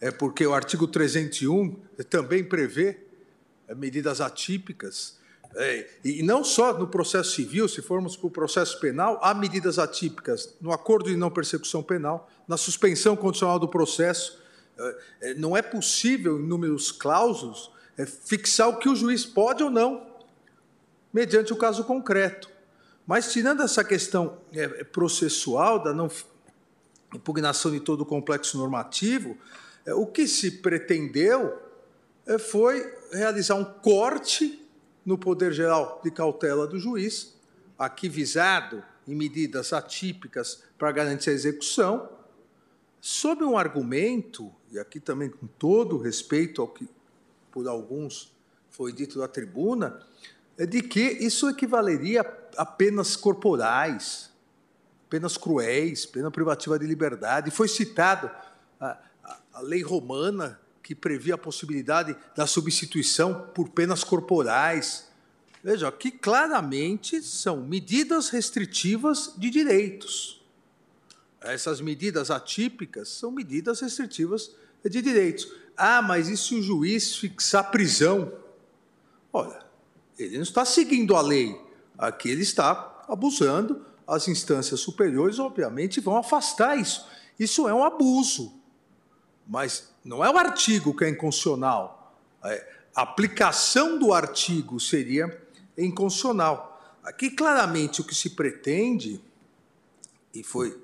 é porque o artigo 301 também prevê é, medidas atípicas, é, e não só no processo civil, se formos para o processo penal, há medidas atípicas no acordo de não persecução penal, na suspensão condicional do processo. Não é possível, em números clausos, é, fixar o que o juiz pode ou não mediante o caso concreto. Mas, tirando essa questão é, processual da não impugnação de todo o complexo normativo, é, o que se pretendeu é, foi realizar um corte no poder geral de cautela do juiz, aqui visado em medidas atípicas para garantir a execução, sob um argumento, e aqui também com todo respeito ao que por alguns foi dito da tribuna, de que isso equivaleria a penas corporais, penas cruéis, pena privativa de liberdade. Foi citado a, a, a lei romana que previa a possibilidade da substituição por penas corporais. Veja, que claramente são medidas restritivas de direitos. Essas medidas atípicas são medidas restritivas de direitos. Ah, mas e se o juiz fixar prisão? Olha, ele não está seguindo a lei. Aqui ele está abusando. As instâncias superiores, obviamente, vão afastar isso. Isso é um abuso. Mas não é o artigo que é inconstitucional. É, a aplicação do artigo seria inconstitucional. Aqui, claramente, o que se pretende, e foi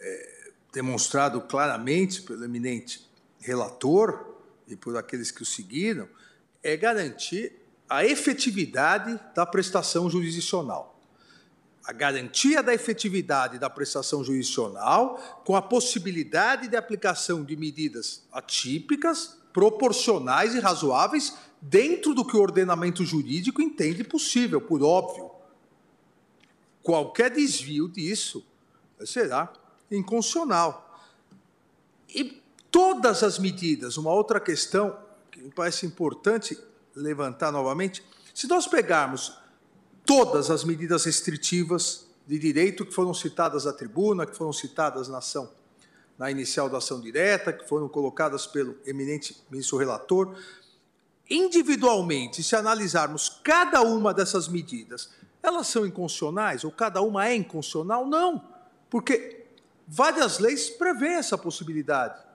é, demonstrado claramente pelo eminente relator e por aqueles que o seguiram, é garantir a efetividade da prestação jurisdicional. A garantia da efetividade da prestação jurisdicional com a possibilidade de aplicação de medidas atípicas, proporcionais e razoáveis dentro do que o ordenamento jurídico entende possível, por óbvio. Qualquer desvio disso será inconstitucional. E todas as medidas, uma outra questão que me parece importante levantar novamente. Se nós pegarmos todas as medidas restritivas de direito que foram citadas na tribuna, que foram citadas na ação, na inicial da ação direta, que foram colocadas pelo eminente ministro relator, individualmente, se analisarmos cada uma dessas medidas, elas são inconstitucionais ou cada uma é inconstitucional? Não, porque várias leis prevêem essa possibilidade.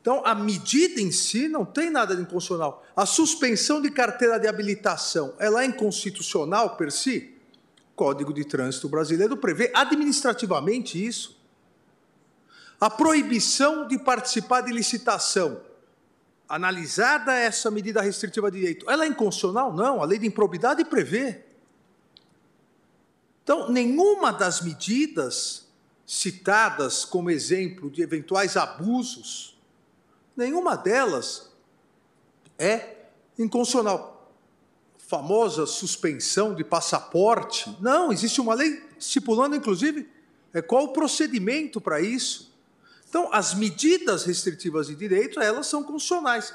Então, a medida em si não tem nada de inconstitucional. A suspensão de carteira de habilitação, ela é inconstitucional per si? O Código de Trânsito Brasileiro prevê administrativamente isso. A proibição de participar de licitação, analisada essa medida restritiva de direito, ela é inconstitucional? Não, a lei de improbidade prevê. Então, nenhuma das medidas citadas como exemplo de eventuais abusos Nenhuma delas é inconstitucional. Famosa suspensão de passaporte. Não, existe uma lei estipulando, inclusive, é, qual o procedimento para isso. Então, as medidas restritivas de direito, elas são constitucionais.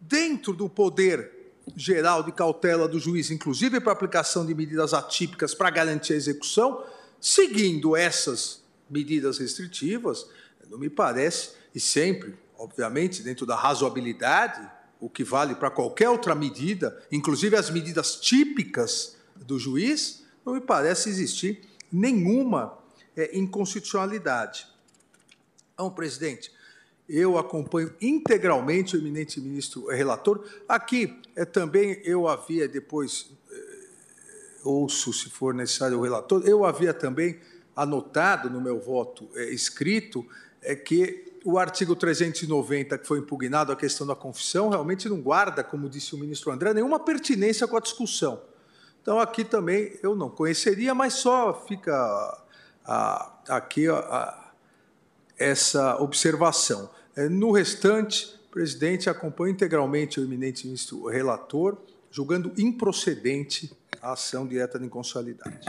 Dentro do poder geral de cautela do juiz, inclusive para aplicação de medidas atípicas para garantir a execução, seguindo essas medidas restritivas, não me parece, e sempre obviamente, dentro da razoabilidade, o que vale para qualquer outra medida, inclusive as medidas típicas do juiz, não me parece existir nenhuma é, inconstitucionalidade. Então, presidente, eu acompanho integralmente o eminente ministro relator. Aqui é, também eu havia, depois é, ouço, se for necessário, o relator, eu havia também anotado no meu voto é, escrito é que o artigo 390, que foi impugnado, a questão da confissão, realmente não guarda, como disse o ministro André, nenhuma pertinência com a discussão. Então, aqui também eu não conheceria, mas só fica a, aqui a, a, essa observação. É, no restante, presidente, acompanha integralmente o eminente ministro relator, julgando improcedente a ação direta de inconstitucionalidade.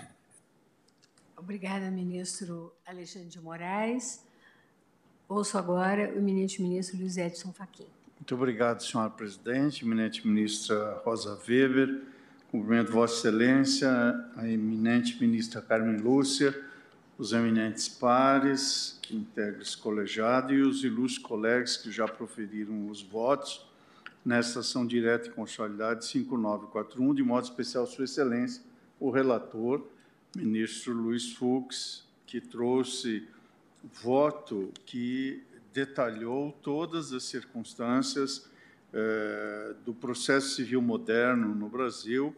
Obrigada, ministro Alexandre de Moraes. Ouço agora o eminente ministro Luiz Edson Fachin. Muito obrigado, senhora presidente, eminente ministra Rosa Weber, Cumprimento Vossa Excelência, a eminente ministra Carmen Lúcia, os eminentes pares que integram esse colegiado e os ilustres colegas que já proferiram os votos nesta ação direta e constitucionalidade 5941, de modo especial Sua Excelência, o relator, ministro Luiz Fux, que trouxe voto que detalhou todas as circunstâncias eh, do processo civil moderno no Brasil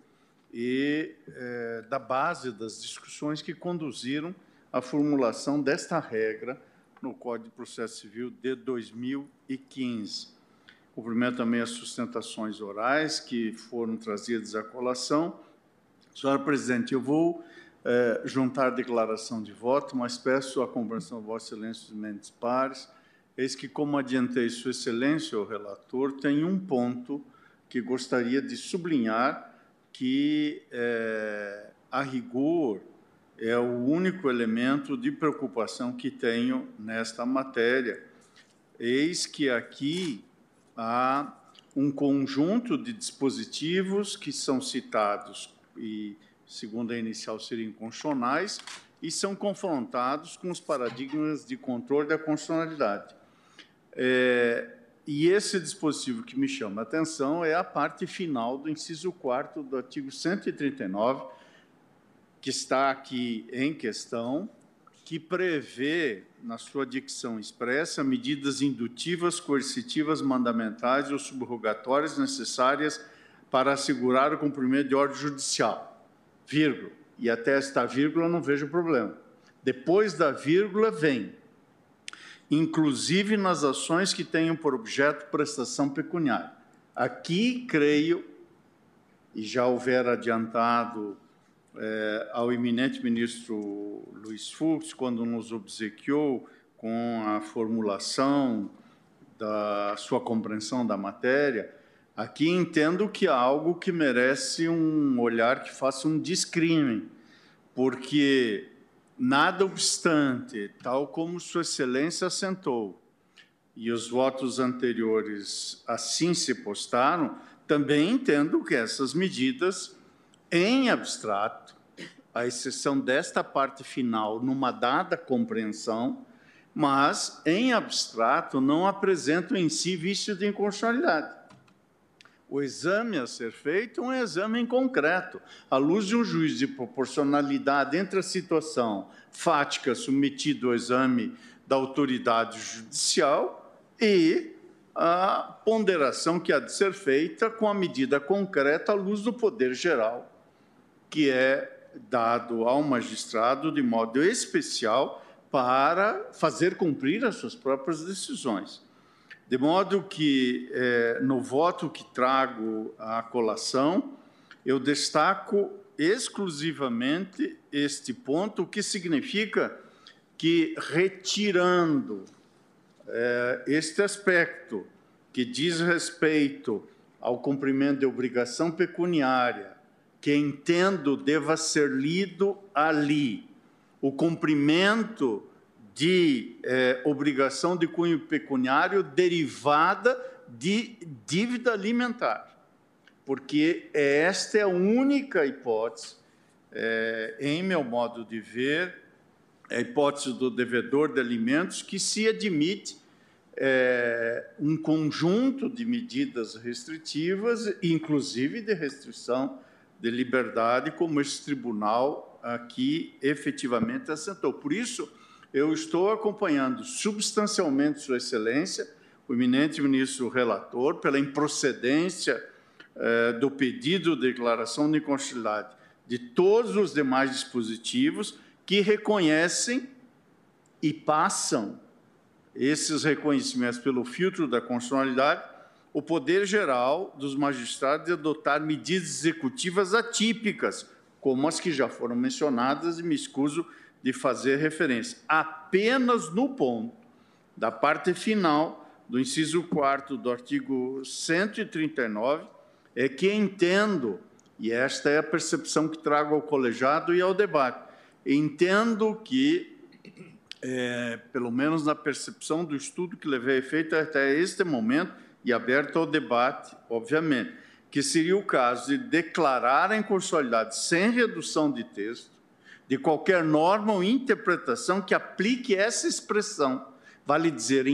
e eh, da base das discussões que conduziram à formulação desta regra no Código de Processo Civil de 2015. Cumprimento também as sustentações orais que foram trazidas à colação. Senhora Presidente, eu vou eh, juntar declaração de voto, mas peço a compreensão de Vossa Excelência dos Mendes Pares, Eis que, como adiantei Sua Excelência, o relator, tem um ponto que gostaria de sublinhar que, é, a rigor, é o único elemento de preocupação que tenho nesta matéria. Eis que aqui há um conjunto de dispositivos que são citados e, segundo a inicial, seriam constitucionais e são confrontados com os paradigmas de controle da constitucionalidade. É, e esse dispositivo que me chama a atenção é a parte final do inciso 4 do artigo 139, que está aqui em questão, que prevê, na sua dicção expressa, medidas indutivas, coercitivas, mandamentais ou subrogatórias necessárias para assegurar o cumprimento de ordem judicial. Vírgula. E até esta vírgula não vejo problema. Depois da vírgula vem inclusive nas ações que tenham por objeto prestação pecuniária. Aqui, creio, e já houver adiantado é, ao eminente ministro Luiz Fux, quando nos obsequiou com a formulação da sua compreensão da matéria, aqui entendo que há algo que merece um olhar que faça um discrime, porque Nada obstante, tal como Sua Excelência assentou, e os votos anteriores assim se postaram, também entendo que essas medidas, em abstrato, à exceção desta parte final, numa dada compreensão, mas, em abstrato, não apresentam em si vício de inconstitucionalidade. O exame a ser feito é um exame concreto, à luz de um juízo de proporcionalidade entre a situação fática submetida ao exame da autoridade judicial e a ponderação que há de ser feita com a medida concreta à luz do poder geral, que é dado ao magistrado de modo especial para fazer cumprir as suas próprias decisões. De modo que, é, no voto que trago à colação, eu destaco exclusivamente este ponto, o que significa que, retirando é, este aspecto que diz respeito ao cumprimento de obrigação pecuniária, que entendo deva ser lido ali, o cumprimento de eh, obrigação de cunho pecuniário derivada de dívida alimentar, porque esta é a única hipótese, eh, em meu modo de ver, a hipótese do devedor de alimentos que se admite eh, um conjunto de medidas restritivas, inclusive de restrição de liberdade, como esse tribunal aqui efetivamente assentou. Por isso, eu estou acompanhando substancialmente Sua Excelência, o eminente ministro relator, pela improcedência eh, do pedido de declaração de inconstitucionalidade de todos os demais dispositivos que reconhecem e passam esses reconhecimentos pelo filtro da constitucionalidade o poder geral dos magistrados de adotar medidas executivas atípicas, como as que já foram mencionadas, e me escuso de fazer referência apenas no ponto da parte final do inciso 4 do artigo 139, é que entendo, e esta é a percepção que trago ao colegiado e ao debate, entendo que, é, pelo menos na percepção do estudo que levei efeito até este momento, e aberto ao debate, obviamente, que seria o caso de declarar a inconstitucionalidade sem redução de texto de qualquer norma ou interpretação que aplique essa expressão. Vale dizer,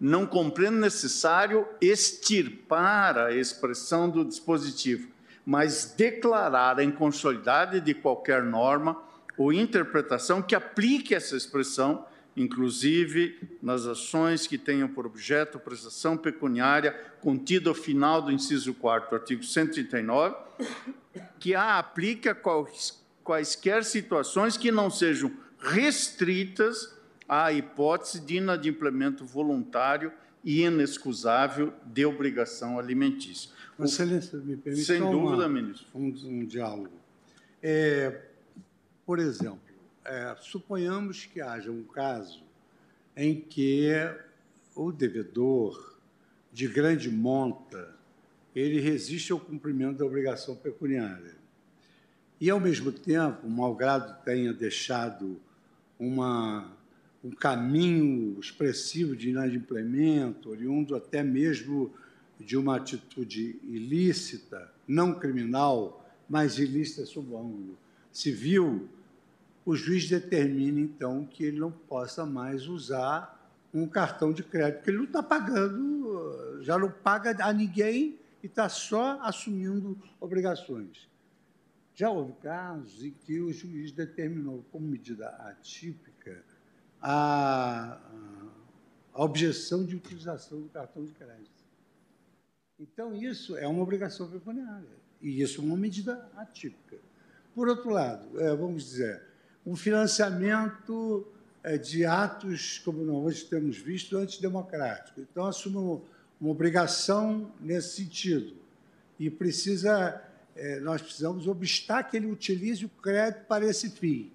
não compreendo necessário extirpar a expressão do dispositivo, mas declarar a inconstitucionalidade de qualquer norma ou interpretação que aplique essa expressão inclusive nas ações que tenham por objeto prestação pecuniária contida ao final do inciso 4 artigo 139, que a aplica quais, quaisquer situações que não sejam restritas à hipótese de inadimplemento voluntário e inexcusável de obrigação alimentícia. Excelência, me permite Sem dúvida, uma, ministro. Um, um diálogo. É, por exemplo, é, suponhamos que haja um caso em que o devedor de grande monta ele resiste ao cumprimento da obrigação pecuniária. E, ao mesmo tempo, malgrado tenha deixado uma, um caminho expressivo de inadimplemento, oriundo até mesmo de uma atitude ilícita, não criminal, mas ilícita sob o ângulo civil, o juiz determina, então, que ele não possa mais usar um cartão de crédito, porque ele não está pagando, já não paga a ninguém e está só assumindo obrigações. Já houve casos em que o juiz determinou, como medida atípica, a, a objeção de utilização do cartão de crédito. Então, isso é uma obrigação pecuniária, e isso é uma medida atípica. Por outro lado, é, vamos dizer, um financiamento é, de atos, como nós temos visto, antidemocráticos. Então, assume uma obrigação nesse sentido. E precisa, nós precisamos obstar que ele utilize o crédito para esse fim.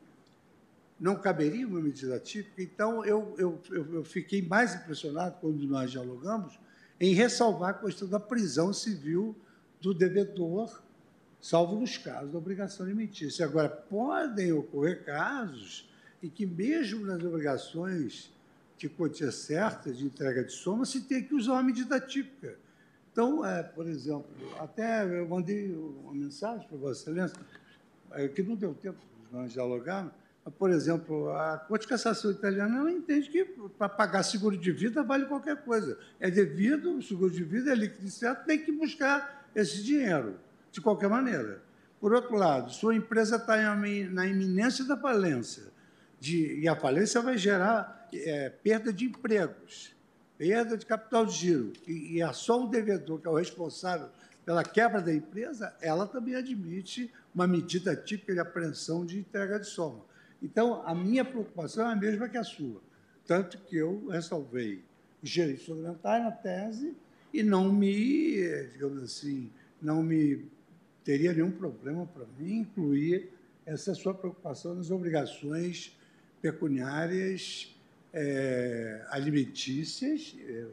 Não caberia uma medida típica? Então, eu, eu, eu fiquei mais impressionado quando nós dialogamos em ressalvar a questão da prisão civil do devedor salvo nos casos da obrigação alimentícia. Agora, podem ocorrer casos em que, mesmo nas obrigações de quantia certa de entrega de soma, se tem que usar uma medida típica. Então, é, por exemplo, até eu mandei uma mensagem para Vossa Excelência, é, que não deu tempo de nós dialogarmos, mas, por exemplo, a Corte de Cassação Italiana ela entende que para pagar seguro de vida vale qualquer coisa. É devido, o seguro de vida é líquido e certo, tem que buscar esse dinheiro de qualquer maneira. Por outro lado, sua empresa está na iminência da falência, de, e a falência vai gerar é, perda de empregos, perda de capital de giro, e, e é só o devedor, que é o responsável pela quebra da empresa, ela também admite uma medida típica de apreensão de entrega de soma. Então, a minha preocupação é a mesma que a sua, tanto que eu ressalvei direitos fundamentais na tese e não me, digamos assim, não me teria nenhum problema para mim incluir essa sua preocupação nas obrigações pecuniárias é, alimentícias, é,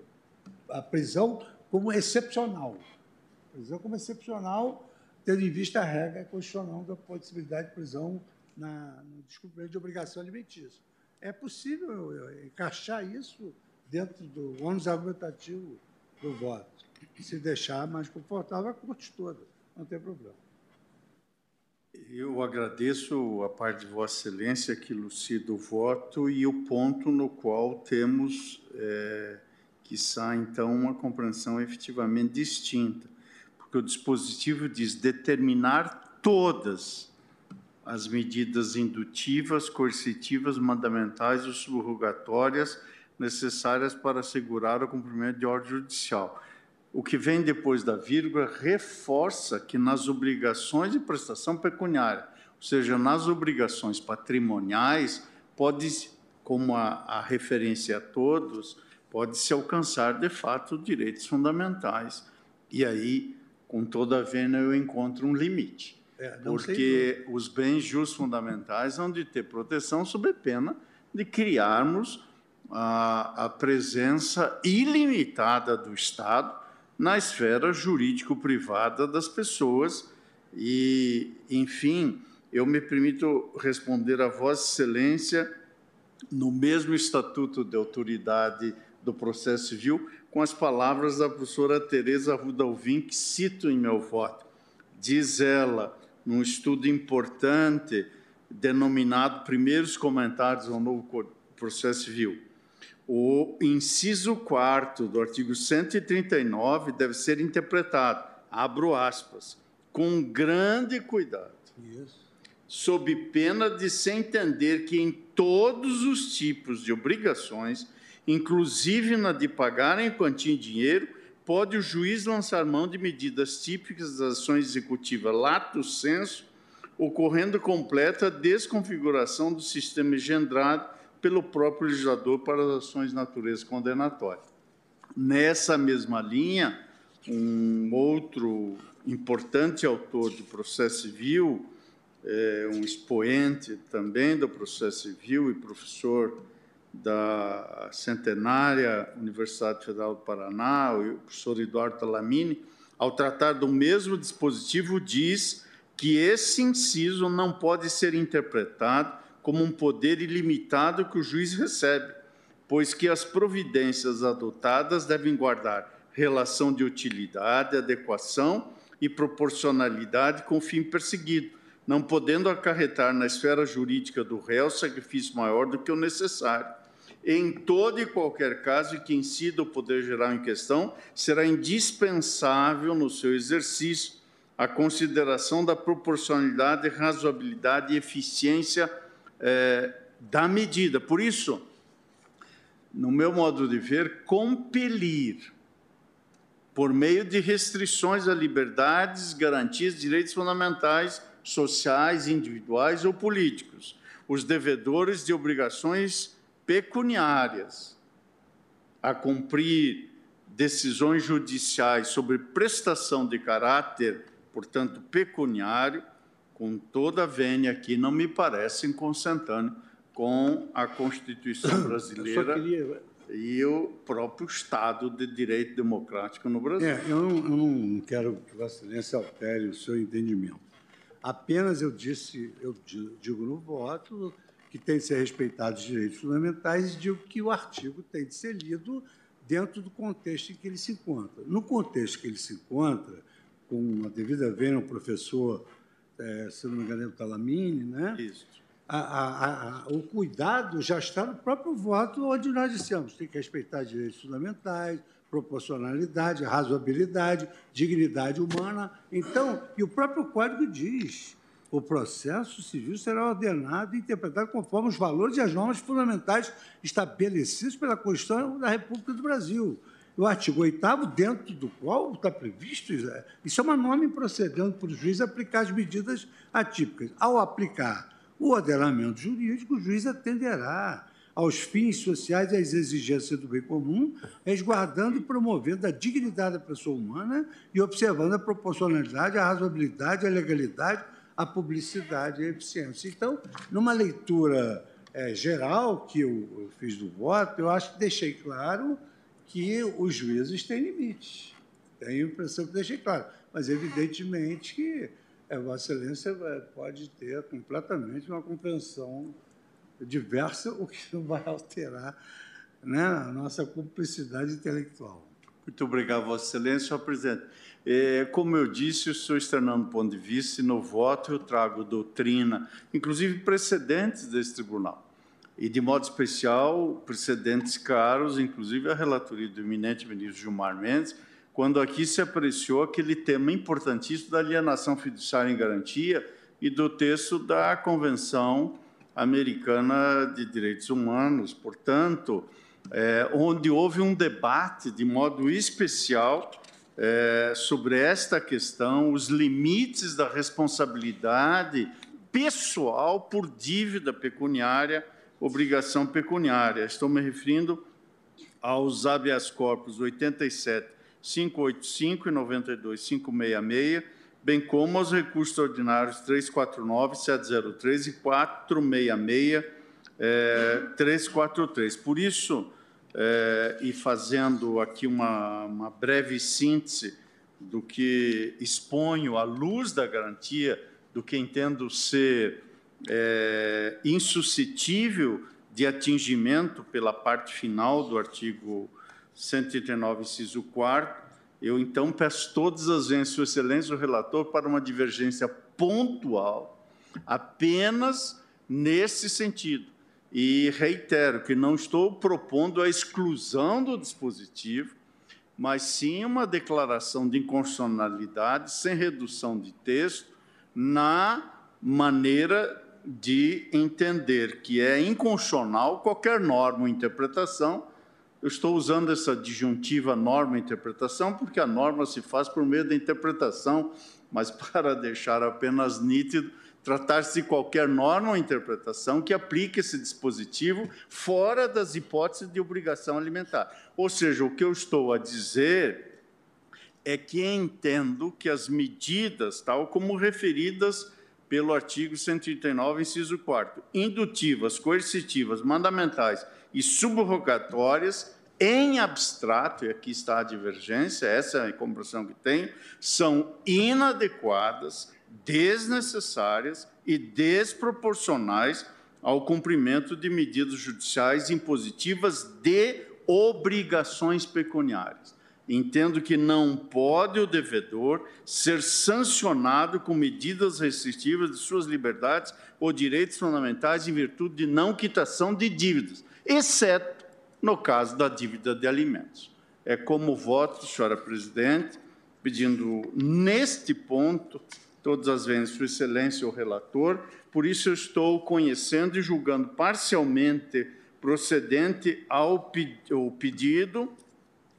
a prisão como excepcional. Prisão como excepcional, tendo em vista a regra constitucional da possibilidade de prisão na, no descumprimento de obrigação alimentícia. É possível encaixar isso dentro do ônus argumentativo do voto. Se deixar mais confortável, a corte toda não tem problema. Eu agradeço a parte de Vossa Excelência que elucida o voto e o ponto no qual temos, é, quiçá, então, uma compreensão efetivamente distinta, porque o dispositivo diz determinar todas as medidas indutivas, coercitivas, mandamentais ou subrogatórias necessárias para assegurar o cumprimento de ordem judicial o que vem depois da vírgula reforça que nas obrigações de prestação pecuniária, ou seja, nas obrigações patrimoniais, pode, como a, a referência a todos, pode-se alcançar, de fato, direitos fundamentais. E aí, com toda a vena, eu encontro um limite. É, porque os bens justos fundamentais vão de ter proteção sob pena de criarmos a, a presença ilimitada do Estado na esfera jurídico-privada das pessoas. E, enfim, eu me permito responder a Vossa Excelência no mesmo Estatuto de Autoridade do Processo Civil, com as palavras da professora Tereza Rudalvin, que cito em meu voto. Diz ela, num estudo importante, denominado Primeiros Comentários ao Novo Processo Civil, o inciso 4 do artigo 139 deve ser interpretado, abro aspas, com grande cuidado, Isso. sob pena de se entender que em todos os tipos de obrigações, inclusive na de pagar em quantia em dinheiro, pode o juiz lançar mão de medidas típicas das ações executivas lato senso, ocorrendo completa desconfiguração do sistema engendrado pelo próprio legislador para as ações de natureza condenatória. Nessa mesma linha, um outro importante autor do processo civil, é, um expoente também do processo civil e professor da centenária Universidade Federal do Paraná, o professor Eduardo Talamini, ao tratar do mesmo dispositivo, diz que esse inciso não pode ser interpretado como um poder ilimitado que o juiz recebe, pois que as providências adotadas devem guardar relação de utilidade, adequação e proporcionalidade com o fim perseguido, não podendo acarretar na esfera jurídica do réu sacrifício maior do que o necessário. Em todo e qualquer caso que incida o poder geral em questão, será indispensável no seu exercício a consideração da proporcionalidade, razoabilidade e eficiência é, da medida. Por isso, no meu modo de ver, compelir por meio de restrições a liberdades, garantias, direitos fundamentais sociais, individuais ou políticos, os devedores de obrigações pecuniárias a cumprir decisões judiciais sobre prestação de caráter, portanto, pecuniário, com toda a vênia aqui, não me parece consentâneo com a Constituição brasileira queria... e o próprio Estado de Direito Democrático no Brasil. É, eu, não, eu não quero que Vossa Excelência altere o seu entendimento. Apenas eu disse, eu digo no voto que tem de ser respeitados os direitos fundamentais e digo que o artigo tem de ser lido dentro do contexto em que ele se encontra. No contexto que ele se encontra, com a devida vênia, o professor, é, se não me engano, é o Talamini, né? Isso. A, a, a, o cuidado já está no próprio voto, onde nós dissemos tem que respeitar direitos fundamentais, proporcionalidade, razoabilidade, dignidade humana. Então, e o próprio Código diz, o processo civil será ordenado e interpretado conforme os valores e as normas fundamentais estabelecidos pela Constituição da República do Brasil. O artigo 8 dentro do qual está previsto, isso é uma norma procedendo para o juiz aplicar as medidas atípicas. Ao aplicar o ordenamento jurídico, o juiz atenderá aos fins sociais e às exigências do bem comum, resguardando e promovendo a dignidade da pessoa humana e observando a proporcionalidade, a razoabilidade, a legalidade, a publicidade e a eficiência. Então, numa leitura é, geral que eu, eu fiz do voto, eu acho que deixei claro que os juízes têm limites. Tenho a impressão que deixei claro. Mas, evidentemente, que é, Vossa Excelência pode ter completamente uma compreensão diversa, o que não vai alterar né, a nossa cumplicidade intelectual. Muito obrigado, Vossa Excelência. Senhor presidente, é, como eu disse, eu estou externando um ponto de vista e no voto eu trago doutrina, inclusive precedentes desse tribunal. E, de modo especial, precedentes caros, inclusive a relatoria do eminente ministro Gilmar Mendes, quando aqui se apreciou aquele tema importantíssimo da alienação fiduciária em garantia e do texto da Convenção Americana de Direitos Humanos. Portanto, é, onde houve um debate de modo especial é, sobre esta questão, os limites da responsabilidade pessoal por dívida pecuniária, obrigação pecuniária. Estou me referindo aos habeas corpus 87 585 e 92 566, bem como aos recursos ordinários 349, 703 e 466, é, 343. Por isso, é, e fazendo aqui uma, uma breve síntese do que exponho à luz da garantia, do que entendo ser é, insuscetível de atingimento pela parte final do artigo 139, inciso 4 eu, então, peço todas as vezes, Sua Excelência, o relator, para uma divergência pontual, apenas nesse sentido. E reitero que não estou propondo a exclusão do dispositivo, mas sim uma declaração de inconstitucionalidade sem redução de texto na maneira de entender que é inconstitucional qualquer norma ou interpretação eu estou usando essa disjuntiva norma-interpretação porque a norma se faz por meio da interpretação, mas para deixar apenas nítido, tratar-se de qualquer norma ou interpretação que aplique esse dispositivo fora das hipóteses de obrigação alimentar. Ou seja, o que eu estou a dizer é que entendo que as medidas, tal como referidas pelo artigo 139, inciso 4 indutivas, coercitivas, mandamentais e subrogatórias, em abstrato, e aqui está a divergência, essa é a compreensão que tenho, são inadequadas, desnecessárias e desproporcionais ao cumprimento de medidas judiciais impositivas de obrigações pecuniárias. Entendo que não pode o devedor ser sancionado com medidas restritivas de suas liberdades ou direitos fundamentais em virtude de não quitação de dívidas, exceto no caso da dívida de alimentos. É como voto, senhora presidente, pedindo neste ponto, todas as vezes, Sua Excelência o relator, por isso eu estou conhecendo e julgando parcialmente procedente ao pedido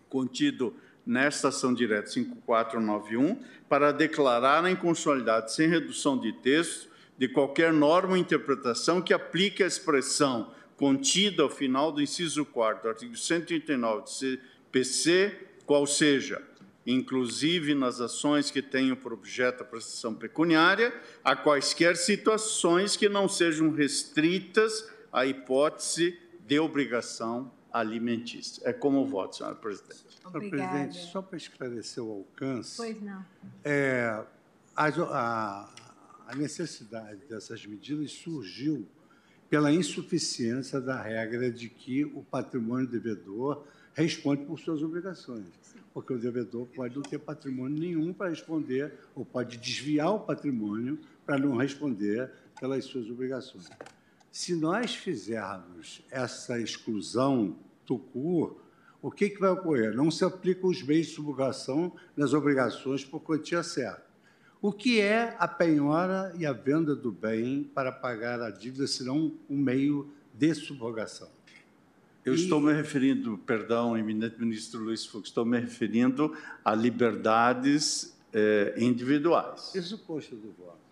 contido nesta ação direta 5491 para declarar a inconstitucionalidade sem redução de texto de qualquer norma ou interpretação que aplique a expressão contida ao final do inciso 4 do artigo 139 do CPC, qual seja, inclusive nas ações que tenham por objeto a prestação pecuniária, a quaisquer situações que não sejam restritas à hipótese de obrigação alimentícia. É como voto, senhora presidente. Senhora presidente, só para esclarecer o alcance. Pois não. É, a, a necessidade dessas medidas surgiu pela insuficiência da regra de que o patrimônio devedor responde por suas obrigações. Porque o devedor pode não ter patrimônio nenhum para responder, ou pode desviar o patrimônio para não responder pelas suas obrigações. Se nós fizermos essa exclusão do CUR, o que, que vai ocorrer? Não se aplicam os meios de subrogação nas obrigações por quantia certa. O que é a penhora e a venda do bem para pagar a dívida, senão um meio de subrogação? Eu e... estou me referindo, perdão, eminente ministro Luiz Fux, estou me referindo a liberdades eh, individuais. Isso consta do voto.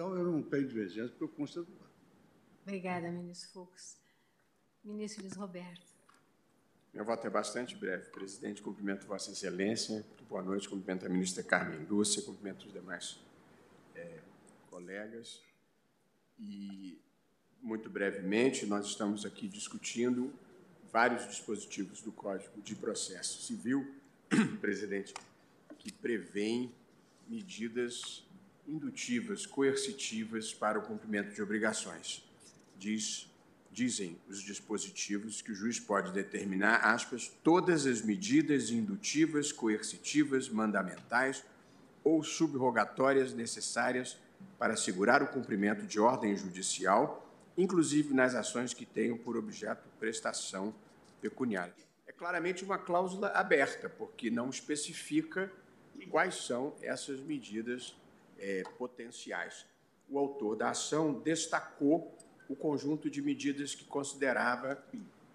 Então, eu não tenho divergência, porque consta do voto. Obrigada, ministro Fux. Ministro Luiz Roberto. Meu voto é bastante breve. Presidente, cumprimento Vossa Excelência. Boa noite. Cumprimento a ministra Carmen Lúcia, cumprimento os demais é, colegas. E, muito brevemente, nós estamos aqui discutindo vários dispositivos do Código de Processo Civil, presidente, que prevêem medidas indutivas, coercitivas para o cumprimento de obrigações. Diz dizem os dispositivos que o juiz pode determinar, aspas, todas as medidas indutivas, coercitivas, mandamentais ou subrogatórias necessárias para assegurar o cumprimento de ordem judicial, inclusive nas ações que tenham por objeto prestação pecuniária. É claramente uma cláusula aberta, porque não especifica quais são essas medidas é, potenciais. O autor da ação destacou o conjunto de medidas que considerava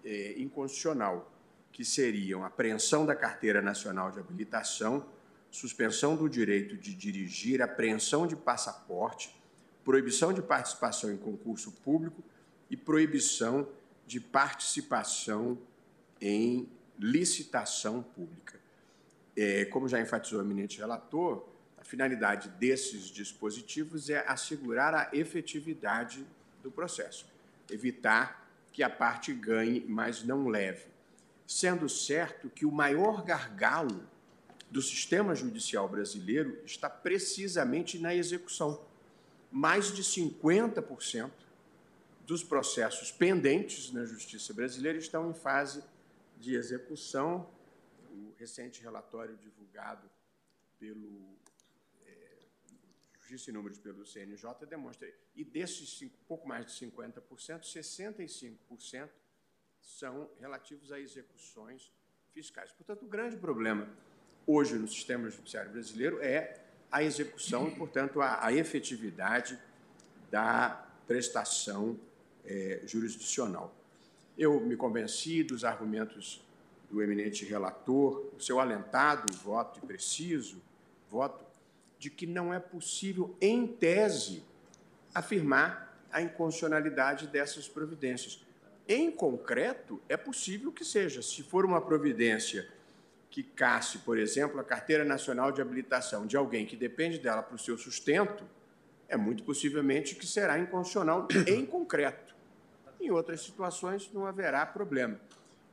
é, inconstitucional, que seriam apreensão da carteira nacional de habilitação, suspensão do direito de dirigir, apreensão de passaporte, proibição de participação em concurso público e proibição de participação em licitação pública. É, como já enfatizou o eminente relator, finalidade desses dispositivos é assegurar a efetividade do processo, evitar que a parte ganhe, mas não leve. Sendo certo que o maior gargalo do sistema judicial brasileiro está precisamente na execução. Mais de 50% dos processos pendentes na justiça brasileira estão em fase de execução. O recente relatório divulgado pelo Justiça e Números pelo CNJ demonstra, e desses cinco, pouco mais de 50%, 65% são relativos a execuções fiscais. Portanto, o grande problema hoje no sistema judiciário brasileiro é a execução e, portanto, a, a efetividade da prestação é, jurisdicional. Eu me convenci dos argumentos do eminente relator, o seu alentado voto e preciso voto, de que não é possível, em tese, afirmar a inconstitucionalidade dessas providências. Em concreto, é possível que seja. Se for uma providência que casse, por exemplo, a carteira nacional de habilitação de alguém que depende dela para o seu sustento, é muito possivelmente que será inconstitucional em concreto. Em outras situações, não haverá problema.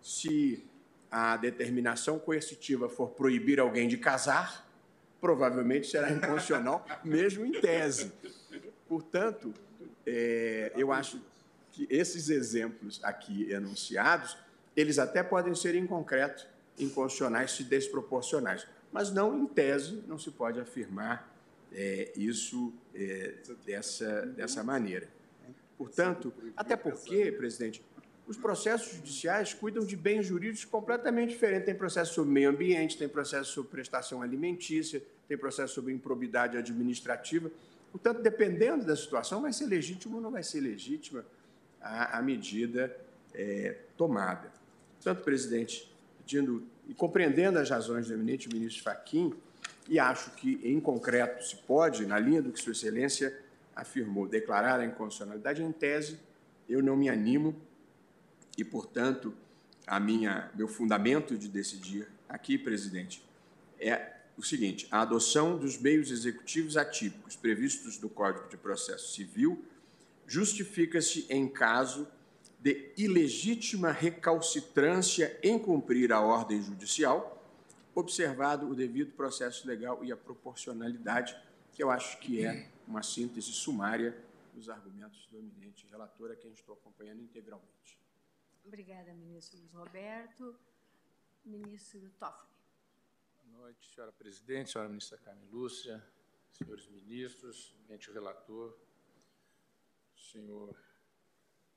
Se a determinação coercitiva for proibir alguém de casar, provavelmente será inconstitucional, mesmo em tese. Portanto, é, eu acho que esses exemplos aqui enunciados, eles até podem ser em concreto inconstitucionais e desproporcionais, mas não em tese não se pode afirmar é, isso é, dessa, dessa maneira. Portanto, até porque, presidente, os processos judiciais cuidam de bens jurídicos completamente diferentes. Tem processo sobre meio ambiente, tem processo sobre prestação alimentícia, tem processo sobre improbidade administrativa. Portanto, dependendo da situação, vai ser legítimo ou não vai ser legítima a, a medida é, tomada. Portanto, presidente, pedindo e compreendendo as razões do eminente ministro Fachin, e acho que, em concreto, se pode, na linha do que Sua Excelência afirmou, declarar a inconstitucionalidade, em tese, eu não me animo e, portanto, a minha, meu fundamento de decidir aqui, presidente, é o seguinte: a adoção dos meios executivos atípicos previstos no Código de Processo Civil justifica-se em caso de ilegítima recalcitrância em cumprir a ordem judicial observado o devido processo legal e a proporcionalidade, que eu acho que é uma síntese sumária dos argumentos do eminente relator, a quem estou acompanhando integralmente. Obrigada, ministro Luiz Roberto. Ministro Toffoli. Boa noite, senhora presidente, senhora ministra Carmen Lúcia, senhores ministros, eminente relator, senhor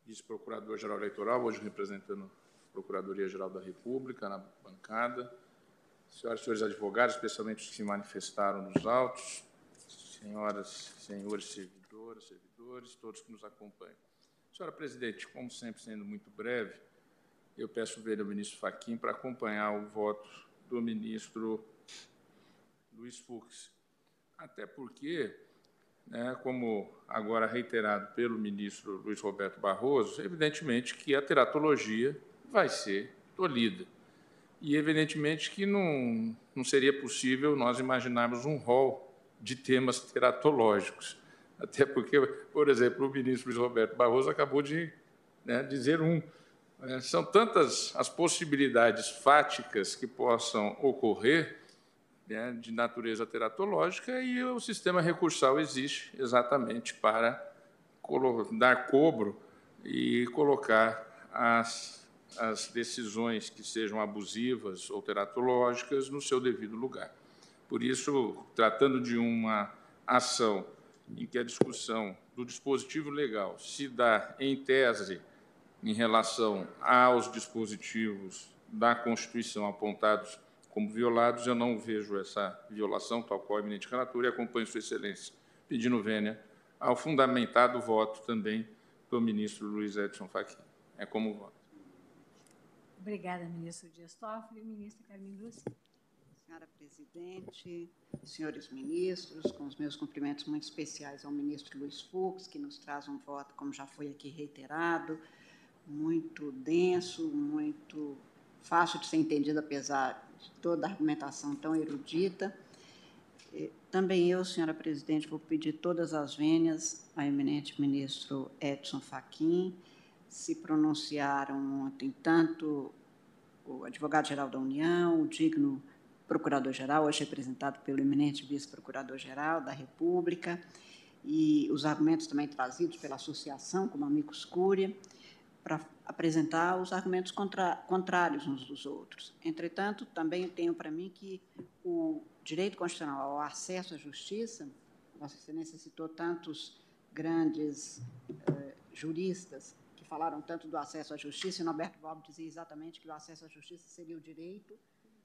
vice-procurador-geral eleitoral, hoje representando a Procuradoria-Geral da República na bancada, senhoras e senhores advogados, especialmente os que se manifestaram nos autos, senhoras senhores servidoras, servidores, todos que nos acompanham. Senhora presidente, como sempre, sendo muito breve, eu peço o ministro Faquim para acompanhar o voto do ministro Luiz Fux. Até porque, né, como agora reiterado pelo ministro Luiz Roberto Barroso, evidentemente que a teratologia vai ser tolhida e, evidentemente, que não, não seria possível nós imaginarmos um rol de temas teratológicos. Até porque, por exemplo, o ministro Luiz Roberto Barroso acabou de né, dizer um. É, são tantas as possibilidades fáticas que possam ocorrer né, de natureza teratológica e o sistema recursal existe exatamente para dar cobro e colocar as as decisões que sejam abusivas ou teratológicas no seu devido lugar. Por isso, tratando de uma ação em que a discussão do dispositivo legal se dá em tese em relação aos dispositivos da Constituição apontados como violados, eu não vejo essa violação, tal qual a eminente relator, e acompanho Sua Excelência, pedindo vênia ao fundamentado voto também do ministro Luiz Edson Fachin. É como voto. Obrigada, ministro Dias Toffoli. Ministra Carmen Lúcia. Senhora presidente, senhores ministros, com os meus cumprimentos muito especiais ao ministro Luiz Fux, que nos traz um voto, como já foi aqui reiterado, muito denso, muito fácil de ser entendido, apesar de toda a argumentação tão erudita. Também eu, senhora presidente, vou pedir todas as vênias ao eminente ministro Edson Fachin, se pronunciaram ontem tanto o advogado-geral da União, o digno procurador-geral, hoje representado pelo eminente vice-procurador-geral da República, e os argumentos também trazidos pela associação, como Amigos Cúria, para apresentar os argumentos contra, contrários uns dos outros. Entretanto, também tenho para mim que o direito constitucional ao acesso à justiça, Vossa Excelência citou tantos grandes eh, juristas que falaram tanto do acesso à justiça, e Norberto Bob dizia exatamente que o acesso à justiça seria o direito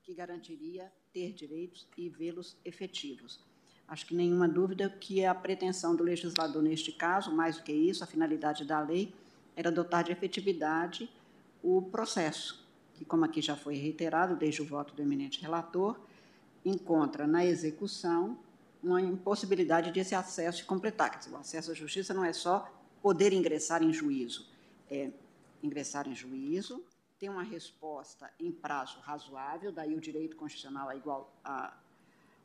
que garantiria ter direitos e vê-los efetivos. Acho que nenhuma dúvida que a pretensão do legislador neste caso, mais do que isso, a finalidade da lei, era dotar de efetividade o processo, que, como aqui já foi reiterado desde o voto do eminente relator, encontra na execução uma impossibilidade de esse acesso se completar. Quer dizer, o acesso à justiça não é só poder ingressar em juízo, é ingressar em juízo, ter uma resposta em prazo razoável, daí o direito constitucional é igual a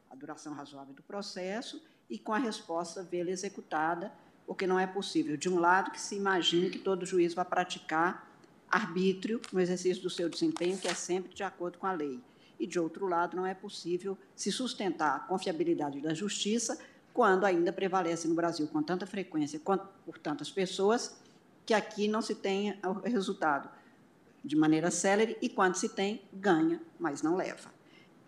a duração razoável do processo e com a resposta vê-la executada, porque não é possível, de um lado, que se imagine que todo juiz vai praticar arbítrio no exercício do seu desempenho, que é sempre de acordo com a lei. E, de outro lado, não é possível se sustentar a confiabilidade da justiça quando ainda prevalece no Brasil com tanta frequência por tantas pessoas que aqui não se tem resultado de maneira célere e quando se tem, ganha, mas não leva.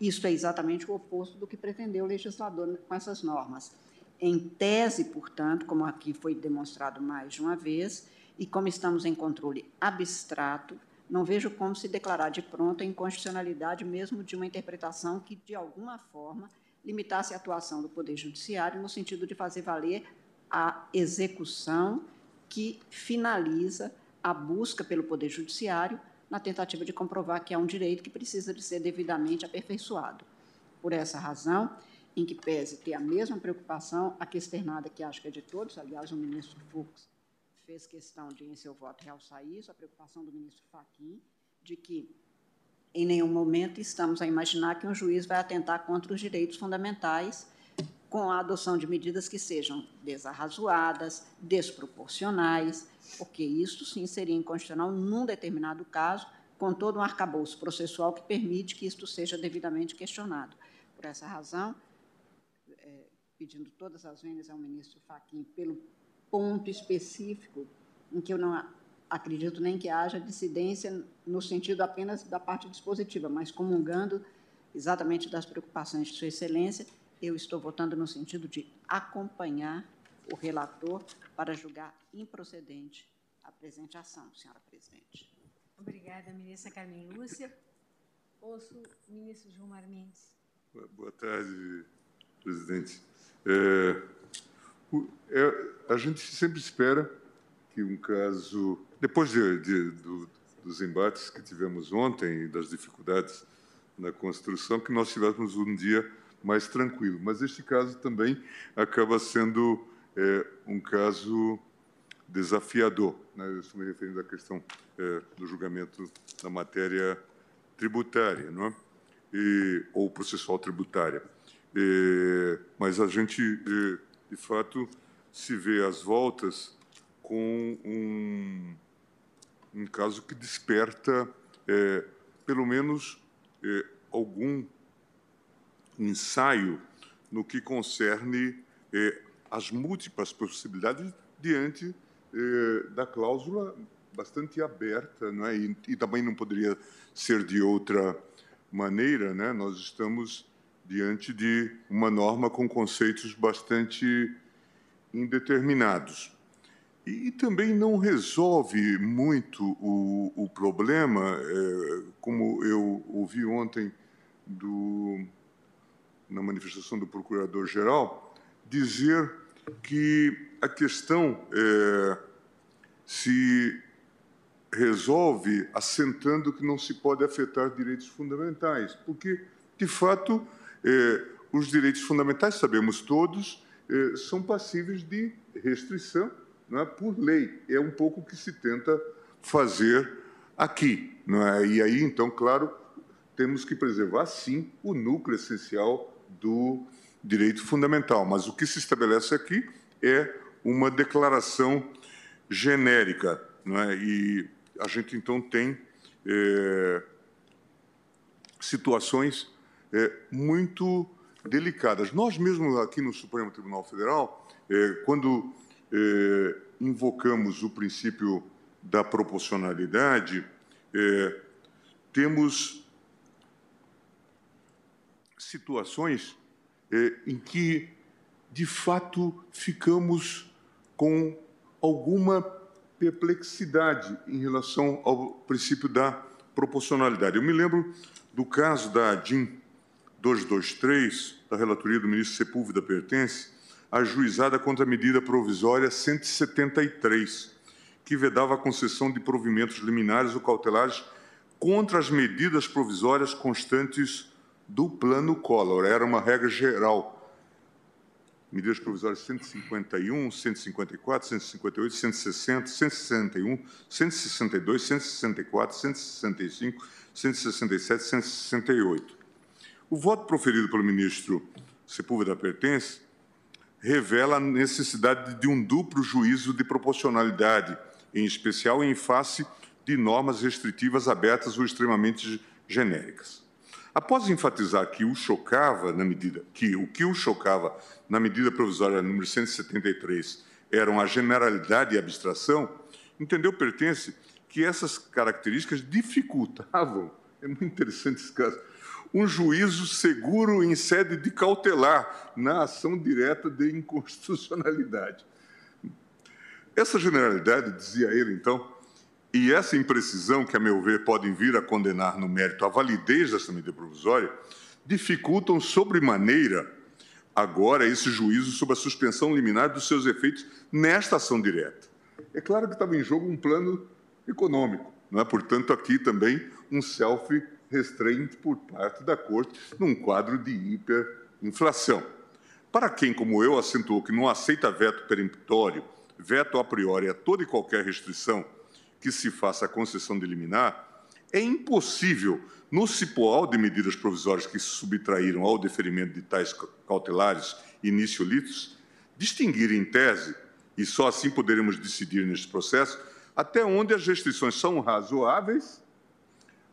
Isso é exatamente o oposto do que pretendeu o legislador com essas normas. Em tese, portanto, como aqui foi demonstrado mais de uma vez, e como estamos em controle abstrato, não vejo como se declarar de pronto a inconstitucionalidade mesmo de uma interpretação que, de alguma forma, limitasse a atuação do Poder Judiciário no sentido de fazer valer a execução que finaliza a busca pelo Poder Judiciário na tentativa de comprovar que é um direito que precisa de ser devidamente aperfeiçoado. Por essa razão, em que pese ter a mesma preocupação, aqui externada, que acho que é de todos, aliás, o ministro Fux fez questão de, em seu voto, realçar isso, a preocupação do ministro Fachin, de que, em nenhum momento, estamos a imaginar que um juiz vai atentar contra os direitos fundamentais com a adoção de medidas que sejam desarrazoadas, desproporcionais, porque isso sim seria inconstitucional num determinado caso, com todo um arcabouço processual que permite que isto seja devidamente questionado. Por essa razão, é, pedindo todas as vendas ao ministro Fachin pelo ponto específico em que eu não acredito nem que haja dissidência no sentido apenas da parte dispositiva, mas comungando exatamente das preocupações de Sua Excelência, eu estou votando no sentido de acompanhar o relator para julgar improcedente a presente ação, senhora presidente. Obrigada, ministra Carmen Lúcia. Ouço o ministro Gilmar Mendes. Boa tarde, presidente. É, é, a gente sempre espera que um caso, depois de, de, do, dos embates que tivemos ontem e das dificuldades na construção, que nós tivéssemos um dia mais tranquilo. Mas este caso também acaba sendo é, um caso desafiador. Né? Eu estou me referindo à questão é, do julgamento da matéria tributária, não é? E, ou processual tributária. É, mas a gente, é, de fato, se vê às voltas com um, um caso que desperta, pelo menos, algum ensaio no que concerne eh, as múltiplas possibilidades diante eh, da cláusula bastante aberta, não é? E, e, também não poderia ser de outra maneira, né? Nós estamos diante de uma norma com conceitos bastante indeterminados. E, e também não resolve muito o, o problema, eh, como eu ouvi ontem do na manifestação do Procurador-Geral, dizer que a questão é, se resolve assentando que não se pode afetar direitos fundamentais, porque, de fato, é, os direitos fundamentais, sabemos todos, é, são passíveis de restrição é, por lei. É um pouco o que se tenta fazer aqui. E aí, então, claro, temos que preservar, sim, o núcleo essencial do direito fundamental. Mas o que se estabelece aqui é uma declaração genérica. Não é? E a gente, então, tem é, situações é, muito delicadas. Nós mesmos aqui no Supremo Tribunal Federal, é, quando invocamos o princípio da proporcionalidade, temos situações é, em que, de fato, ficamos com alguma perplexidade em relação ao princípio da proporcionalidade. Eu me lembro do caso da DIN 223, da relatoria do ministro Sepúlveda Pertence, ajuizada contra a medida provisória 173, que vedava a concessão de provimentos liminares ou cautelares contra as medidas provisórias constantes do Plano Collor. Era uma regra geral. Medidas provisórias 151, 154, 158, 160, 161, 162, 164, 165, 167, 168. O voto proferido pelo ministro Sepúlveda Pertence revela a necessidade de um duplo juízo de proporcionalidade, em especial em face de normas restritivas abertas ou extremamente genéricas. Após enfatizar que o chocava na medida que o que o chocava na medida provisória número 173 eram a generalidade e a abstração, entendeu pertence que essas características dificultavam, é muito interessante esse caso, um juízo seguro em sede de cautelar na ação direta de inconstitucionalidade. Essa generalidade, dizia ele então, e essa imprecisão, que a meu ver podem vir a condenar no mérito a validez dessa medida provisória, dificultam sobremaneira agora esse juízo sobre a suspensão liminar dos seus efeitos nesta ação direta. É claro que estava em jogo um plano econômico, não é? portanto, aqui também um self-restraint por parte da Corte num quadro de hiperinflação. Para quem, como eu, acentuou que não aceita veto peremptório, veto a priori a toda e qualquer restrição que se faça a concessão de liminar, é impossível, no cipoal de medidas provisórias que se subtraíram ao deferimento de tais cautelares iniciolitos, distinguir em tese, e só assim poderemos decidir neste processo, até onde as restrições são razoáveis,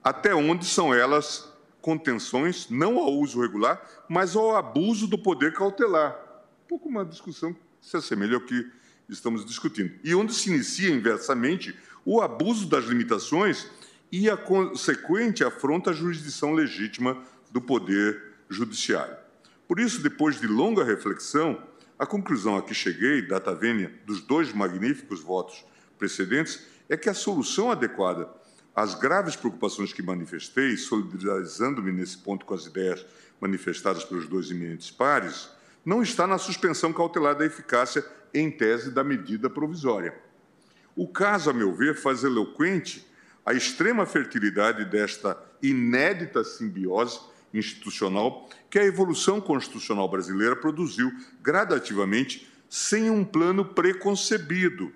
até onde são elas contenções, não ao uso regular, mas ao abuso do poder cautelar. Um pouco uma discussão que se assemelha ao que estamos discutindo. E onde se inicia inversamente o abuso das limitações e a consequente afronta à jurisdição legítima do Poder Judiciário. Por isso, depois de longa reflexão, a conclusão a que cheguei, data vênia, dos dois magníficos votos precedentes, é que a solução adequada às graves preocupações que manifestei, solidarizando-me nesse ponto com as ideias manifestadas pelos dois eminentes pares, não está na suspensão cautelar da eficácia em tese da medida provisória o caso, a meu ver, faz eloquente a extrema fertilidade desta inédita simbiose institucional que a evolução constitucional brasileira produziu gradativamente sem um plano preconcebido,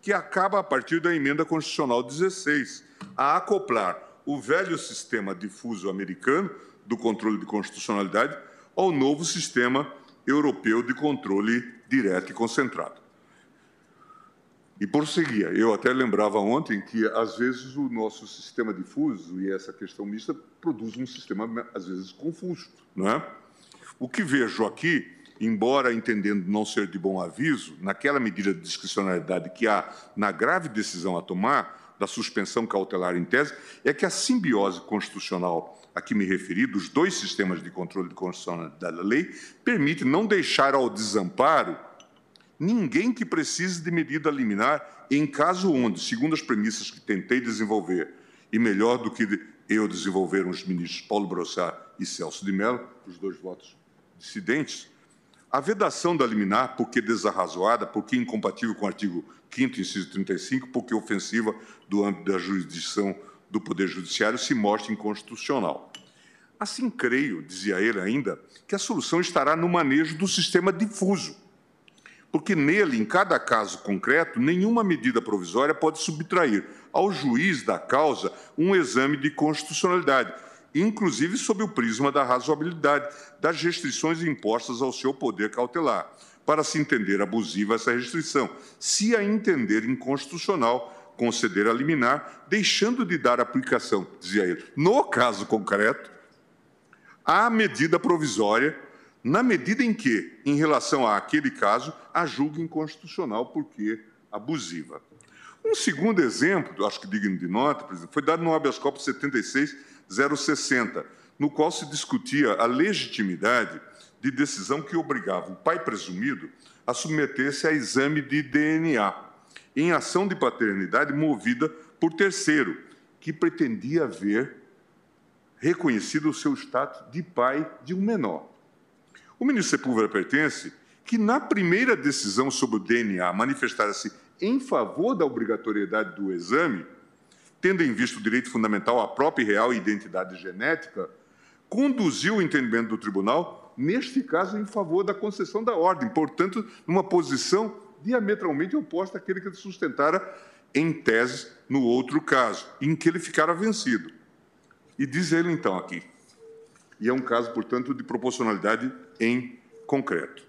que acaba a partir da emenda constitucional 16, a acoplar o velho sistema difuso americano do controle de constitucionalidade ao novo sistema europeu de controle direto e concentrado. E prosseguia. Eu até lembrava ontem que, às vezes, o nosso sistema difuso e essa questão mista produz um sistema, às vezes, confuso. Não é? O que vejo aqui, embora entendendo não ser de bom aviso, naquela medida de discricionalidade que há na grave decisão a tomar, da suspensão cautelar em tese, é que a simbiose constitucional a que me referi, dos dois sistemas de controle de constitucionalidade da lei, permite não deixar ao desamparo ninguém que precise de medida liminar em caso onde, segundo as premissas que tentei desenvolver, e melhor do que eu desenvolveram os ministros Paulo Brossard e Celso de Mello, os dois votos dissidentes, a vedação da liminar, porque desarrazoada, porque incompatível com o artigo 5º, inciso 35, porque ofensiva do âmbito da jurisdição do Poder Judiciário, se mostra inconstitucional. Assim, creio, dizia ele ainda, que a solução estará no manejo do sistema difuso, porque nele, em cada caso concreto, nenhuma medida provisória pode subtrair ao juiz da causa um exame de constitucionalidade, inclusive sob o prisma da razoabilidade das restrições impostas ao seu poder cautelar, para se entender abusiva essa restrição, se a entender inconstitucional conceder a liminar, deixando de dar aplicação, dizia ele, no caso concreto, à medida provisória na medida em que, em relação àquele caso, a julga inconstitucional porque abusiva. Um segundo exemplo, acho que digno de nota, foi dado no habeas corpus 76060, no qual se discutia a legitimidade de decisão que obrigava o pai presumido a submeter-se a exame de DNA em ação de paternidade movida por terceiro, que pretendia ver reconhecido o seu status de pai de um menor. O ministro Sepúlveda pertence que, na primeira decisão sobre o DNA, manifestara-se em favor da obrigatoriedade do exame, tendo em vista o direito fundamental à própria e real identidade genética, conduziu o entendimento do tribunal, neste caso, em favor da concessão da ordem, portanto, numa posição diametralmente oposta àquele que ele sustentara em tese no outro caso, em que ele ficara vencido. E diz ele então aqui, e é um caso, portanto, de proporcionalidade em concreto.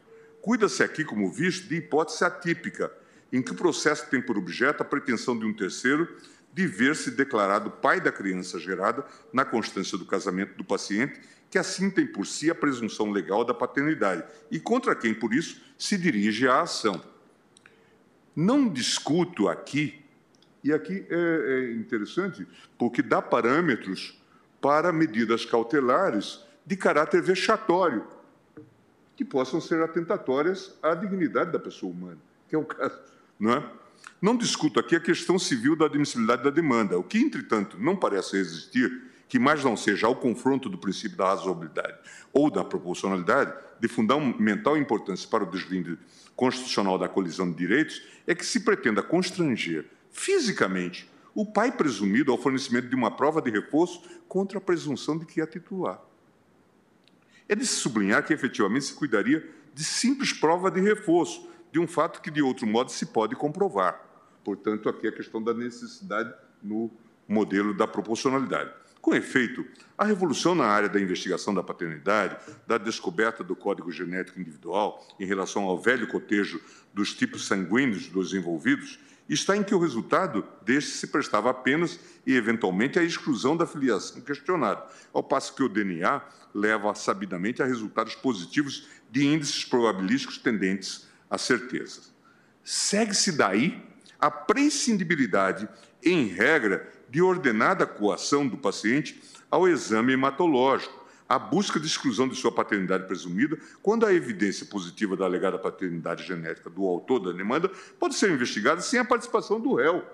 Cuida-se aqui, como visto, de hipótese atípica, em que o processo tem por objeto a pretensão de um terceiro de ver-se declarado pai da criança gerada na constância do casamento do paciente, que assim tem por si a presunção legal da paternidade e contra quem, por isso, se dirige a ação. Não discuto aqui, e aqui é, é interessante, porque dá parâmetros para medidas cautelares de caráter vexatório, que possam ser atentatórias à dignidade da pessoa humana, que é o caso não é? Não discuto aqui a questão civil da admissibilidade da demanda, o que, entretanto, não parece existir, que mais não seja ao confronto do princípio da razoabilidade ou da proporcionalidade, de fundamental importância para o deslinde constitucional da colisão de direitos, é que se pretenda constranger fisicamente o pai presumido ao fornecimento de uma prova de reforço contra a presunção de que é titular. É de se sublinhar que efetivamente se cuidaria de simples prova de reforço, de um fato que, de outro modo, se pode comprovar. Portanto, aqui a questão da necessidade no modelo da proporcionalidade. Com efeito, a revolução na área da investigação da paternidade, da descoberta do código genético individual em relação ao velho cotejo dos tipos sanguíneos dos envolvidos, está em que o resultado deste se prestava apenas e, eventualmente, à exclusão da filiação questionada, ao passo que o DNA leva sabidamente a resultados positivos de índices probabilísticos tendentes a certeza. Segue-se daí a prescindibilidade, em regra, de ordenada coação do paciente ao exame hematológico, a busca de exclusão de sua paternidade presumida, quando a evidência positiva da alegada paternidade genética do autor da demanda pode ser investigada sem a participação do réu.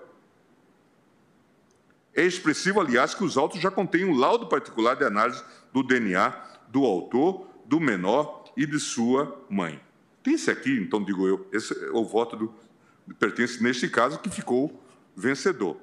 É expressivo, aliás, que os autos já contêm um laudo particular de análise do DNA do autor, do menor e de sua mãe. Tem-se aqui, então digo eu, esse é o voto do, pertence neste caso que ficou vencedor.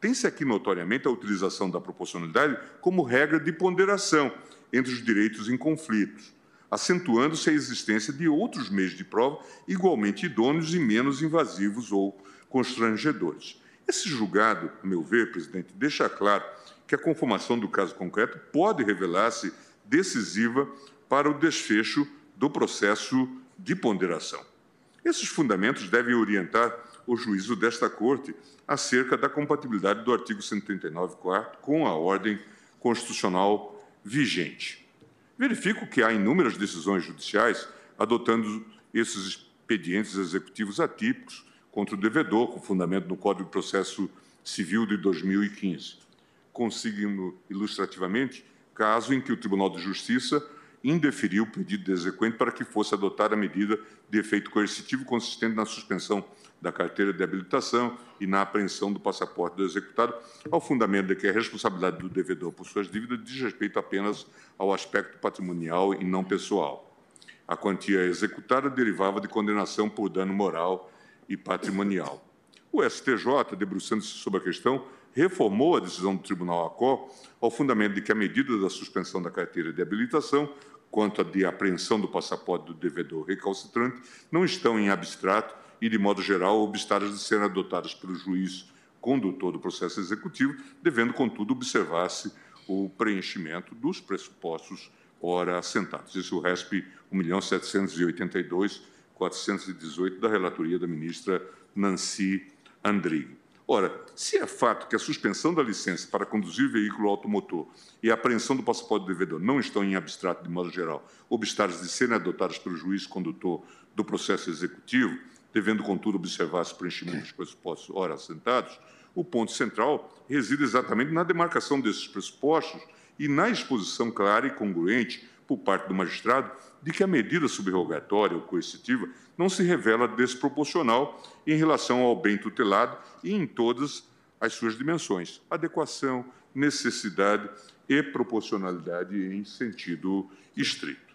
Tem-se aqui notoriamente a utilização da proporcionalidade como regra de ponderação entre os direitos em conflitos, acentuando-se a existência de outros meios de prova igualmente idôneos e menos invasivos ou constrangedores. Esse julgado, a meu ver, presidente, deixa claro que a conformação do caso concreto pode revelar-se decisiva para o desfecho do processo de ponderação. Esses fundamentos devem orientar o juízo desta Corte acerca da compatibilidade do artigo 139, quarto, com a ordem constitucional vigente. Verifico que há inúmeras decisões judiciais adotando esses expedientes executivos atípicos contra o devedor, com fundamento no Código de Processo Civil de 2015. Consigo ilustrativamente caso em que o Tribunal de Justiça indeferiu o pedido de exequente para que fosse adotada a medida de efeito coercitivo consistente na suspensão da carteira de habilitação e na apreensão do passaporte do executado, ao fundamento de que a responsabilidade do devedor por suas dívidas diz respeito apenas ao aspecto patrimonial e não pessoal. A quantia executada derivava de condenação por dano moral e patrimonial. O STJ, debruçando-se sobre a questão, reformou a decisão do Tribunal ACO ao fundamento de que a medida da suspensão da carteira de habilitação quanto a de apreensão do passaporte do devedor recalcitrante não estão em abstrato e, de modo geral, obstadas de serem adotadas pelo juiz condutor do processo executivo, devendo, contudo, observar-se o preenchimento dos pressupostos ora assentados. Esse é o RESP 1.782.418 da relatoria da ministra Nancy Andrighi. Ora, se é fato que a suspensão da licença para conduzir veículo automotor e a apreensão do passaporte do devedor não estão em abstrato, de modo geral, obstáculos de serem adotados pelo juiz condutor do processo executivo, devendo, contudo, observar-se preenchimento dos pressupostos ora assentados, o ponto central reside exatamente na demarcação desses pressupostos e na exposição clara e congruente por parte do magistrado de que a medida subrogatória ou coercitiva não se revela desproporcional em relação ao bem tutelado e em todas as suas dimensões: adequação, necessidade e proporcionalidade em sentido estrito.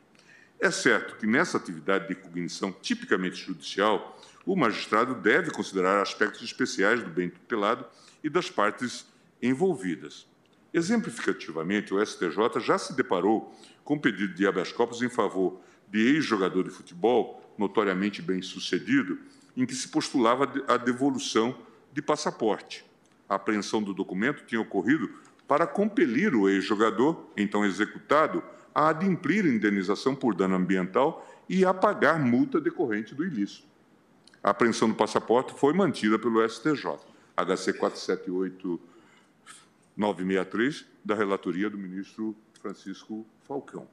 É certo que nessa atividade de cognição tipicamente judicial, o magistrado deve considerar aspectos especiais do bem tutelado e das partes envolvidas. Exemplificativamente, o STJ já se deparou com pedido de habeas corpus em favor de ex-jogador de futebol notoriamente bem sucedido, em que se postulava a devolução de passaporte. A apreensão do documento tinha ocorrido para compelir o ex-jogador, então executado, a adimplir indenização por dano ambiental e a pagar multa decorrente do ilícito. A apreensão do passaporte foi mantida pelo STJ, HC 478963, da relatoria do ministro Francisco Falcão.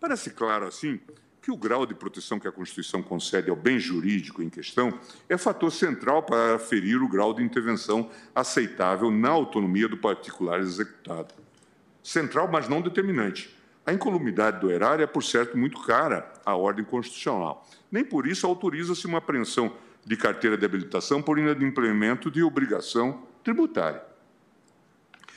Parece claro, assim, que o grau de proteção que a Constituição concede ao bem jurídico em questão é fator central para aferir o grau de intervenção aceitável na autonomia do particular executado. Central, mas não determinante. A incolumidade do erário é, por certo, muito cara à ordem constitucional. Nem por isso autoriza-se uma apreensão de carteira de habilitação por inadimplemento de obrigação tributária.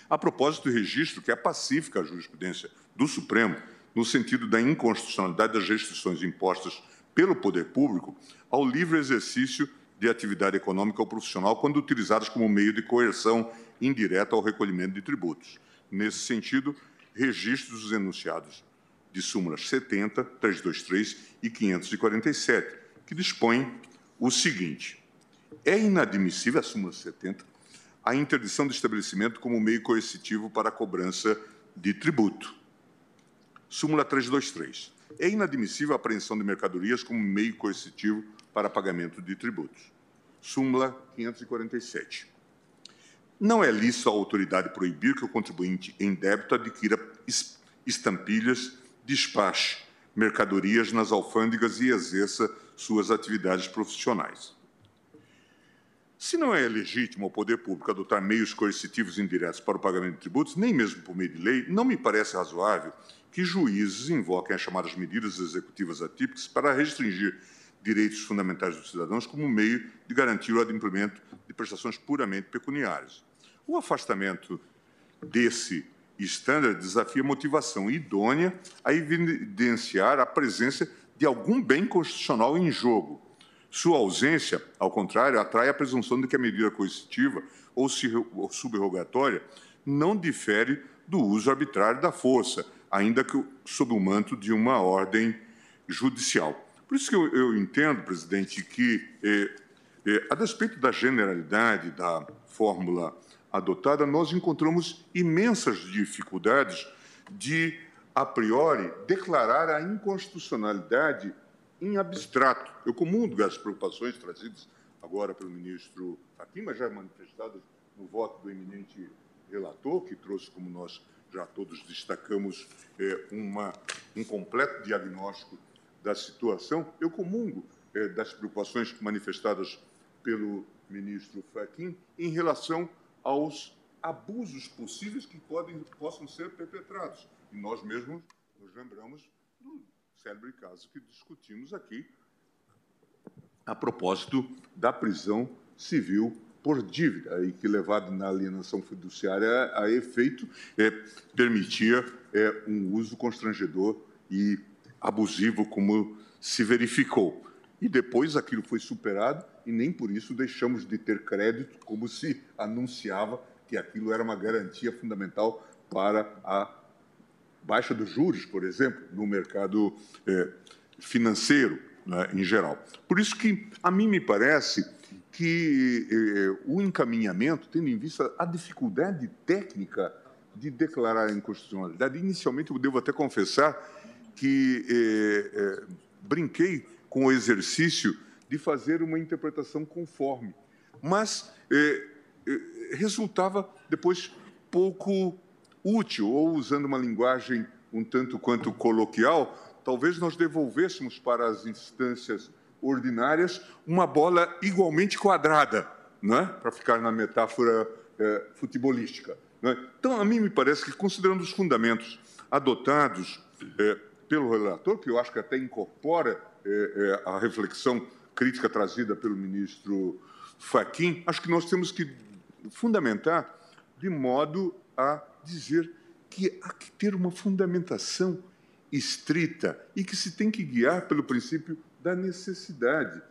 A propósito do registro, que é pacífica a jurisprudência do Supremo, no sentido da inconstitucionalidade das restrições impostas pelo poder público ao livre exercício de atividade econômica ou profissional quando utilizadas como meio de coerção indireta ao recolhimento de tributos. Nesse sentido, registros dos enunciados de súmulas 70, 323 e 547, que dispõem o seguinte: é inadmissível a súmula 70 a interdição do estabelecimento como meio coercitivo para a cobrança de tributo. Súmula 323. É inadmissível a apreensão de mercadorias como meio coercitivo para pagamento de tributos. Súmula 547. Não é lícito à autoridade proibir que o contribuinte em débito adquira estampilhas, despache mercadorias nas alfândegas e exerça suas atividades profissionais. Se não é legítimo ao poder público adotar meios coercitivos indiretos para o pagamento de tributos, nem mesmo por meio de lei, não me parece razoável que juízes invoquem as chamadas medidas executivas atípicas para restringir direitos fundamentais dos cidadãos como meio de garantir o adimplemento de prestações puramente pecuniárias. O afastamento desse estándar desafia motivação idônea a evidenciar a presença de algum bem constitucional em jogo. Sua ausência, ao contrário, atrai a presunção de que a medida coercitiva ou subrogatória não difere do uso arbitrário da força, ainda que sob o manto de uma ordem judicial. Por isso que eu, eu entendo, presidente, que, eh, eh, a despeito da generalidade da fórmula adotada, nós encontramos imensas dificuldades de, a priori, declarar a inconstitucionalidade em abstrato. Eu comungo as preocupações trazidas agora pelo ministro Fachin, mas já manifestadas no voto do eminente relator, que trouxe, como nós já todos destacamos é, uma, um completo diagnóstico da situação. Eu comungo é, das preocupações manifestadas pelo ministro Fachin em relação aos abusos possíveis que podem, possam ser perpetrados. E nós mesmos nos lembramos do célebre caso que discutimos aqui, a propósito da prisão civil por dívida, e que, levado na alienação fiduciária a efeito, é, permitia é, um uso constrangedor e abusivo, como se verificou. E depois aquilo foi superado e nem por isso deixamos de ter crédito, como se anunciava que aquilo era uma garantia fundamental para a baixa dos juros, por exemplo, no mercado é, financeiro né, em geral. Por isso que, a mim me parece que eh, o encaminhamento, tendo em vista a dificuldade técnica de declarar a inconstitucionalidade, inicialmente eu devo até confessar que eh, eh, brinquei com o exercício de fazer uma interpretação conforme. Mas eh, resultava depois pouco útil, ou usando uma linguagem um tanto quanto coloquial, talvez nós devolvêssemos para as instâncias ordinárias uma bola igualmente quadrada, não é? para ficar na metáfora é, futebolística. É? Então, a mim me parece que, considerando os fundamentos adotados é, pelo relator, que eu acho que até incorpora a reflexão crítica trazida pelo ministro Faquim, acho que nós temos que fundamentar de modo a dizer que há que ter uma fundamentação estrita e que se tem que guiar pelo princípio da necessidade.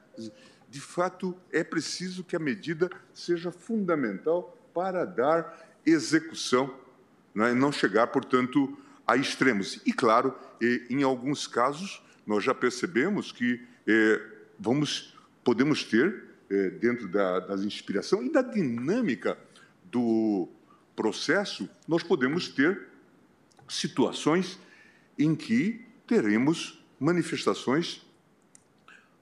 De fato, é preciso que a medida seja fundamental para dar execução né, e não chegar, portanto, a extremos. E, claro, em alguns casos, nós já percebemos que eh, vamos, podemos ter, eh, dentro da, da inspiração e da dinâmica do processo, nós podemos ter situações em que teremos manifestações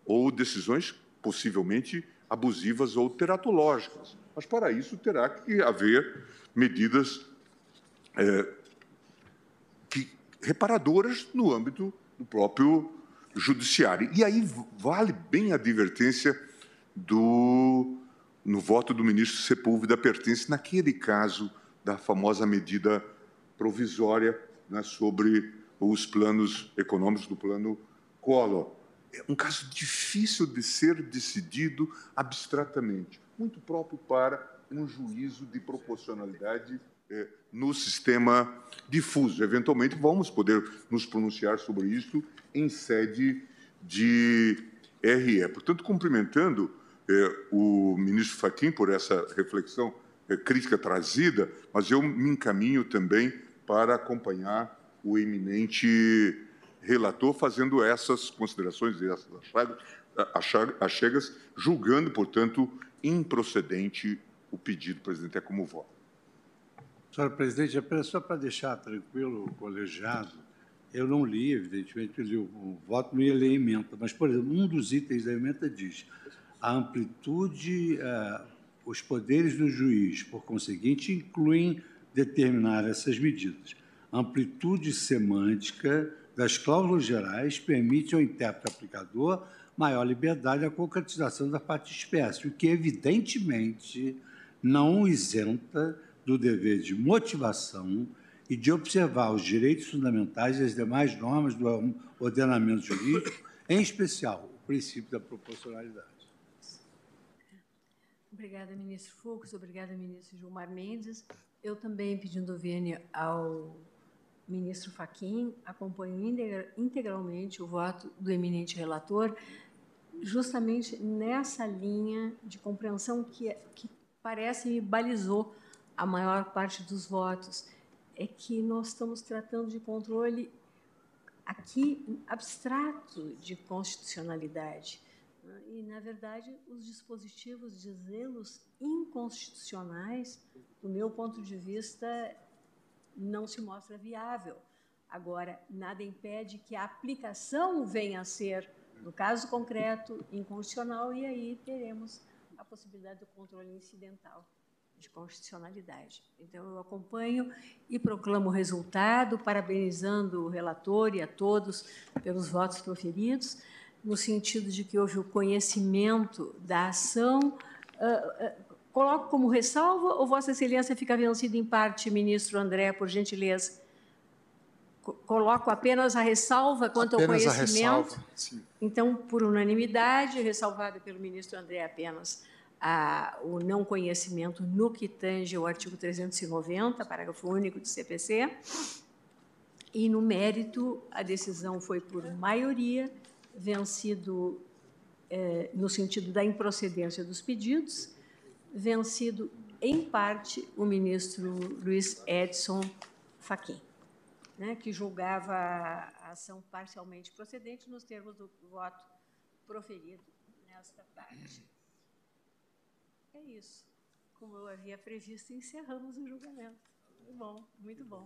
ou decisões possivelmente abusivas ou teratológicas. Mas, para isso, terá que haver medidas é, que, reparadoras no âmbito do próprio judiciário. E aí vale bem a advertência do, no voto do ministro Sepúlveda pertence naquele caso da famosa medida provisória né, sobre os planos econômicos do plano Collor. É um caso difícil de ser decidido abstratamente, muito próprio para um juízo de proporcionalidade no sistema difuso. Eventualmente, vamos poder nos pronunciar sobre isso em sede de RE. Portanto, cumprimentando é, o ministro Fachin por essa reflexão é, crítica trazida, mas eu me encaminho também para acompanhar o eminente relator fazendo essas considerações e essas achegas, julgando, portanto, improcedente o pedido, presidente, é como voto. Senhora presidente, apenas só para deixar tranquilo o colegiado, eu não li, evidentemente, li o, voto, não ia ler a emenda, mas, por exemplo, um dos itens da emenda diz a amplitude, uh, os poderes do juiz, por conseguinte, incluem determinar essas medidas. Amplitude semântica das cláusulas gerais permite ao intérprete aplicador maior liberdade à concretização da parte espécie, o que, evidentemente, não isenta do dever de motivação e de observar os direitos fundamentais e as demais normas do ordenamento jurídico, em especial o princípio da proporcionalidade. Obrigada, ministro Fux. Obrigada, ministro Gilmar Mendes. Eu também, pedindo vênia ao ministro Faquim, acompanho integralmente o voto do eminente relator, justamente nessa linha de compreensão que, que parece me balizou a maior parte dos votos, é que nós estamos tratando de controle aqui abstrato de constitucionalidade. Né? E, na verdade, os dispositivos dizê-los inconstitucionais, do meu ponto de vista, não se mostra viável. Agora, nada impede que a aplicação venha a ser, no caso concreto, inconstitucional, e aí teremos a possibilidade do controle incidental de constitucionalidade. Então, eu acompanho e proclamo o resultado, parabenizando o relator e a todos pelos votos proferidos, no sentido de que houve o conhecimento da ação. Uh, uh, Coloco como ressalva ou Vossa Excelência fica vencido em parte, ministro André, por gentileza? Coloco apenas a ressalva quanto apenas ao conhecimento. Ressalva. Então, por unanimidade, ressalvada pelo ministro André apenas a, o não conhecimento no que tange o artigo 390, parágrafo único do CPC. E no mérito, a decisão foi por maioria, vencido eh, no sentido da improcedência dos pedidos vencido, em parte, o ministro Luiz Edson Fachin, né, que julgava a ação parcialmente procedente nos termos do voto proferido nesta parte. É isso. Como eu havia previsto, encerramos o julgamento. Muito bom, muito bom.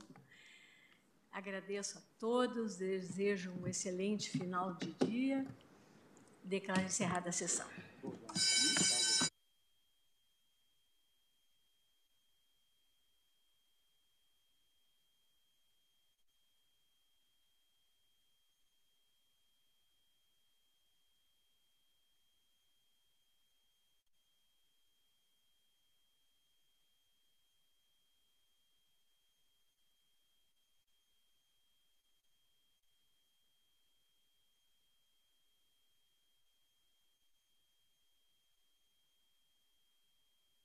Agradeço a todos, desejo um excelente final de dia. Declaro encerrada a sessão.